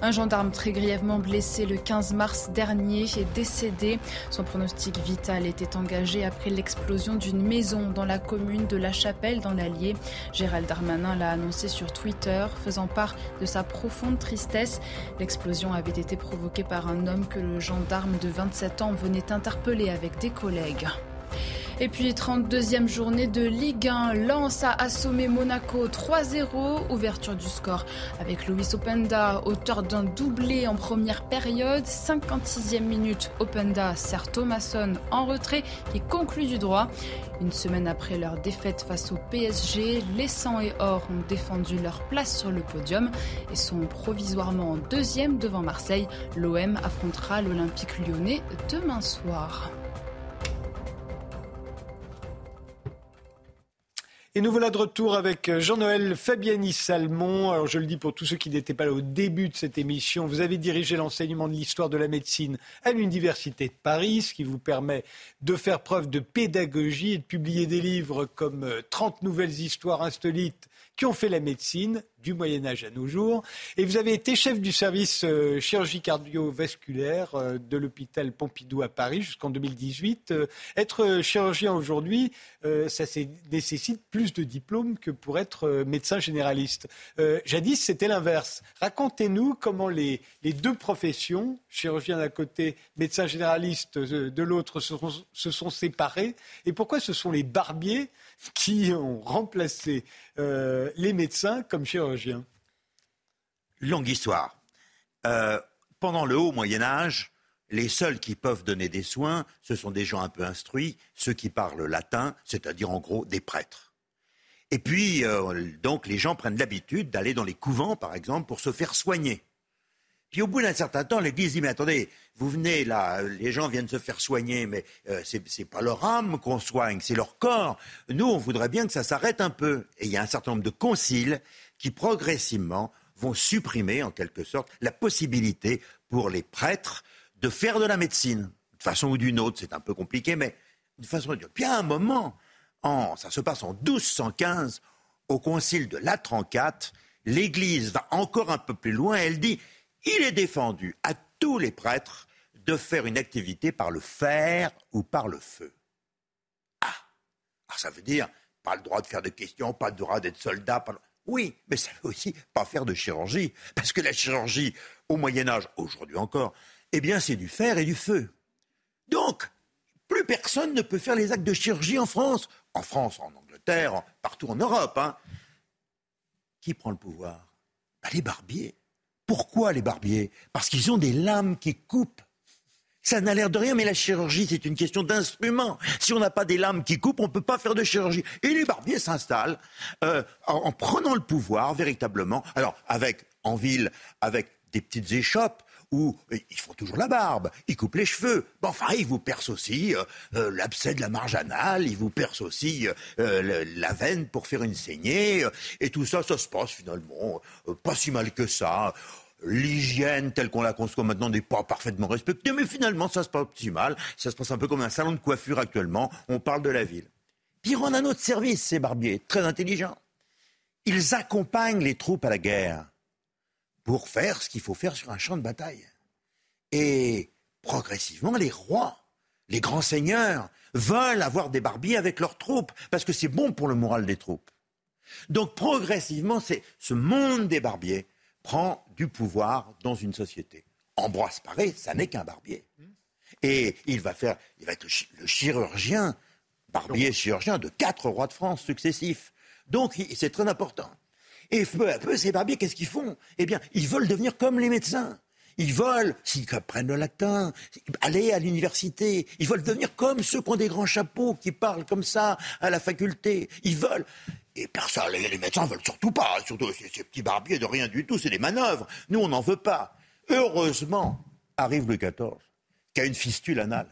Un gendarme très grièvement blessé le 15 mars dernier est décédé. Son pronostic vital était engagé après l'explosion d'une maison dans la commune de La Chapelle dans l'Allier. Gérald Darmanin l'a annoncé sur Twitter, faisant part de sa profonde tristesse. L'explosion avait été provoquée par un homme que le gendarme de 27 ans venait interpeller avec des collègues. Et puis 32e journée de Ligue 1. Lens a assommé Monaco 3-0. Ouverture du score avec Luis Openda, auteur d'un doublé en première période. 56e minute, Openda sert Thomasson en retrait qui conclut du droit. Une semaine après leur défaite face au PSG, les 100 et Or ont défendu leur place sur le podium et sont provisoirement deuxième devant Marseille. L'OM affrontera l'Olympique lyonnais demain soir. Et nous voilà de retour avec Jean-Noël Fabiani-Salmon. Alors je le dis pour tous ceux qui n'étaient pas là au début de cette émission, vous avez dirigé l'enseignement de l'histoire de la médecine à l'Université de Paris, ce qui vous permet de faire preuve de pédagogie et de publier des livres comme 30 euh, nouvelles histoires insolites qui ont fait la médecine du Moyen Âge à nos jours. Et vous avez été chef du service euh, chirurgie cardiovasculaire euh, de l'hôpital Pompidou à Paris jusqu'en 2018. Euh, être chirurgien aujourd'hui, ça nécessite plus de diplômes que pour être médecin généraliste. jadis, c'était l'inverse. Racontez-nous comment les, deux professions, chirurgien d'un côté, médecin généraliste de l'autre, se sont séparées et pourquoi ce sont les barbiers qui ont remplacé euh, les médecins comme chirurgiens Longue histoire. Euh, pendant le haut Moyen Âge, les seuls qui peuvent donner des soins, ce sont des gens un peu instruits, ceux qui parlent latin, c'est-à-dire en gros des prêtres. Et puis, euh, donc, les gens prennent l'habitude d'aller dans les couvents, par exemple, pour se faire soigner. Puis au bout d'un certain temps, l'Église dit, mais attendez, vous venez là, les gens viennent se faire soigner, mais euh, ce c'est pas leur âme qu'on soigne, c'est leur corps. Nous, on voudrait bien que ça s'arrête un peu. Et il y a un certain nombre de conciles qui progressivement vont supprimer, en quelque sorte, la possibilité pour les prêtres de faire de la médecine. De façon ou d'une autre, c'est un peu compliqué, mais de façon ou d'une autre. Puis à un moment, en, ça se passe en 1215, au concile de Latran IV, l'Église va encore un peu plus loin, elle dit il est défendu à tous les prêtres de faire une activité par le fer ou par le feu. Ah ça veut dire pas le droit de faire de questions, pas le droit d'être soldat. Oui, mais ça veut aussi pas faire de chirurgie. Parce que la chirurgie, au Moyen-Âge, aujourd'hui encore, eh bien, c'est du fer et du feu. Donc, plus personne ne peut faire les actes de chirurgie en France. En France, en Angleterre, partout en Europe. Hein. Qui prend le pouvoir? Bah, Les barbiers. Pourquoi les barbiers? Parce qu'ils ont des lames qui coupent. Ça n'a l'air de rien, mais la chirurgie, c'est une question d'instrument. Si on n'a pas des lames qui coupent, on ne peut pas faire de chirurgie. Et les barbiers s'installent euh, en, prenant le pouvoir, véritablement. Alors, avec, en ville, avec des petites échoppes, où ils font toujours la barbe, ils coupent les cheveux. Bon, enfin, ils vous percent aussi euh, euh, l'abcès de la marge anale, ils vous percent aussi la veine pour faire une saignée. et tout ça, ça se passe finalement pas si mal que ça l'hygiène telle qu'on la conçoit maintenant n'est pas parfaitement respectée, mais finalement, ça se passe si mal. Ça se passe un peu comme un salon de coiffure actuellement. On parle de la ville. Puis on a notre service, ces barbiers, très intelligents. Ils accompagnent les troupes à la guerre pour faire ce qu'il faut faire sur un champ de bataille. Et progressivement, les rois, les grands seigneurs, veulent avoir des barbiers avec leurs troupes, parce que c'est bon pour le moral des troupes. Donc progressivement, ce monde des barbiers prend du pouvoir dans une société. Ambroise Paré, ça n'est qu'un barbier. Et il va faire, il va être le chirurgien, barbier chirurgien de quatre rois de France successifs. Donc c'est très important. Et peu à peu, ces barbiers, qu'est-ce qu'ils font? Eh bien, ils veulent devenir comme les médecins. Ils veulent, s'ils apprennent le latin, aller à l'université. Ils veulent devenir comme ceux qui ont des grands chapeaux, qui parlent comme ça à la faculté. Ils veulent. Et personne, les, médecins veulent surtout pas, surtout ces, petits barbiers de rien du tout, c'est des manœuvres. Nous, on n'en veut pas. Heureusement, arrive Louis XIV, qui a une fistule anale.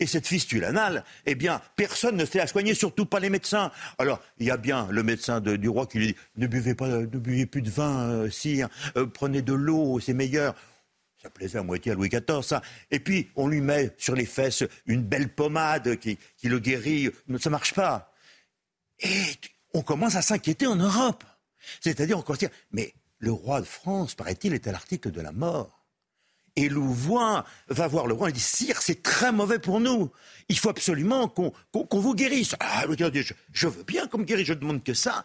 Et cette fistule anale, eh bien, personne ne sait la soigner, surtout pas les médecins. Alors, il y a bien le médecin du roi qui lui dit ne buvez pas, ne buvez plus de vin, euh, sire, euh, prenez de l'eau, c'est meilleur. Ça plaisait à moitié à Louis XIV. Et puis, on lui met sur les fesses une belle pommade qui, qui le guérit. Ça marche pas. Et on commence à s'inquiéter en Europe. C'est-à-dire, on commence à dire, mais le roi de France, paraît-il, est à l'article de la mort. Et Louvois va voir le roi et dit Sire, c'est très mauvais pour nous. Il faut absolument qu'on vous guérisse. Ah, je, je veux bien qu'on me guérisse, je demande que ça.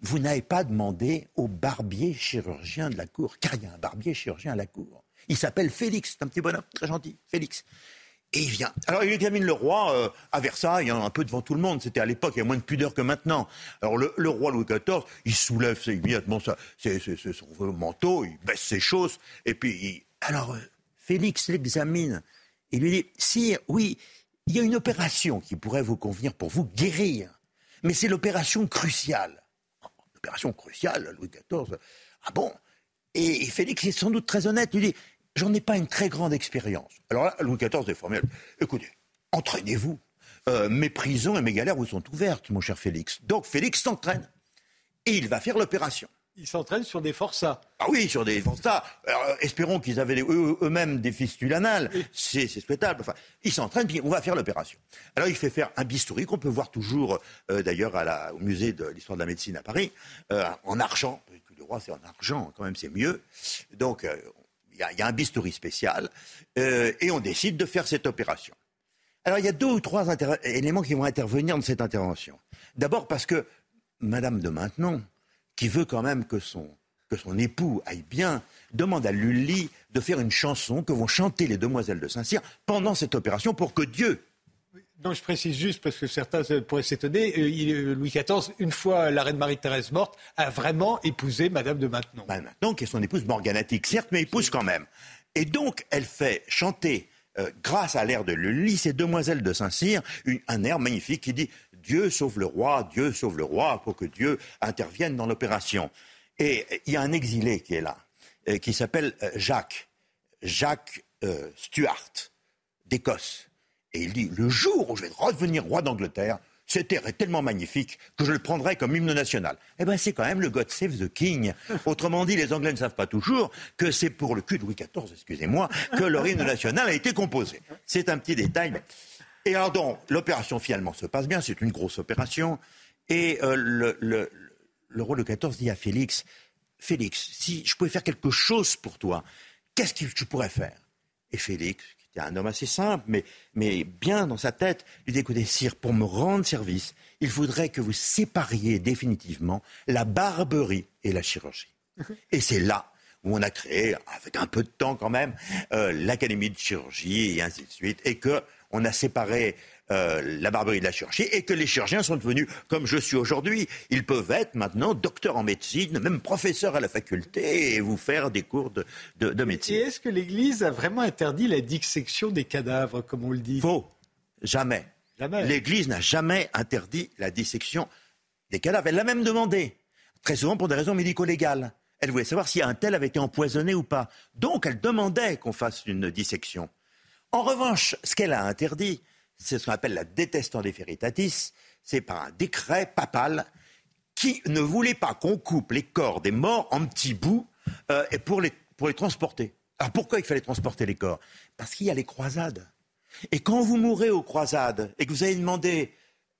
Vous n'avez pas demandé au barbier chirurgien de la cour, car il y a un barbier chirurgien à la cour. Il s'appelle Félix, c'est un petit bonhomme très gentil, Félix. Et il vient. Alors il examine le roi euh, à Versailles, hein, un peu devant tout le monde. C'était à l'époque, il y a moins de pudeur que maintenant. Alors le, roi Louis XIV, il soulève immédiatement ça, c'est, son manteau, il baisse ses choses, et puis alors euh, Félix l'examine. Il lui dit Sire, oui, il y a une opération qui pourrait vous convenir pour vous guérir, mais c'est l'opération cruciale. L'opération cruciale, Louis XIV. Ah bon? Et Félix est sans doute très honnête. Il dit j'en ai pas une très grande expérience. Alors là, Louis XIV est formel. Écoutez, entraînez-vous. Euh, mes prisons et mes galères vous sont ouvertes, mon cher Félix. Donc Félix s'entraîne. Et il va faire l'opération. Il s'entraîne sur des forçats. Ah oui, sur des forçats. Alors, espérons qu'ils avaient eux-mêmes des fistules anales. C'est souhaitable. Enfin, il s'entraîne, puis on va faire l'opération. Alors, il fait faire un bistouri qu'on peut voir toujours, euh, d'ailleurs, au musée de l'histoire de la médecine à Paris, euh, en argent. Le roi, c'est en argent, quand même, c'est mieux. Donc, il y, a un bistouri spécial, euh, et on décide de faire cette opération. Alors il y a deux ou trois éléments qui vont intervenir dans cette intervention. D'abord parce que Madame de Maintenon, qui veut quand même que son, que son époux aille bien, demande à Lully de faire une chanson que vont chanter les demoiselles de Saint-Cyr pendant cette opération pour que Dieu non, je précise juste parce que certains pourraient s'étonner. Euh, euh, Louis XIV, une fois la reine Marie-Thérèse morte, a vraiment épousé Madame de Maintenon. Madame Maintenon, qui est son épouse morganatique, certes, mais épouse quand même. Et donc, elle fait chanter, euh, grâce à l'air de Lully, ces demoiselles de Saint-Cyr, un air magnifique qui dit Dieu sauve le roi, Dieu sauve le roi, pour que Dieu intervienne dans l'opération. Et il y a un exilé qui est là, qui s'appelle Jacques, Jacques Stuart, d'Écosse. Et il dit, le jour où je vais redevenir roi d'Angleterre, cet air est tellement magnifique que je le prendrai comme hymne national. Eh bien, c'est quand même le God Save the King. Autrement dit, les Anglais ne savent pas toujours que c'est pour le cul de Louis XIV, excusez-moi, que leur hymne national a été composé. C'est un petit détail. Et alors donc, l'opération finalement se passe bien, c'est une grosse opération. Et euh, le, le, le roi de XIV dit à Félix, Félix, si je pouvais faire quelque chose pour toi, qu'est-ce que tu pourrais faire? Et Félix, c'était un homme assez simple, mais, mais bien dans sa tête. Il dit écoutez, sire, pour me rendre service, il faudrait que vous sépariez définitivement la barberie et la chirurgie. Et c'est là où on a créé, avec un peu de temps quand même, euh, l'académie de chirurgie et ainsi de suite, et que on a séparé euh, la barberie de la chirurgie et que les chirurgiens sont devenus comme je suis aujourd'hui. Ils peuvent être maintenant docteurs en médecine, même professeurs à la faculté et vous faire des cours de, de, médecine. Et est-ce que l'Église a vraiment interdit la dissection des cadavres, comme on le dit? Faux. Jamais. Jamais. L'Église n'a jamais interdit la dissection des cadavres. Elle l'a même demandé, très souvent pour des raisons médico-légales. Elle voulait savoir si un tel avait été empoisonné ou pas. Donc elle demandait qu'on fasse une dissection. En revanche, ce qu'elle a interdit, c'est ce qu'on appelle la des veritatis, c'est par un décret papal qui ne voulait pas qu'on coupe les corps des morts en petits bouts euh, pour, les, pour les transporter. Alors pourquoi il fallait transporter les corps? Parce qu'il y a les croisades. Et quand vous mourrez aux croisades et que vous avez demandé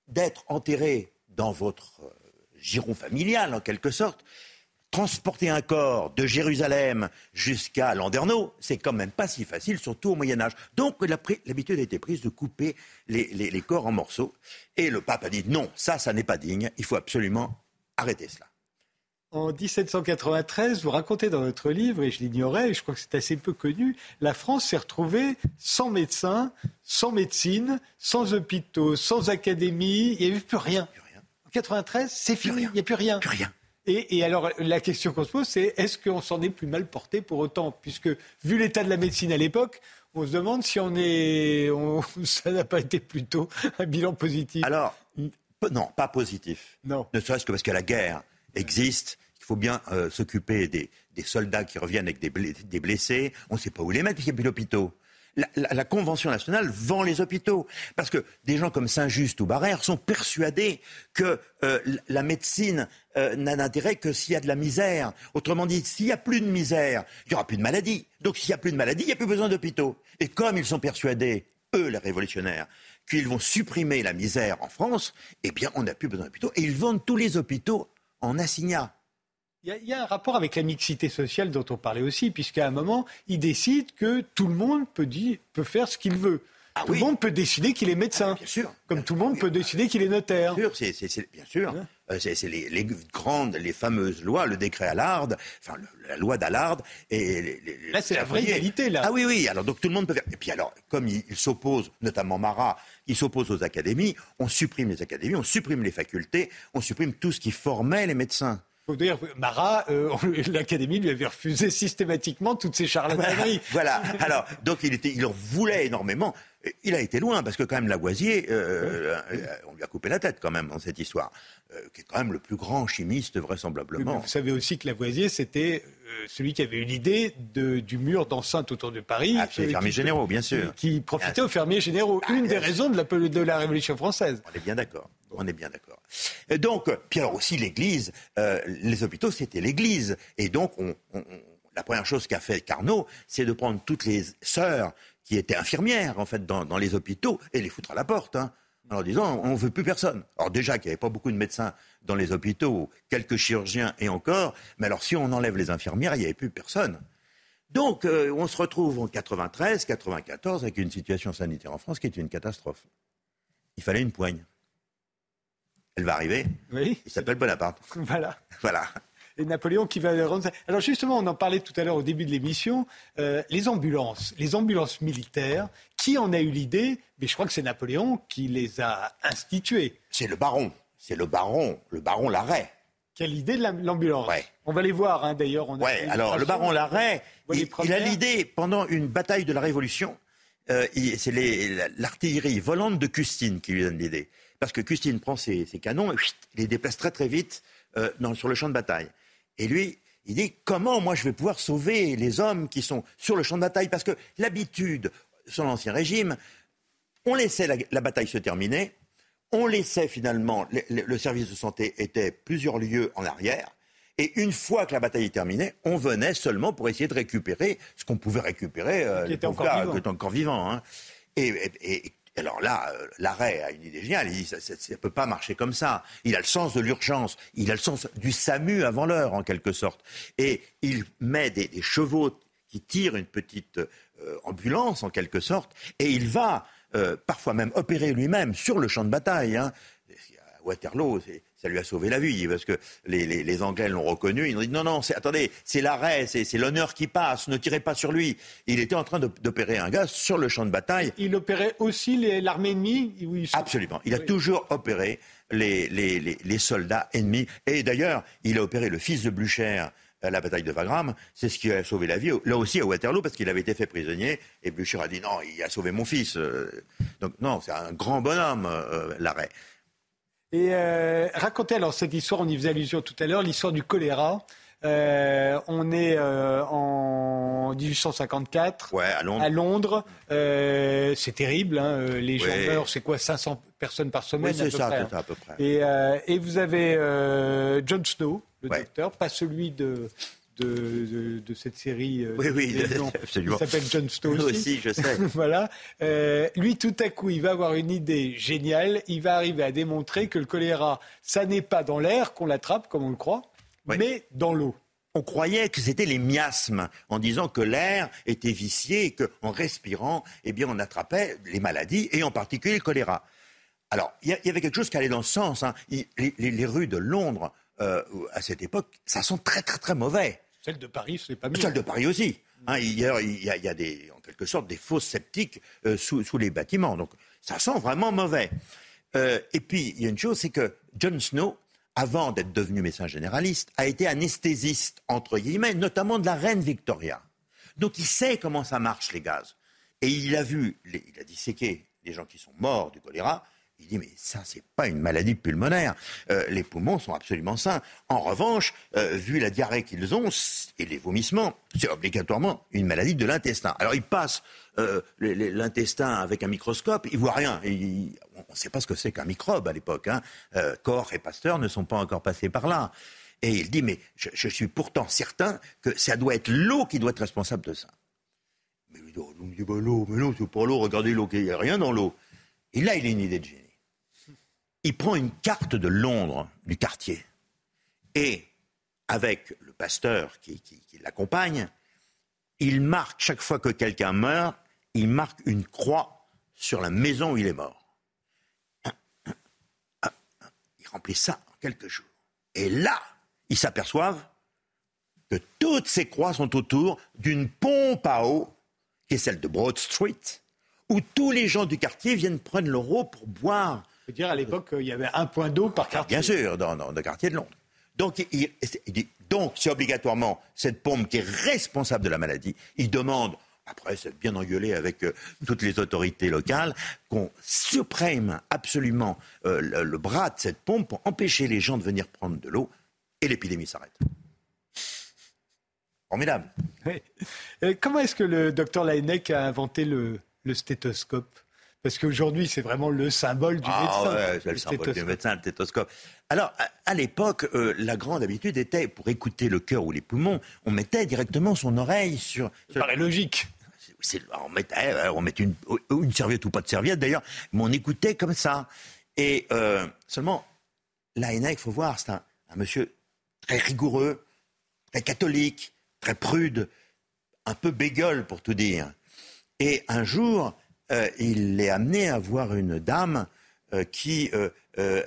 d'être enterré dans votre euh, giron familial, en quelque sorte, transporter un corps de Jérusalem jusqu'à Landerneau, c'est quand même pas si facile, surtout au Moyen Âge. Donc l'habitude a été prise de couper les, corps en morceaux. Et le pape a dit non, ça, ça n'est pas digne, il faut absolument arrêter cela. En 1793, vous racontez dans votre livre, et je l'ignorais, et je crois que c'est assez peu connu, la France s'est retrouvée sans médecins, sans médecine, sans hôpitaux, sans académie, il n'y avait plus rien. En 93, c'est fini, il n'y a plus rien. Plus rien. Et, alors, la question qu'on se pose, c'est est-ce qu'on s'en est plus mal porté pour autant? Puisque, vu l'état de la médecine à l'époque, on se demande si on est, ça n'a pas été plutôt un bilan positif. Alors, non, pas positif. Non. Ne serait-ce que parce que la guerre existe. Il faut bien euh, s'occuper des, soldats qui reviennent avec des, blessés. On ne sait pas où les mettre puisqu'il n'y a plus d'hôpitaux la, Convention nationale vend les hôpitaux. Parce que des gens comme Saint-Just ou Barrère sont persuadés que euh, la médecine euh, n'a d'intérêt que s'il y a de la misère. Autrement dit, s'il n'y a plus de misère, il n'y aura plus de maladie. Donc s'il n'y a plus de maladie, il n'y a plus besoin d'hôpitaux. Et comme ils sont persuadés, eux, les révolutionnaires, qu'ils vont supprimer la misère en France, eh bien, on n'a plus besoin d'hôpitaux. Et ils vendent tous les hôpitaux en assignat. Il y, a un rapport avec la mixité sociale dont on parlait aussi, puisqu'à un moment, ils décident que tout le monde peut, peut faire ce qu'il veut. Ah tout le monde peut décider qu'il est médecin. Ah, bien sûr. Comme tout le monde peut décider qu'il est notaire. Bien sûr, c'est, bien sûr. Euh, c'est, les, grandes, les fameuses lois, le décret Allard, enfin la loi d'Allard. Et là, c'est la vraie égalité, là. Ah oui, oui. Alors, donc tout le monde peut faire. Et puis alors, comme il, s'oppose, notamment Marat, il s'oppose aux académies, on supprime les académies, on supprime les facultés, on supprime tout ce qui formait les médecins dire, Marat, euh, l'Académie lui avait refusé systématiquement toutes ces charlataneries. Voilà. Alors, donc il, était, il en voulait énormément. Il a été loin parce que quand même Lavoisier, euh, euh, on lui a coupé la tête quand même dans cette histoire, qui est quand même le plus grand chimiste vraisemblablement. vous savez aussi que Lavoisier, c'était celui qui avait eu l'idée du mur d'enceinte autour de Paris. Ah, les fermiers généraux, bien sûr. Qui, profitait aux fermiers généraux. Ah, Une des raisons de la, de la Révolution française. On est bien d'accord. On est bien d'accord. Donc, puis alors aussi l'Église, euh, les hôpitaux, c'était l'Église. Et donc, la première chose qu'a fait Carnot, c'est de prendre toutes les sœurs qui étaient infirmières, en fait, dans, les hôpitaux, et les foutre à la porte. Hein, en leur disant, on ne veut plus personne. Alors déjà qu'il n'y avait pas beaucoup de médecins dans les hôpitaux, quelques chirurgiens et encore, mais alors si on enlève les infirmières, il n'y avait plus personne. Donc, euh, on se retrouve en 93, 94 avec une situation sanitaire en France qui est une catastrophe. Il fallait une poigne. Elle va arriver. Oui. Il s'appelle Bonaparte. Voilà. Voilà. Et Napoléon qui va rendre. Alors justement, on en parlait tout à l'heure au début de l'émission. Euh, les ambulances, les ambulances militaires. Qui en a eu l'idée? Mais je crois que c'est Napoléon qui les a instituées. C'est le baron. C'est le baron, le baron Larrey. Quelle idée de l'ambulance ouais. On va les voir hein, d'ailleurs. Oui, alors le baron Larrey, il, a l'idée pendant une bataille de la Révolution. Euh, c'est l'artillerie volante de Custine qui lui donne l'idée parce que Custine prend ses, canons et il les déplace très très vite euh, sur le champ de bataille. Et lui, il dit comment moi je vais pouvoir sauver les hommes qui sont sur le champ de bataille? Parce que l'habitude, sur l'Ancien Régime, on laissait la, bataille se terminer, on laissait finalement, le, service de santé était plusieurs lieues en arrière, et une fois que la bataille est terminée, on venait seulement pour essayer de récupérer ce qu'on pouvait récupérer, euh, qui était encore, vivant. encore vivant. Hein. et, alors là, euh, l'arrêt a une idée géniale. Il dit ça ne peut pas marcher comme ça. Il a le sens de l'urgence. Il a le sens du SAMU avant l'heure, en quelque sorte. Et il met des, chevaux qui tire une petite euh, ambulance en quelque sorte, et il va euh, parfois même opérer lui-même sur le champ de bataille. Hein. Waterloo, ça lui a sauvé la vie parce que les, Anglais l'ont reconnu. Ils ont dit non, non, attendez, c'est l'arrêt, c'est l'honneur qui passe, ne tirez pas sur lui. Il était en train d'opérer un gars sur le champ de bataille. Il opérait aussi l'armée ennemie Absolument. Il a toujours opéré les, les, soldats ennemis. Et d'ailleurs, il a opéré le fils de Blücher à la bataille de Wagram, c'est ce qui a sauvé la vie, là aussi à Waterloo, parce qu'il avait été fait prisonnier, et Blücher a dit non, il a sauvé mon fils. Euh. Donc non, c'est un grand bonhomme, euh, l'arrêt. Et euh, racontez alors cette histoire, on y faisait allusion tout à l'heure, l'histoire du choléra. on est en 1854 ouais, à Londres. À Londres. c'est terrible, hein, les gens meurent, c'est quoi, 500 personnes par semaine oui, c'est ça, hein. à peu près. Et, et vous avez John Snow, le docteur, pas celui de, de, de, cette série. Euh, oui, oui, absolument. Il s'appelle John Stowe aussi. aussi. je sais. voilà. Euh, lui, tout à coup, il va avoir une idée géniale. Il va arriver à démontrer que le choléra, ça n'est pas dans l'air qu'on l'attrape, comme on le croit, mais dans l'eau. On croyait que c'était les miasmes, en disant que l'air était vicié et qu'en respirant, eh bien, on attrapait les maladies, et en particulier le choléra. Alors, il y, avait quelque chose qui allait dans ce sens. Hein. les, les, rues de Londres euh, à cette époque, ça sent très très très mauvais. Celle de Paris, c'est pas mieux. Celle de Paris aussi. Hein, il, y a, il, y a, des, en quelque sorte des fausses sceptiques euh, sous, les bâtiments. Donc ça sent vraiment mauvais. Euh, et puis il y a une chose, c'est que John Snow, avant d'être devenu médecin généraliste, a été anesthésiste, entre guillemets, notamment de la reine Victoria. Donc il sait comment ça marche, les gaz. Et il a vu, il a disséqué les gens qui sont morts du choléra, il dit, mais ça, c'est pas une maladie pulmonaire. Euh, les poumons sont absolument sains. En revanche, euh, vu la diarrhée qu'ils ont et les vomissements, c'est obligatoirement une maladie de l'intestin. Alors, il passe euh, l'intestin avec un microscope, il voit rien. on ne sait pas ce que c'est qu'un microbe à l'époque. Hein. Corps et Pasteur ne sont pas encore passés par là. Et il dit, mais je, suis pourtant certain que ça doit être l'eau qui doit être responsable de ça. Mais il dit, bah, l'eau, mais non, c'est pas l'eau, regardez l'eau, il n'y a rien dans l'eau. Et là, il a une idée de génie il prend une carte de Londres, du quartier, et avec le pasteur qui, l'accompagne, il marque, chaque fois que quelqu'un meurt, il marque une croix sur la maison où il est mort. Il remplit ça en quelques jours. Et là, ils s'aperçoivent que toutes ces croix sont autour d'une pompe à eau, qui est celle de Broad Street, où tous les gens du quartier viennent prendre leur eau pour boire dire, à l'époque, il y avait un point d'eau par quartier. Bien sûr, dans, le quartier de Londres. Donc, il, dit, donc, c'est obligatoirement cette pompe qui est responsable de la maladie. Il demande, après s'être bien engueulé avec euh, toutes les autorités locales, qu'on supprime absolument euh, le, bras de cette pompe pour empêcher les gens de venir prendre de l'eau et l'épidémie s'arrête. Formidable. comment est-ce que le docteur Laennec a inventé le stéthoscope? Parce qu'aujourd'hui, c'est vraiment le symbole du ah, médecin. Ouais, c'est le, symbole du médecin, le stéthoscope. Alors, à, l'époque, euh, la grande habitude était, pour écouter le cœur ou les poumons, on mettait directement son oreille sur... Ça paraît logique. on mettait, euh, on mettait une, une, serviette ou pas de serviette d'ailleurs, mais on écoutait comme ça. Et euh, seulement, l'ANA, il faut voir, c'est un, un monsieur très rigoureux, très catholique, très prude, un peu bégueule pour tout dire. Et un jour, euh, il l'est amené à voir une dame euh, qui euh,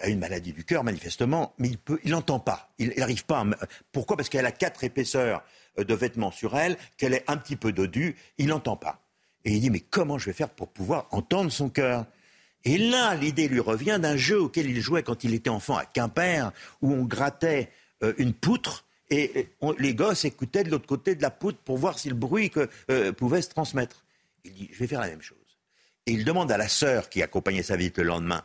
a une maladie du cœur, manifestement, mais il n'entend pas. Il n'arrive pas. Pourquoi? Parce qu'elle a quatre épaisseurs de vêtements sur elle, qu'elle est un petit peu dodue, il n'entend pas. Et il dit, mais comment je vais faire pour pouvoir entendre son cœur? Et là, l'idée lui revient d'un jeu auquel il jouait quand il était enfant à Quimper, où on grattait une poutre et les gosses écoutaient de l'autre côté de la poutre pour voir si le bruit pouvait se transmettre. Il dit, je vais faire la même chose. Et il demande à la sœur qui accompagnait sa visite le lendemain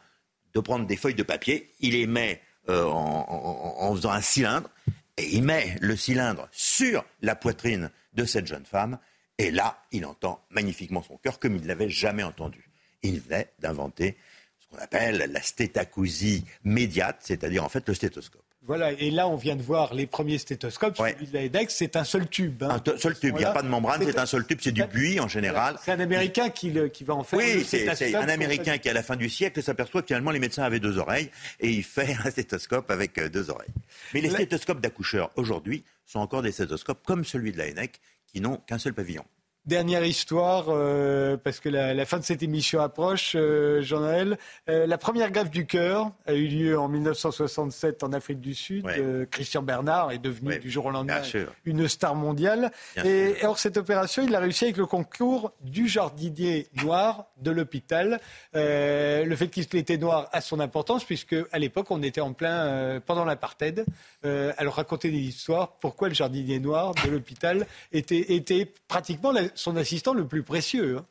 de prendre des feuilles de papier. Il les met euh, en, faisant un cylindre et il met le cylindre sur la poitrine de cette jeune femme. Et là, il entend magnifiquement son cœur comme il ne l'avait jamais entendu. Il venait d'inventer ce qu'on appelle la stétacousie médiate, c'est-à-dire en fait le stéthoscope. Voilà, et là, on vient de voir les premiers stéthoscopes. Celui de la EDEX, c'est un seul tube. Hein. Un seul tube, il n'y a pas de membrane, c'est un seul tube, c'est du buis en général. C'est un Américain qui, qui, va en faire Oui, c'est un Américain qui, à la fin du siècle, s'aperçoit que finalement les médecins avaient deux oreilles et il fait un stéthoscope avec euh, deux oreilles. Mais les stéthoscopes d'accoucheurs, aujourd'hui, sont encore des stéthoscopes comme celui de la ENEC qui n'ont qu'un seul pavillon. Dernière histoire, euh, parce que la, fin de cette émission approche, euh, Jean-Noël. Euh, la première grève du cœur a eu lieu en 1967 en Afrique du Sud. Christian Bernard est devenu du jour au lendemain une star mondiale. et or, cette opération, il l'a réussi avec le concours du jardinier noir de l'hôpital. le fait qu'il était noir a son importance, puisque à l'époque, on était en plein pendant l'apartheid. alors, raconter des histoires. Pourquoi le jardinier noir de l'hôpital était, était pratiquement la, son assistant le plus précieux. Hein.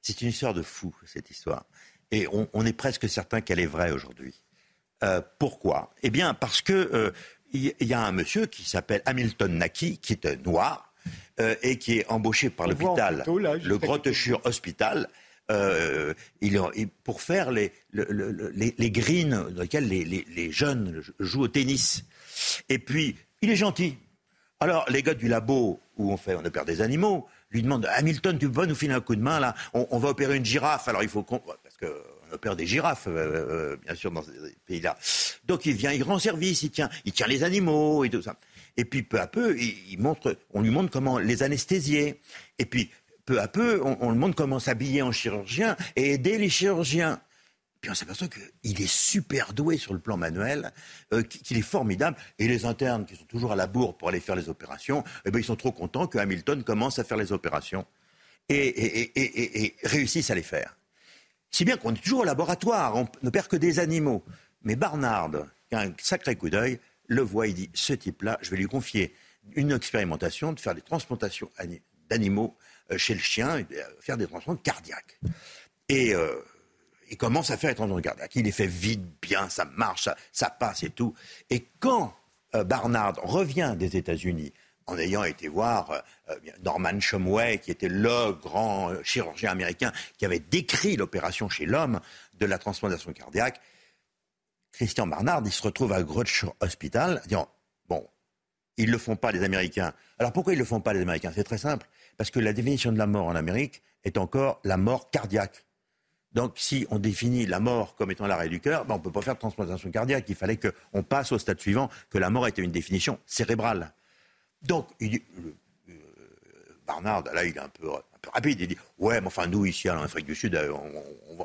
C'est une histoire de fou, cette histoire. Et on, est presque certain qu'elle est vraie aujourd'hui. Euh, pourquoi? Eh bien, parce que euh, il y, a un monsieur qui s'appelle Hamilton Naki, qui est noir euh, et qui est embauché par l'hôpital, le Grotteschuur Hospital, il, pour faire les, les, greens dans lesquels les, jeunes jouent au tennis. Et puis, il est gentil. Alors, les gars du labo où on fait, on opère des animaux, lui demande Hamilton, tu peux nous filer un coup de main là? On, va opérer une girafe. Alors il faut qu'on. Parce qu'on opère des girafes, euh, euh, bien sûr, dans ces pays-là. Donc il vient, il rend service, il tient, il tient les animaux et tout ça. Et puis peu à peu, il, montre, on lui montre comment les anesthésier. Et puis peu à peu, on, on lui montre comment s'habiller en chirurgien et aider les chirurgiens. Puis on s'aperçoit qu'il est super doué sur le plan manuel, euh, qu'il est formidable. Et les internes qui sont toujours à la bourre pour aller faire les opérations, eh ben, ils sont trop contents que Hamilton commence à faire les opérations et, réussisse à les faire. Si bien qu'on est toujours au laboratoire, on ne perd que des animaux. Mais Barnard, qui a un sacré coup d'œil, le voit, il dit, ce type-là, je vais lui confier une expérimentation de faire des transplantations d'animaux euh, chez le chien, euh, faire des transplantations cardiaques. Et il commence à faire les transplantations cardiaques. Il les fait vite, bien, ça marche, ça, passe et tout. Et quand euh, Barnard revient des États-Unis, en ayant été voir euh, Norman Shumway, qui était le grand euh, chirurgien américain qui avait décrit l'opération chez l'homme de la transplantation cardiaque, Christian Barnard, il se retrouve à Grudge Hospital, disant Bon, ils ne le font pas, les Américains. Alors pourquoi ils ne le font pas, les Américains? C'est très simple. Parce que la définition de la mort en Amérique est encore la mort cardiaque. Donc, si on définit la mort comme étant l'arrêt du cœur, ben, on ne peut pas faire de transplantation cardiaque. Il fallait qu'on passe au stade suivant, que la mort était une définition cérébrale. Donc, il euh, Barnard, là, il est un peu, rapide. Il dit Ouais, mais enfin, nous, ici, en Afrique du Sud, euh,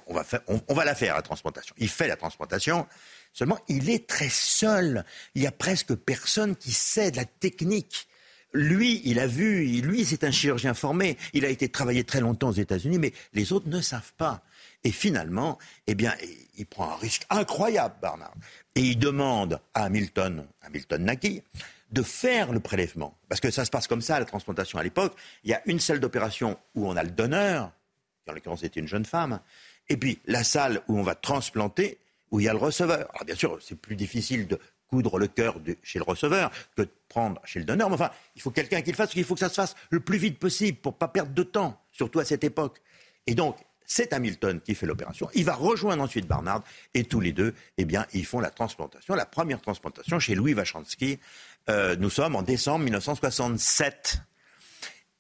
on, va on, va la faire, la transplantation. Il fait la transplantation. Seulement, il est très seul. Il y a presque personne qui sait de la technique. Lui, il a vu, lui, c'est un chirurgien formé. Il a été travaillé très longtemps aux États-Unis, mais les autres ne savent pas. Et finalement, eh bien, il prend un risque incroyable, Barnard. Et il demande à Hamilton, Hamilton Naki, de faire le prélèvement. Parce que ça se passe comme ça, la transplantation à l'époque. Il y a une salle d'opération où on a le donneur, qui en l'occurrence était une jeune femme, et puis la salle où on va transplanter, où il y a le receveur. Alors bien sûr, c'est plus difficile de coudre le cœur chez le receveur que de prendre chez le donneur. Mais enfin, il faut quelqu'un qui le fasse, parce qu'il faut que ça se fasse le plus vite possible pour ne pas perdre de temps, surtout à cette époque. Et donc, c'est Hamilton qui fait l'opération. Il va rejoindre ensuite Barnard et tous les deux, eh bien, ils font la transplantation, la première transplantation chez Louis Vachansky. Euh, nous sommes en décembre 1967.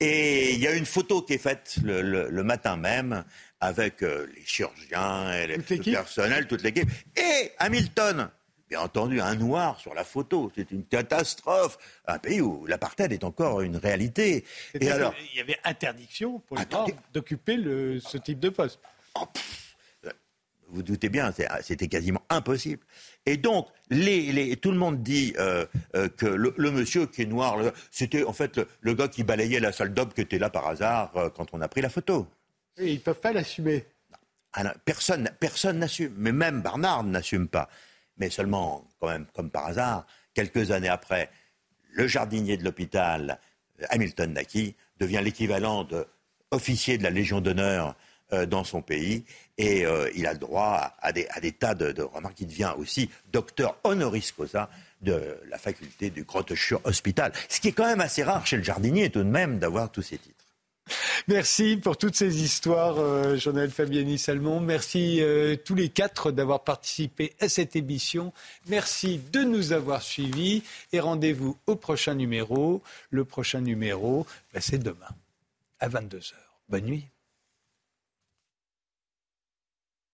Et il y a une photo qui est faite le, matin même avec euh, les chirurgiens et les, le personnel, toute l'équipe. Et Hamilton bien entendu un noir sur la photo. C'est une catastrophe. Un pays où l'apartheid est encore une réalité. Et alors, il y avait interdiction pour les noirs d'occuper ce type de poste. Oh, vous doutez bien, c'était quasiment impossible. Et donc, les, tout le monde dit euh, euh, que le, monsieur qui est noir, c'était en fait le, gars qui balayait la salle d'op qui était là par hasard euh, quand on a pris la photo. Et ils ne peuvent pas l'assumer. Ah personne, personne n'assume, mais même Barnard n'assume pas mais seulement, quand même, comme par hasard, quelques années après, le jardinier de l'hôpital, Hamilton Naki, devient l'équivalent d'officier de la Légion d'honneur euh, dans son pays et euh, il a le droit à, des, tas de, remarques. Il devient aussi docteur honoris causa de la faculté du Grotteschuur Hospital. Ce qui est quand même assez rare chez le jardinier tout de même d'avoir tous ces titres. Merci pour toutes ces histoires, euh, Jean-Noël Fabiani Salmon. Merci euh, tous les quatre d'avoir participé à cette émission. Merci de nous avoir suivis et rendez-vous au prochain numéro. Le prochain numéro, ben, c'est demain à 22h. Bonne nuit.